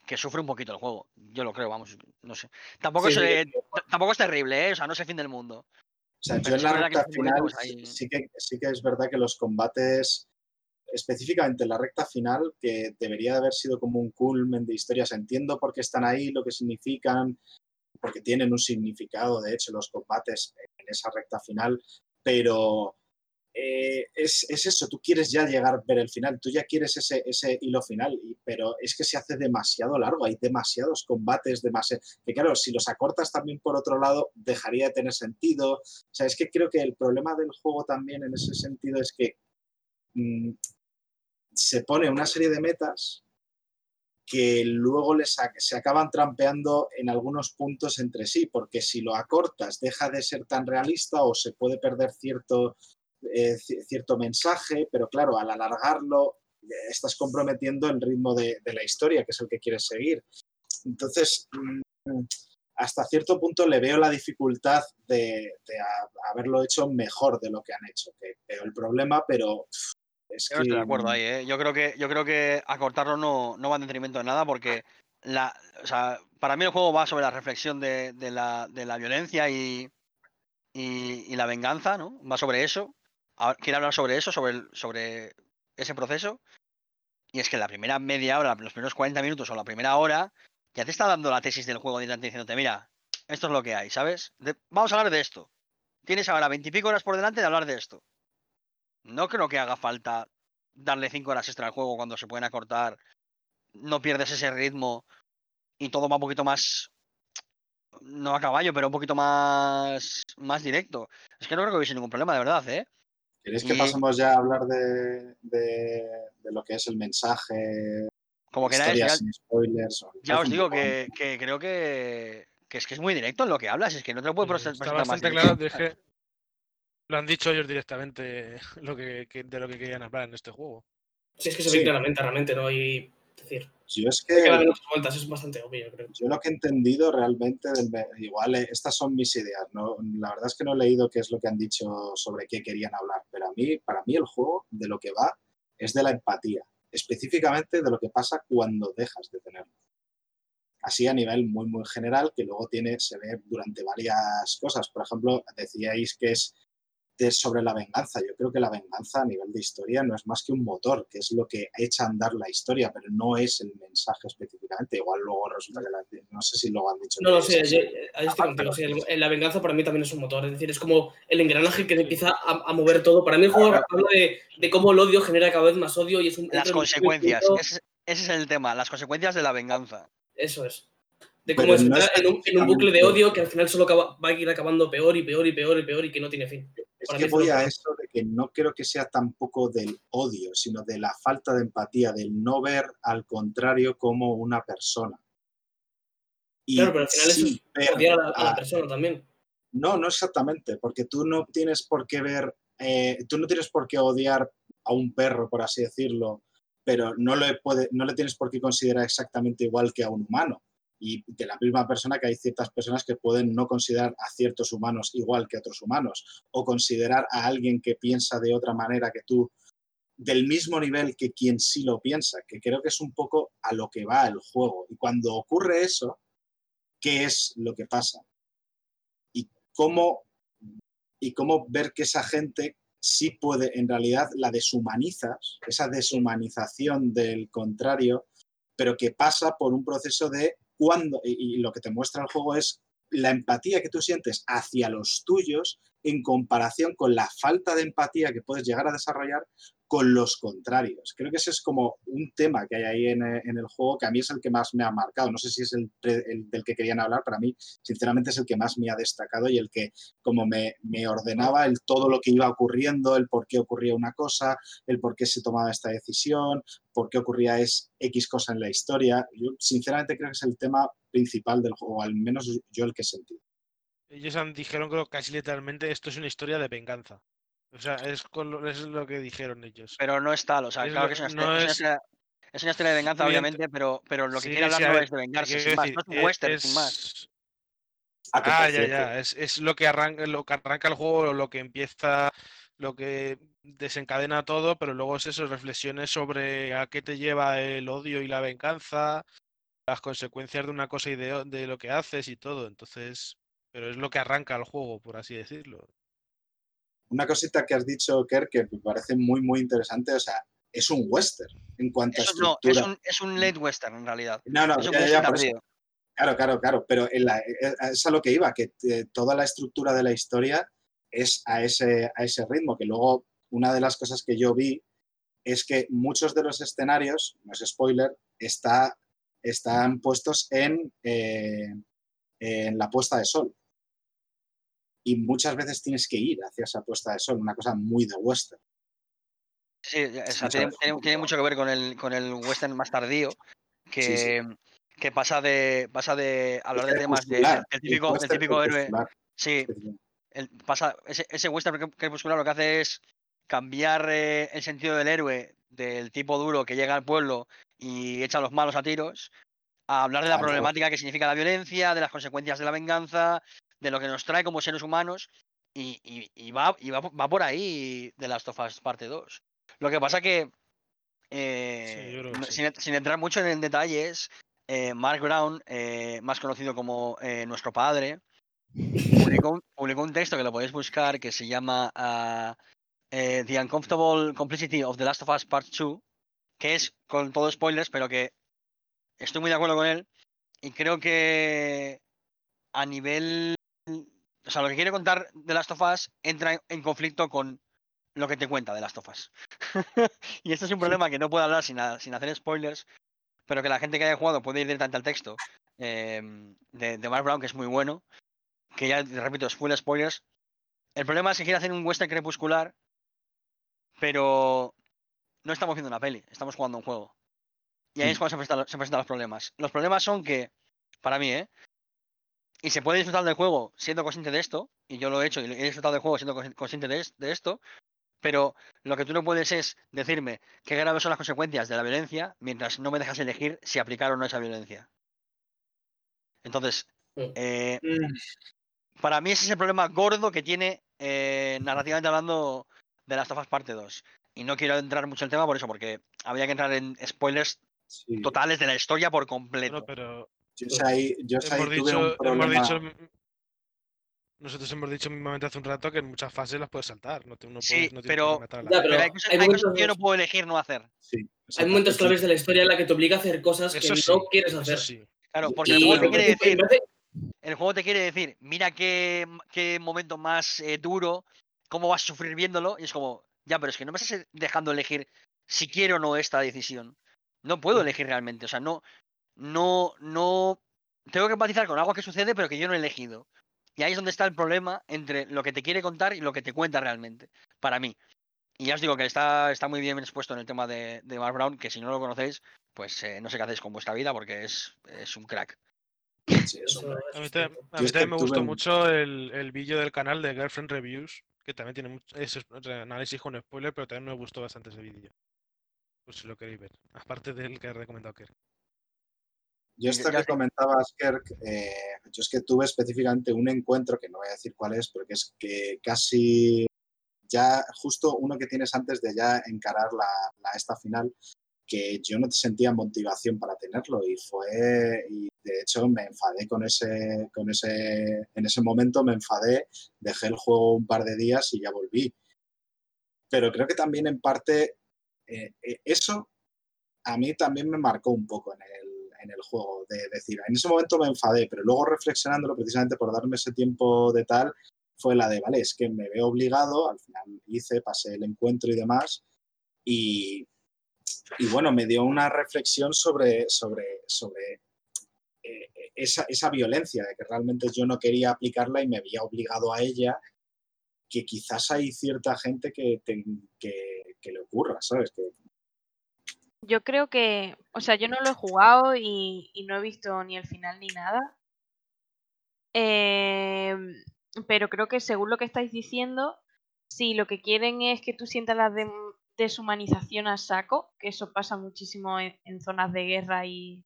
que sufre un poquito el juego. Yo lo creo, vamos, no sé. Tampoco, Sí, es, sí, eh, tampoco es terrible, ¿eh? O sea, no es el fin del mundo. O sea, Pero yo en la es verdad que recta final ahí- sí, que, sí que es verdad que los combates, específicamente en la recta final, que debería de haber sido como un culmen de historias, entiendo por qué están ahí, lo que significan, porque tienen un significado, de hecho, los combates en esa recta final, pero eh, es, es eso, tú quieres ya llegar a ver el final, tú ya quieres ese, ese hilo final, pero es que se hace demasiado largo, hay demasiados combates, demasiado, que claro, si los acortas también por otro lado, dejaría de tener sentido. O sea, es que creo que el problema del juego también en ese sentido es que mm, se pone una serie de metas que luego se acaban trampeando en algunos puntos entre sí, porque si lo acortas deja de ser tan realista o se puede perder cierto, eh, ci- cierto mensaje, pero claro, al alargarlo eh, estás comprometiendo el ritmo de, la historia, que es el que quieres seguir. Entonces, mm, hasta cierto punto le veo la dificultad de, haberlo hecho mejor de lo que han hecho, que veo el problema, pero es Yo no que... estoy de acuerdo ahí, ¿eh? Yo creo que, yo creo que acortarlo no, no va en detrimento de nada porque la, o sea, para mí el juego va sobre la reflexión de, de la, de la violencia y, y, y la venganza, ¿no? Va sobre eso. A- Quiere hablar sobre eso, sobre, el- sobre ese proceso. Y es que la primera media hora, los primeros 40 minutos o la primera hora, ya te está dando la tesis del juego directamente diciéndote, mira, esto es lo que hay, ¿sabes? De- vamos a hablar de esto. Tienes ahora veintipico horas por delante de hablar de esto. No creo que haga falta darle cinco horas extra al juego cuando se pueden acortar. No pierdes ese ritmo y todo va un poquito más. No a caballo, pero un poquito más. más directo. Es que no creo que hubiese ningún problema, de verdad, ¿eh? ¿Queréis que Y- pasemos ya a hablar de, de- de lo que es el mensaje, Como que historia ya, sin spoilers? ya os digo que, que creo que, que es que es muy directo en lo que hablas. Es que no te lo puedo Sí, presen- Está presentar más bastante directo. claro, que lo han dicho ellos directamente lo que, que- de lo que querían hablar en este juego. Si es que se Sí. ve claramente, realmente, ¿no? Y, decir, Yo es que vueltas, es bastante obvio, creo. yo lo que he entendido realmente, igual eh, estas son mis ideas, ¿no? la verdad es que no he leído qué es lo que han dicho sobre qué querían hablar, pero a mí, para mí el juego de lo que va es de la empatía, específicamente de lo que pasa cuando dejas de tenerlo. Así a nivel muy, muy general, que luego tiene, se ve durante varias cosas. Por ejemplo, decíais que es de- sobre la venganza. Yo creo que la venganza a nivel de historia no es más que un motor, que es lo que echa a andar la historia, pero no es el mensaje específicamente. Igual luego resulta que la- no sé si luego han dicho. No lo sé, yo- ahí estoy contigo. sí, la venganza para mí también es un motor. Es decir, es como el engranaje que empieza a, a mover todo. Para mí el juego habla de, de cómo el odio genera cada vez más odio y es un. Las un consecuencias. Ese, ese es el tema, las consecuencias de la venganza. Eso es. De cómo es no entrar en, un, en un bucle de odio que al final solo acaba- va a ir acabando peor y peor y peor y peor y que no tiene fin. Es Para que voy lo a eso de que no creo que sea tampoco del odio, sino de la falta de empatía, del no ver al contrario como una persona. Y Claro, pero al final sí es odiar a la, a la a- persona también. No, no exactamente, porque tú no tienes por qué ver, eh, tú no tienes por qué odiar a un perro, por así decirlo, pero no le, puede, no le tienes por qué considerar exactamente igual que a un humano. Y de la misma persona que hay ciertas personas que pueden no considerar a ciertos humanos igual que a otros humanos, o considerar a alguien que piensa de otra manera que tú, del mismo nivel que quien sí lo piensa, que creo que es un poco a lo que va el juego. Y cuando ocurre eso, ¿qué es lo que pasa? Y cómo, y cómo ver que esa gente sí puede, en realidad la deshumanizas, esa deshumanización del contrario, pero que pasa por un proceso de cuando, y, y lo que te muestra el juego es la empatía que tú sientes hacia los tuyos en comparación con la falta de empatía que puedes llegar a desarrollar con los contrarios. Creo que ese es como un tema que hay ahí en, eh, en el juego que a mí es el que más me ha marcado. No sé si es el, el del que querían hablar, para mí sinceramente es el que más me ha destacado y el que como me, me ordenaba el todo lo que iba ocurriendo, el por qué ocurría una cosa, el por qué se tomaba esta decisión, por qué ocurría es X cosa en la historia. Yo sinceramente creo que es el tema principal del juego, al menos yo el que he sentido. Ellos han, dijeron creo casi literalmente esto es una historia de venganza. O sea, es, con lo, es lo que dijeron ellos. Pero no es tal, o sea, Es claro lo- que es una, no es una es- historia- es una historia de venganza, obviamente, pero, pero lo que Sí, quiere hablar no es de vengarse, más. decir, No es un western, sin más. es- Ah, Ah, ya, ya. Es, es lo que arranca, lo que arranca el juego, lo que empieza, lo que desencadena todo, pero luego es eso, reflexiones sobre a qué te lleva el odio y la venganza, las consecuencias de una cosa y de, de lo que haces y todo. Entonces, pero es lo que arranca el juego, por así decirlo. Una cosita que has dicho, Kerr, que me parece muy, muy interesante, o sea, es un western en cuanto Eso a no, estructura. es un, es un late western en realidad. No, no, ya, ya, por eso. Claro, claro, claro, pero en la- eh, es a lo que iba, que eh, toda la estructura de la historia es a ese, a ese ritmo, que luego una de las cosas que yo vi es que muchos de los escenarios, no es spoiler, está, están puestos en, eh, en la puesta de sol. Y muchas veces tienes que ir hacia esa puesta de sol, una cosa muy de western. Sí, tiene, veces. tiene- tiene mucho que ver con el, con el western más tardío, que, Sí, sí. que pasa de pasa de hablar de temas del el típico, western típico héroe. Sí, el- pasa, ese, ese western cre- crepuscular lo que hace es cambiar eh, el sentido del héroe del tipo duro que llega al pueblo y echa a los malos a tiros, a hablar de la Claro. problemática que significa la violencia, de las consecuencias de la venganza, de lo que nos trae como seres humanos, y, y- y va, y va, va por ahí de Last of Us parte 2. Lo que pasa que, eh, que sí. sin, entrar mucho en detalles, eh, Mark Brown, eh, más conocido como nuestro padre, publicó un, publicó un texto que lo podéis buscar que se llama ah, The Uncomfortable Complicity of The Last of Us Part 2, que es con todo spoilers, pero que estoy muy de acuerdo con él y creo que a nivel... O sea, lo que quiere contar The Last of Us entra en- conflicto con lo que te cuenta The Last of Us. y esto es un problema que no puedo hablar sin, ha- sin hacer spoilers, pero que la gente que haya jugado puede ir directamente al texto eh, de, de Mark Brown, que es muy bueno, que ya, repito, es full spoilers. El problema es que quiere hacer un western crepuscular, pero no estamos viendo una peli, estamos jugando un juego. Y ahí es Mm. cuando se presentan, se presentan los problemas. Los problemas son que, para mí, ¿eh? Y se puede disfrutar del juego siendo consciente de esto, y yo lo he hecho y he disfrutado del juego siendo consci- consciente de, es- de esto, pero lo que tú no puedes es decirme qué graves son las consecuencias de la violencia mientras no me dejas elegir si aplicar o no esa violencia. Entonces, eh, Mm, para mí ese es el problema gordo que tiene eh, narrativamente hablando de las tofas parte 2. Y no quiero entrar mucho en el tema por eso, porque habría que entrar en spoilers Sí. totales de la historia por completo. Bueno, pero Yo sé ahí, yo sé ahí hemos tuve un dicho, hemos problema. dicho, nosotros hemos dicho mismamente hace un rato que en muchas fases las puedes saltar, no, te, no Sí, puedes, no tienes pero- por qué matar a la Ya, gente. pero pero hay cosas, hay hay cosas momentos- que yo no puedo elegir no hacer. Sí, Hay momentos Sí, claves de la historia en la que te obliga a hacer cosas Eso que sí, no quieres hacer. Claro, porque Y el juego te me quiere parece- me decir, parece- el juego te quiere decir, mira qué, qué momento más eh, duro, cómo vas a sufrir viéndolo, y es como, ya, pero es que no me estás dejando elegir si quiero o no esta decisión. No puedo elegir realmente, o sea, no, no, no, tengo que empatizar con algo que sucede, pero que yo no he elegido. Y ahí es donde está el problema entre lo que te quiere contar y lo que te cuenta realmente, para mí. Y ya os digo que está, está muy bien expuesto en el tema de, de Mark Brown, que si no lo conocéis, pues eh, no sé qué hacéis con vuestra vida porque es, es un crack. sí, Eso- A mí, a que también me gustó mucho el, el vídeo del canal de Girlfriend Reviews, que también tiene mucho, es análisis con spoiler, pero también me gustó bastante ese vídeo. Pues si lo queréis ver. Aparte del que ha recomendado Kerr. Yo esto que comentabas, Kirk, eh, yo es que tuve específicamente un encuentro, que no voy a decir cuál es, pero que es que casi ya justo uno que tienes antes de ya encarar la, la esta final, que yo no te sentía motivación para tenerlo y fue, y de hecho me enfadé con ese, con ese, en ese momento me enfadé, dejé el juego un par de días y ya volví. Pero creo que también en parte eh, eh, eso a mí también me marcó un poco en el, en el juego, de decir, en ese momento me enfadé, pero luego reflexionándolo precisamente por darme ese tiempo de tal, fue la de, vale, es que me veo obligado, al final hice, pasé el encuentro y demás, y, y bueno, me dio una reflexión sobre, sobre, sobre eh, esa, esa violencia, de que realmente yo no quería aplicarla y me había obligado a ella, que quizás hay cierta gente que, te- que, que le ocurra, ¿sabes? Que, Yo creo que, o sea, yo no lo he jugado y, no he visto ni el final ni nada. Em, pero creo que según lo que estáis diciendo, si lo que quieren es que tú sientas la deshumanización a saco, que eso pasa muchísimo en, zonas de guerra y,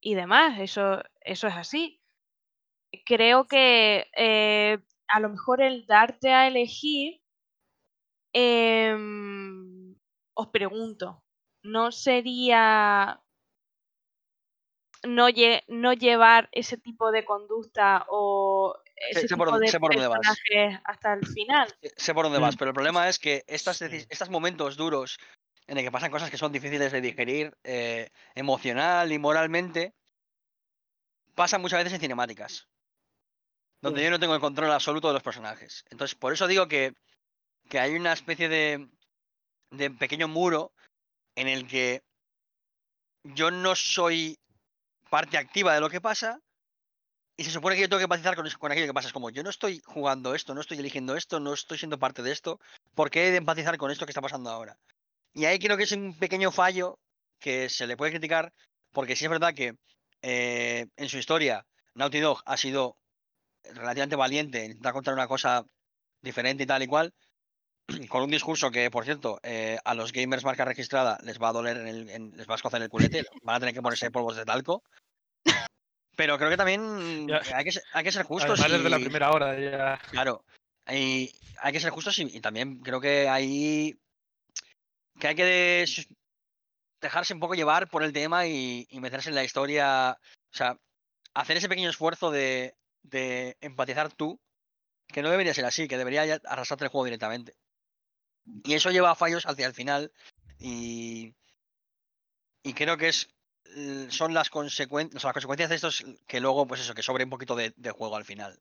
y demás, eso, eso es así. Creo que eh, a lo mejor el darte a elegir, em, os pregunto, ¿no sería no, lle- no llevar ese tipo de conducta o ese sé por tipo dónde- de sé por dónde vas. hasta el final? Sé por dónde vas, Mm. pero el problema es que estas estos momentos duros en el que pasan cosas que son difíciles de digerir eh, emocional y moralmente, pasan muchas veces en cinemáticas, donde yo no tengo el control absoluto de los personajes. Entonces, por eso digo que que hay una especie de, de pequeño muro en el que yo no soy parte activa de lo que pasa y se supone que yo tengo que empatizar con, aquello que pasa. Es como, yo no estoy jugando esto, no estoy eligiendo esto, no estoy siendo parte de esto, ¿por qué he de empatizar con esto que está pasando ahora? Y ahí creo que es un pequeño fallo que se le puede criticar, porque sí es verdad que eh, en su historia Naughty Dog ha sido relativamente valiente en intentar contar una cosa diferente y tal y cual, con un discurso que, por cierto, eh, a los gamers marca registrada les va a doler, en el, en- les va a escocer el culete, van a tener que ponerse polvos de talco. Pero creo que también hay que, ser- hay que ser justos. Además, desde la primera hora ya. Claro. Y hay que ser justos y, y también creo que hay que hay que des- dejarse un poco llevar por el tema y, y meterse en la historia. O sea, hacer ese pequeño esfuerzo de, de empatizar tú, que no debería ser así, que debería ya arrasarte el juego directamente. Y eso lleva a fallos hacia el final. Y, y creo que es l- son las, las consecuencias de esto es que luego, pues eso, que sobre un poquito de, juego al final.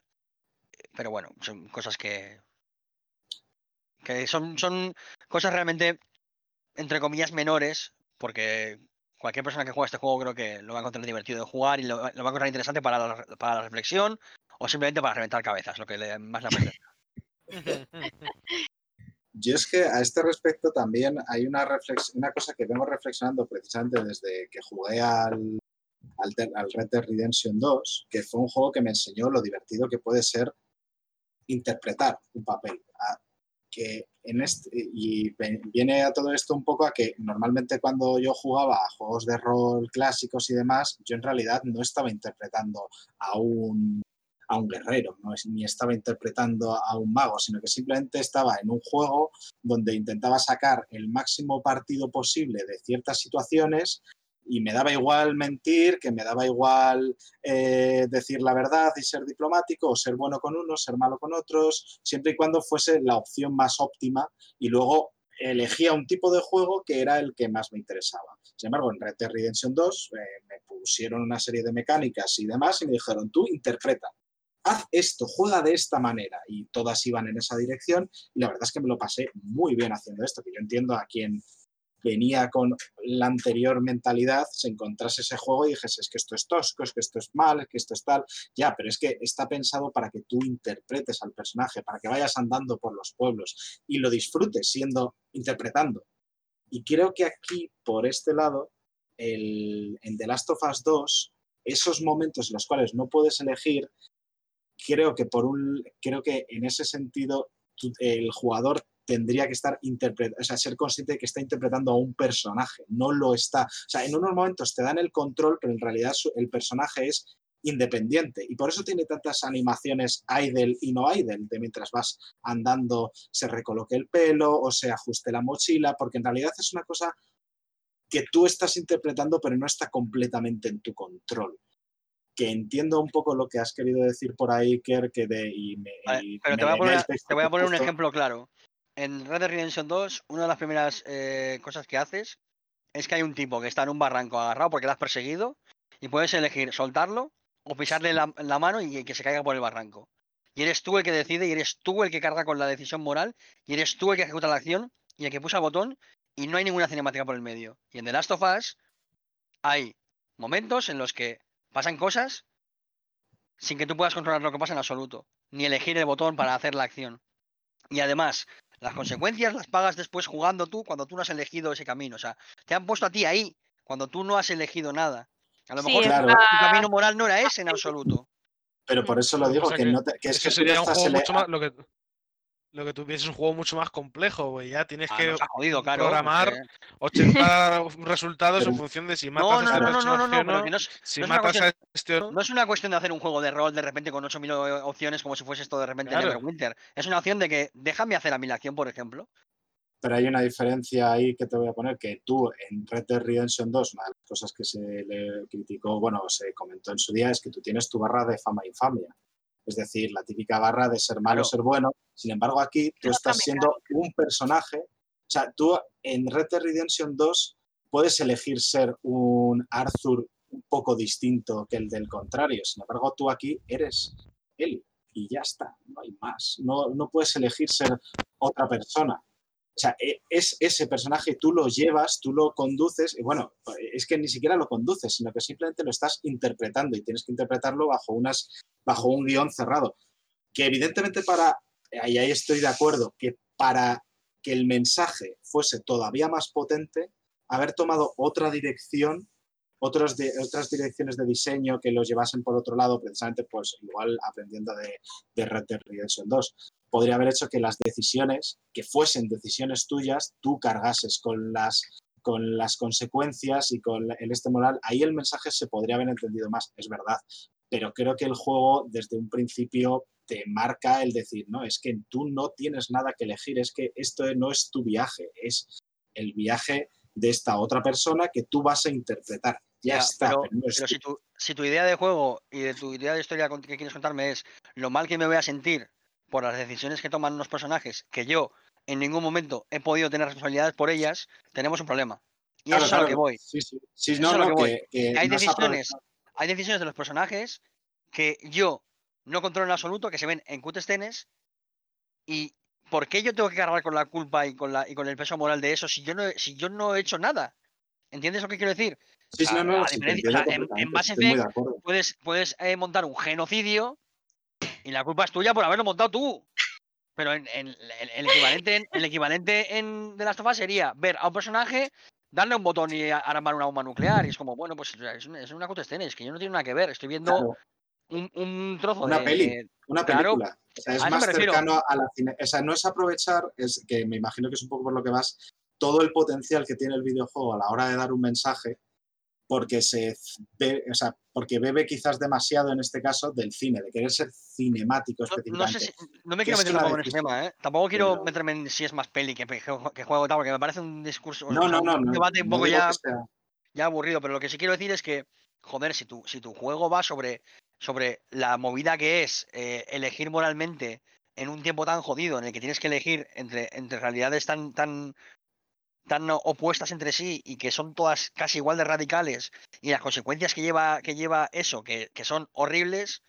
Pero bueno, son cosas que. que son, son cosas realmente, entre comillas, menores, porque cualquier persona que juega este juego creo que lo va a encontrar divertido de jugar y lo, va- a encontrar interesante para la, para la reflexión o simplemente para reventar cabezas, lo que le, más le apetezca. Yo es que a este respecto también hay una, una cosa que vengo reflexionando precisamente desde que jugué al, al, al Red Dead Redemption 2, que fue un juego que me enseñó lo divertido que puede ser interpretar un papel. A- que en este, y viene a todo esto un poco a que normalmente cuando yo jugaba a juegos de rol clásicos y demás, yo en realidad no estaba interpretando a un, a un guerrero, no es, ni estaba interpretando a un mago, sino que simplemente estaba en un juego donde intentaba sacar el máximo partido posible de ciertas situaciones y me daba igual mentir, que me daba igual eh, decir la verdad y ser diplomático, o ser bueno con unos, ser malo con otros, siempre y cuando fuese la opción más óptima y luego elegía un tipo de juego que era el que más me interesaba. Sin embargo, en Red Dead Redemption 2 eh, me pusieron una serie de mecánicas y demás y me dijeron, tú interpreta, haz esto, juega de esta manera. Y todas iban en esa dirección y la verdad es que me lo pasé muy bien haciendo esto, que yo entiendo a quien venía con la anterior mentalidad, se encontrase ese juego y dijese, es que esto es tosco, es que esto es mal, es que esto es tal. Ya, pero es que está pensado para que tú interpretes al personaje, para que vayas andando por los pueblos y lo disfrutes siendo, interpretando. Y creo que aquí, por este lado, en The Last of Us 2, esos momentos en los cuales no puedes elegir, creo que por un, creo que en ese sentido el jugador tendría que estar interpretando, o sea, ser consciente de que está interpretando a un personaje, no lo está. O sea, en unos momentos te dan el control, pero en realidad el personaje es independiente y por eso tiene tantas animaciones idle y no idle, de mientras vas andando se recoloque el pelo o se ajuste la mochila, porque en realidad es una cosa que tú estás interpretando pero no está completamente en tu control. Que entiendo un poco lo que has querido decir por ahí, Kerr, que de... Y me, Vale, y pero me te voy, a poner, el texto te voy a que poner un ejemplo claro. En Red Dead Redemption 2, una de las primeras eh, cosas que haces es que hay un tipo que está en un barranco agarrado porque le has perseguido y puedes elegir soltarlo o pisarle la, la mano y que se caiga por el barranco. Y eres tú el que decide y eres tú el que carga con la decisión moral y eres tú el que ejecuta la acción y el que pulsa el botón y no hay ninguna cinemática por el medio. Y en The Last of Us hay momentos en los que pasan cosas sin que tú puedas controlar lo que pasa en absoluto, ni elegir el botón para hacer la acción. Y además, las consecuencias las pagas después jugando tú cuando tú no has elegido ese camino. O sea, te han puesto a ti ahí cuando tú no has elegido nada. A lo Sí, mejor Claro. tu camino moral no era ese en absoluto. Pero por eso lo digo, que, que no te- que es Es que sería un juego mucho más. Lo que, lo que tuviese es un juego mucho más complejo, güey. Ya tienes Ah, que jodido, claro. programar porque- 80 resultados Pero- en función de si No, matas no, a este no, no, no, si matas cuestión- a este no. es una cuestión de hacer un juego de rol de repente con 8.000 o- opciones como si fuese esto de repente Claro. Neverwinter. Es una opción de que déjame hacer a mí la acción, por ejemplo. Pero hay una diferencia ahí que te voy a poner, que tú en Red Dead Redemption 2, una de las cosas que se le criticó, bueno, se comentó en su día, es que tú tienes tu barra de fama e infamia. Es decir, la típica barra de ser malo, Claro. ser bueno. Sin embargo, aquí tú estás siendo un personaje. O sea, tú en Red Dead Redemption 2 puedes elegir ser un Arthur un poco distinto que el del contrario. Sin embargo, tú aquí eres él y ya está, no hay más. No, no puedes elegir ser otra persona. O sea, e- es ese personaje, tú lo llevas, tú lo conduces, y bueno, es que ni siquiera lo conduces, sino que simplemente lo estás interpretando y tienes que interpretarlo bajo, unas, bajo un guion cerrado. Que evidentemente para, y ahí estoy de acuerdo, que para que el mensaje fuese todavía más potente, haber tomado otra dirección, otros de- otras direcciones de diseño que los llevasen por otro lado, precisamente pues igual aprendiendo de, Red Dead Redemption 2, podría haber hecho que las decisiones, que fuesen decisiones tuyas, tú cargases con las, con las consecuencias y con el este moral. Ahí el mensaje se podría haber entendido más, es verdad. Pero creo que el juego desde un principio te marca el decir, no, es que tú no tienes nada que elegir, es que esto no es tu viaje, es el viaje de esta otra persona que tú vas a interpretar. Ya, Ya, está. pero, pero no es pero tu- si, tu, si tu idea de juego y de tu idea de historia que quieres contarme es lo mal que me voy a sentir por las decisiones que toman unos personajes que yo en ningún momento he podido tener responsabilidades por ellas, tenemos un problema. Y Claro, eso es a lo que voy. Sí, sí. Sí, Eso no, es a lo no, que voy. que, que Que hay decisiones, aprovechado. hay decisiones de los personajes que yo no controlo en absoluto, que se ven en cutscenes y ¿por qué yo tengo que cargar con la culpa y con la y con el peso moral de eso si yo no si yo no he hecho nada? ¿Entiendes lo que quiero decir? Sí, O sí, sea, no, no, a sí, te diferencia- o entiendo sea, en- de Effect, acuerdo. Puedes, puedes eh, montar un genocidio y la culpa es tuya por haberlo montado tú. Pero en, en- el, el equivalente, en, el equivalente en The Last of Us sería ver a un personaje, darle un botón y armar una bomba nuclear. Y es como, bueno, pues es una, es una cutscene, es que yo no tiene nada que ver. Estoy viendo Claro, un, un trozo Una de, peli. de- una claro, película. O sea, es más cercano a la cine. O sea, no es aprovechar, es que me imagino que es un poco por lo que vas, todo el potencial que tiene el videojuego a la hora de dar un mensaje, porque se ve, o sea, porque bebe quizás demasiado en este caso del cine, de querer ser cinemático No, no específicamente. sé si, no me quiero meter tampoco en decisión, tema, ¿eh? Tampoco quiero pero- meterme en si es más peli que, que juego tal, porque me parece un discurso, o No, sea, no, un debate un poco ya, ya aburrido, pero lo que sí quiero decir es que, joder, si tu, si tu juego va sobre, sobre la movida que es eh, elegir moralmente en un tiempo tan jodido, en el que tienes que elegir entre, entre realidades tan, tan, tan opuestas entre sí y que son todas casi igual de radicales, y las consecuencias que lleva, que lleva eso, que, que son horribles,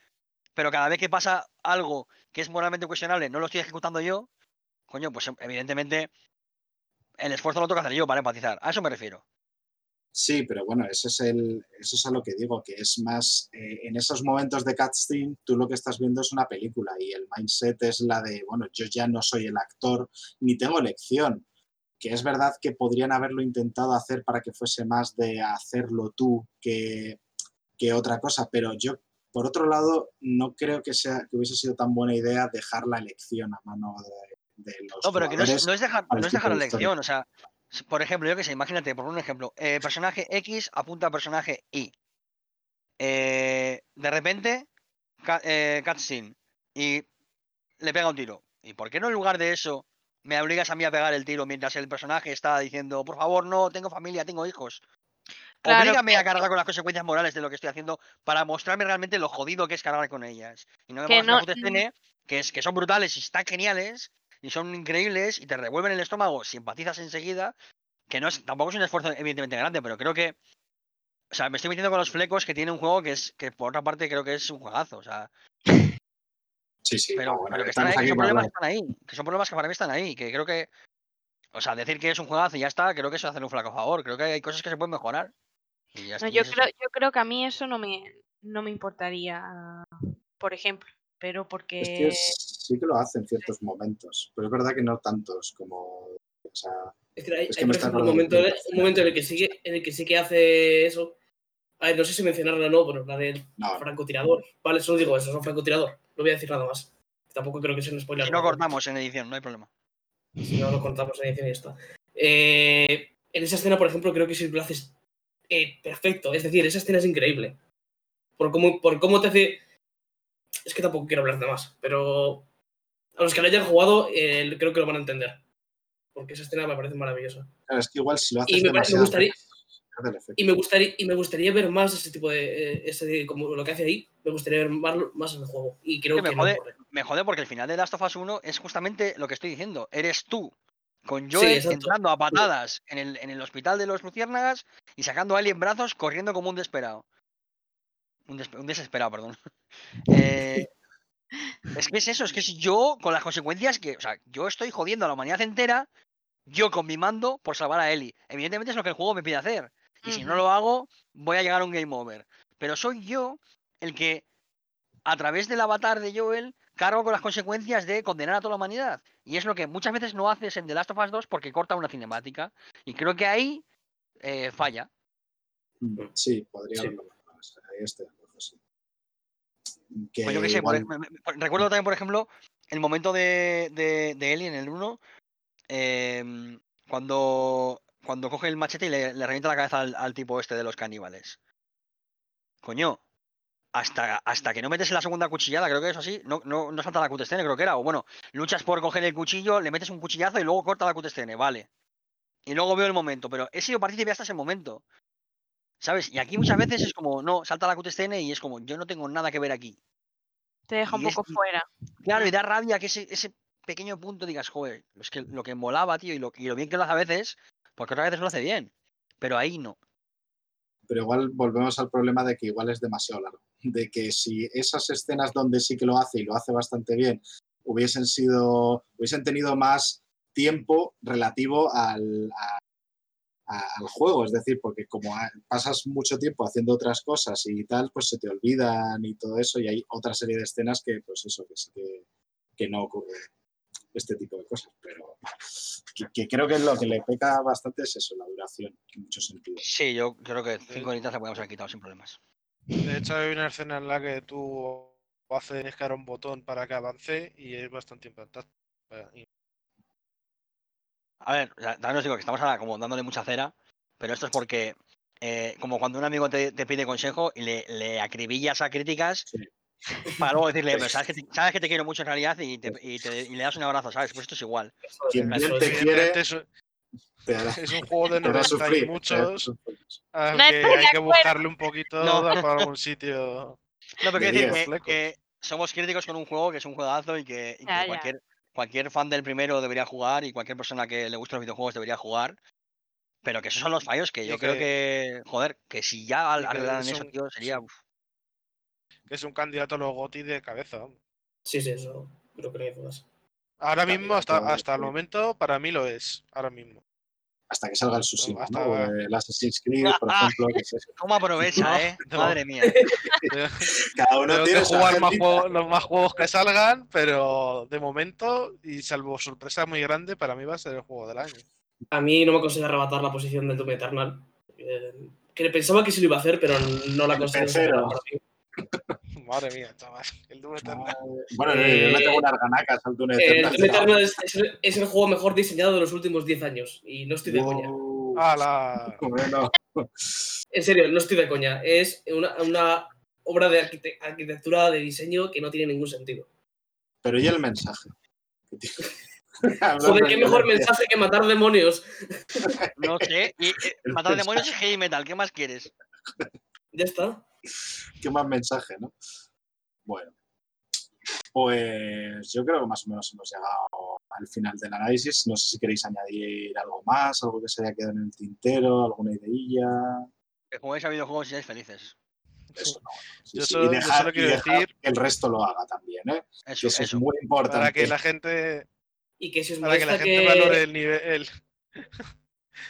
pero cada vez que pasa algo que es moralmente cuestionable, no lo estoy ejecutando yo, coño, pues evidentemente el esfuerzo lo tengo que hacer yo para empatizar. A eso me refiero. Sí, pero bueno, eso es, el, eso es a lo que digo, que es más, eh, en esos momentos de cutscene, tú lo que estás viendo es una película y el mindset es la de, bueno, yo ya no soy el actor ni tengo elección, que es verdad que podrían haberlo intentado hacer para que fuese más de hacerlo tú que, que otra cosa, pero yo, por otro lado, no creo que, sea, que hubiese sido tan buena idea dejar la elección a mano de, de los No, pero que no es, jugadores no es dejar, no es dejar la elección. O sea, por ejemplo, yo que sé, imagínate, por un ejemplo, eh, personaje X apunta al personaje Y. Eh, de repente, ca- eh, cutscene, y le pega un tiro. ¿Y por qué no en lugar de eso me obligas a mí a pegar el tiro mientras el personaje está diciendo, por favor, no, tengo familia, tengo hijos? Claro, Oblígame a cargar con las consecuencias morales de lo que estoy haciendo para mostrarme realmente lo jodido que es cargar con ellas. Y no me Que no- escena que, es, que son brutales y están geniales y son increíbles y te revuelven el estómago si empatizas enseguida. Que no es, tampoco es un esfuerzo evidentemente grande, pero creo que. O sea, me estoy metiendo con los flecos que tiene un juego que es, que por otra parte creo que es un juegazo. O sea, Sí, sí, pero, no, bueno, pero que están estamos ahí, que aquí son para problemas que están ahí. Que son problemas que para mí están ahí. Que creo que. O sea, decir que es un juegazo y ya está, creo que eso es hacer un flaco favor. Creo que hay cosas que se pueden mejorar. Y ya No, yo, creo, yo creo que a mí eso no me, no me importaría, por ejemplo, pero porque... Es que es- sí que lo hace en ciertos momentos, pero es verdad que no tantos como. O sea, Es que hay, Es hay, que me ejemplo, un momento, de en- un momento en el que sí que, en el que sí que hace eso. A ver, no sé si mencionarlo o no, pero la del no, francotirador. Vale, solo digo eso, es un francotirador. No voy a decir nada más. Tampoco creo que sea un spoiler. Si no cortamos en edición, no hay problema. Si no lo contamos en edición y ya está. Eh, en esa escena, por ejemplo, creo que si lo haces eh, perfecto. Es decir, esa escena es increíble. Por cómo, por cómo te hace. Es que tampoco quiero hablar de más, pero a los que lo hayan jugado, eh, creo que lo van a entender. Porque esa escena me parece maravillosa. claro, es que igual si lo haces Y me, parece- me gustaría. Y, me gustaría, y me gustaría ver más ese tipo de. eh, ese de- como lo que hace ahí, me gustaría ver más, más en el juego. Y creo Que me que jode. Me jode porque el final de Last of Us 1 es justamente lo que estoy diciendo. Eres tú, con Joel entrando a patadas en el, en el hospital de los luciérnagas y sacando a Ellie en brazos corriendo como un desesperado. Un desesperado, perdón. Eh, Es que es eso, es que es yo con las consecuencias que. O sea, yo estoy jodiendo a la humanidad entera, yo con mi mando por salvar a Ellie. Evidentemente es lo que el juego me pide hacer. Y si no lo hago, voy a llegar a un game over. Pero soy yo el que, a través del avatar de Joel, cargo con las consecuencias de condenar a toda la humanidad. Y es lo que muchas veces no haces en The Last of Us 2 porque corta una cinemática. Y creo que ahí eh, falla. Sí, podría Sí. Ahí estoy de acuerdo, sí. Que Pues yo qué sé, igual- me- recuerdo también, por ejemplo, el momento de, de, de Ellie en el 1, em, cuando, cuando coge el machete y le, le revienta la cabeza al, al tipo este de los caníbales. Coño, hasta, hasta que no metes en la segunda cuchillada, creo que es así, no, no, no salta la cutescene, creo que era. O bueno, luchas por coger el cuchillo, le metes un cuchillazo y luego corta la cutescene, vale. Y luego veo el momento, pero he sido partícipe hasta ese momento. ¿Sabes? Y aquí muchas veces es como, no, salta la cutescene y es como, yo no tengo nada que ver aquí. Te deja un es- poco fuera. Claro, y da rabia que ese, ese pequeño punto digas, joder, es que lo que molaba, tío, y lo, y lo bien que lo hace a veces, porque otras veces lo hace bien. Pero ahí no. pero igual volvemos al problema de que igual es demasiado largo. De que si esas escenas donde sí que lo hace y lo hace bastante bien hubiesen sido, hubiesen tenido más tiempo relativo al, al juego, es decir, porque como pasas mucho tiempo haciendo otras cosas y tal, pues se te olvidan y todo eso y hay otra serie de escenas que, pues eso, que sí que, que no ocurre este tipo de cosas, pero que, que creo que lo que le peca bastante es eso, la duración, en muchos sentidos. Sí, yo creo que cinco horitas la podemos haber quitado sin problemas. De hecho, hay una escena en la que tú haces que un botón para que avance y es bastante impactante. A ver, también os digo que estamos ahora como dándole mucha cera, pero esto es porque, eh, como cuando un amigo te, te pide consejo y le, le acribillas a críticas Sí. Para luego decirle, pero sabes que, te, sabes que te quiero mucho en realidad y, te- y te- y le das un abrazo, ¿sabes? Pues esto es igual. Quien bien es- te quiere, es, un- te hará, es un juego de te hará 90 sufrir. y muchos, al que de hay que buscarle un poquito No. dar para algún sitio. No, pero quiero decir 10 que, somos críticos con un juego que es un juegazo y que, y que Ya, ya. cualquier, cualquier fan del primero debería jugar y cualquier persona que le guste los videojuegos debería jugar. Pero que esos son los fallos que Y yo creo que- que, joder, que si ya y arreglaran es eso, un- tío, sería... uf. Que es un candidato a los GOTY de cabeza. Sí, sí, eso creo que no hay dudas. Ahora Candidato mismo, hasta, hasta el momento, para mí lo es. Ahora mismo. Hasta que salga el hasta ¿no? O ahora. el Assassin's Creed, por ejemplo, que es eso. ¿Cómo aprovecha, No, eh? no. Madre mía. Cada uno Tengo tiene que jugar más agendita. juegos- los más juegos que salgan, pero de momento, y salvo sorpresa muy grande, para mí va a ser el juego del año. A mí no me consigue arrebatar la posición del Doom Eternal. Eh, que pensaba que sí lo iba a hacer, pero no la El Madre mía, chaval. El Doom Eternal. Bueno, Eh, yo le tengo unas ganacas al Dune Eh, El. Doom Eternal es, es el- es el juego mejor diseñado de los últimos 10 años. Y no estoy de coña. ¡Hala! Bueno, En serio, no estoy de coña. Es una, una obra de arquite- arquitectura, de diseño que no tiene ningún sentido. pero ¿y el mensaje? Joder, qué mejor mensaje que matar demonios. No sé. Y, eh, matar demonios y mensaje. heavy metal, ¿qué más quieres? Ya está. Qué más mensaje, ¿no? Bueno, pues yo creo que más o menos hemos llegado al final del análisis. No sé si queréis añadir algo más, algo que se haya quedado en el tintero, alguna ideilla. Que juguéis a videojuegos y seáis felices. Eso no. Sí, Yo sí, solo- y yo dejar, y quiero dejar decir- que el resto lo haga también, ¿eh? Eso, eso, es muy importante. Para que la gente, Y que si os para que la gente que, valore el nivel. el-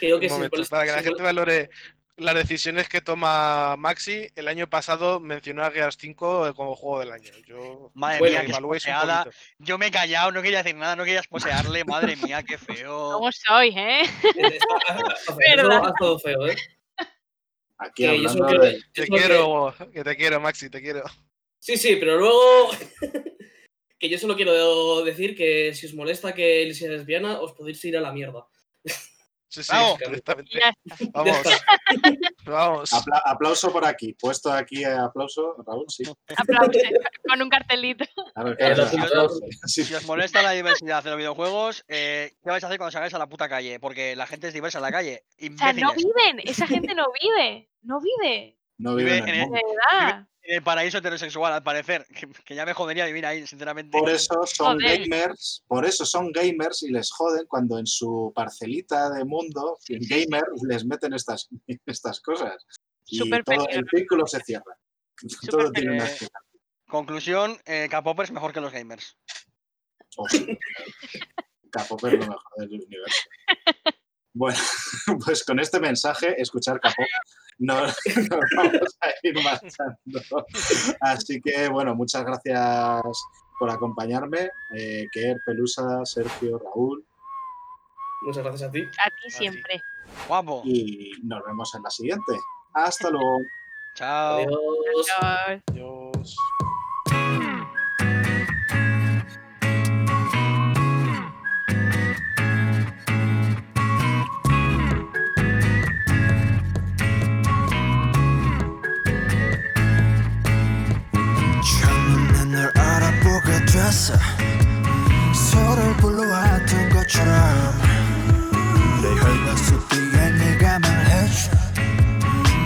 que yo que si momento, molesta- para que la si gente valore las decisiones que toma Maxi. El año pasado mencionó a Gears 5 como juego del año. Yo Madre Bueno, mía, que qué. Yo me he callado, no quería decir nada, no quería esposearle. Madre mía, qué feo. ¿Cómo sois, eh? Está- está feo, ¿eh? Aquí Que yo de- Te quiero, que te quiero, Maxi, te quiero. Sí, sí, pero luego. que yo solo quiero decir que si os molesta que él sea lesbiana, os podéis ir a la mierda. Sí, sí, Vamos. Vamos, vamos. Apla- aplauso por aquí. Puesto aquí eh, aplauso, Raúl, sí. Aplausos con un cartelito. Claro, Eh, claro, aplauso. Si os molesta la diversidad de los videojuegos, eh, ¿qué vais a hacer cuando salgáis a la puta calle? Porque la gente es diversa en la calle. O sea, no viven. Esa gente no vive. No vive. No Vive viven en en el. En paraíso heterosexual, al parecer. Que, que ya me jodería vivir ahí, sinceramente. Por eso son Joder. gamers, por eso son gamers y les joden cuando en su parcelita de mundo gamer les meten estas, estas cosas. Y Súper todo el círculo se cierra. Todo tiene una eh. Conclusión, eh, K-Popper es mejor que los gamers. K-pop es lo mejor del universo. Bueno, pues con este mensaje, escuchar K-pop, nos, nos vamos a ir marchando. Así que, bueno, muchas gracias por acompañarme. Eh, Ker, Pelusa, Sergio, Raúl. Muchas gracias a ti. A ti siempre. Guapo. Y nos vemos en la siguiente. Hasta luego. Chao. Adiós. Adiós. Adiós. 됐어. 서로를 불러왔던 것처럼 내 혈관 속 뒤에 네가 말해줘.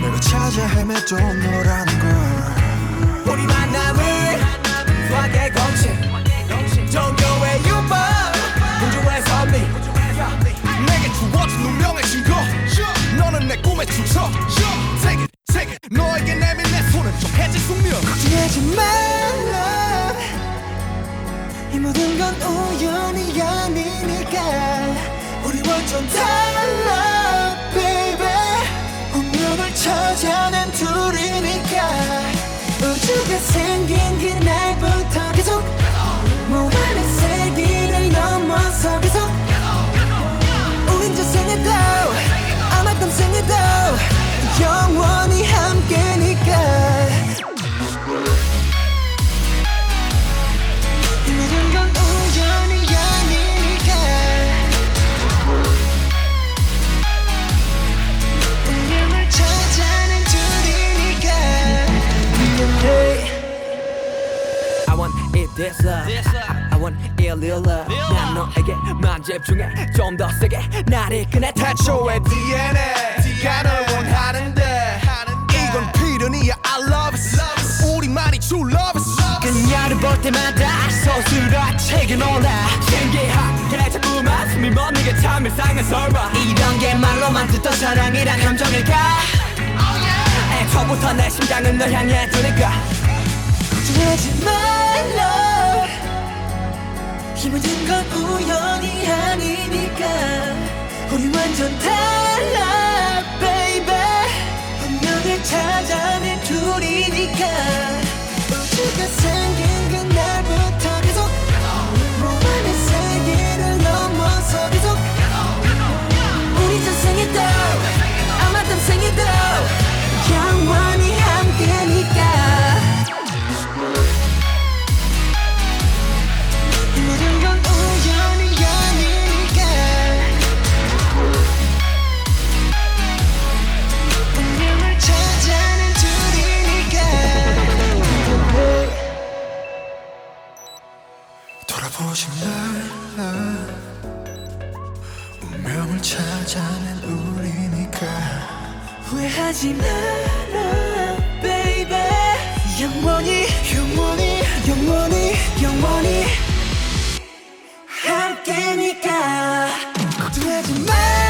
내가 찾아 헤매도 너라는 걸. 우리 만남을 수학의 공식 종교의 유법. 우주의 선미 내게 주어진 운명의 증거 너는 내 꿈의 주석 Take it, take it 너에게 내민 내 손은 좀 해질 숙명. 걱정하지 이 모든 건 우연이 아니니까. 우리 완전 달라 baby. 운명을 찾아낸 둘이니까. 우주가 생긴 그날부터 계속 무한의 세기를 넘어서 계속 우린 저 생에도 아마 땀 생에도 영원히 함께니까 love I want it real love 난 너에게만 집중해 좀 더 세게 나를 꺼내 태초의 DNA 네가 널 원하는데. 이건 필연이야. I love it 우리만이 true love it 그녀를 볼 때마다 서술화책에 놀라 신기하게 자꾸만 숨이 멎는 참 이상한 설마. 이런 게 말로만 듣던 사랑이란 감정일까? 애초부터 내 심장은 널 향해 두니까 걱정하지 말라 이 모든 건 우연이 아니니까 우리 완전 달라 baby. 운명을 찾아낸 둘이니까. 우주가 생긴 오직 날 운명을 찾아낸 우리니까. 후회하지 마라 baby. 영원히 영원히 영원히 영원히 함께니까. 걱정하지 마.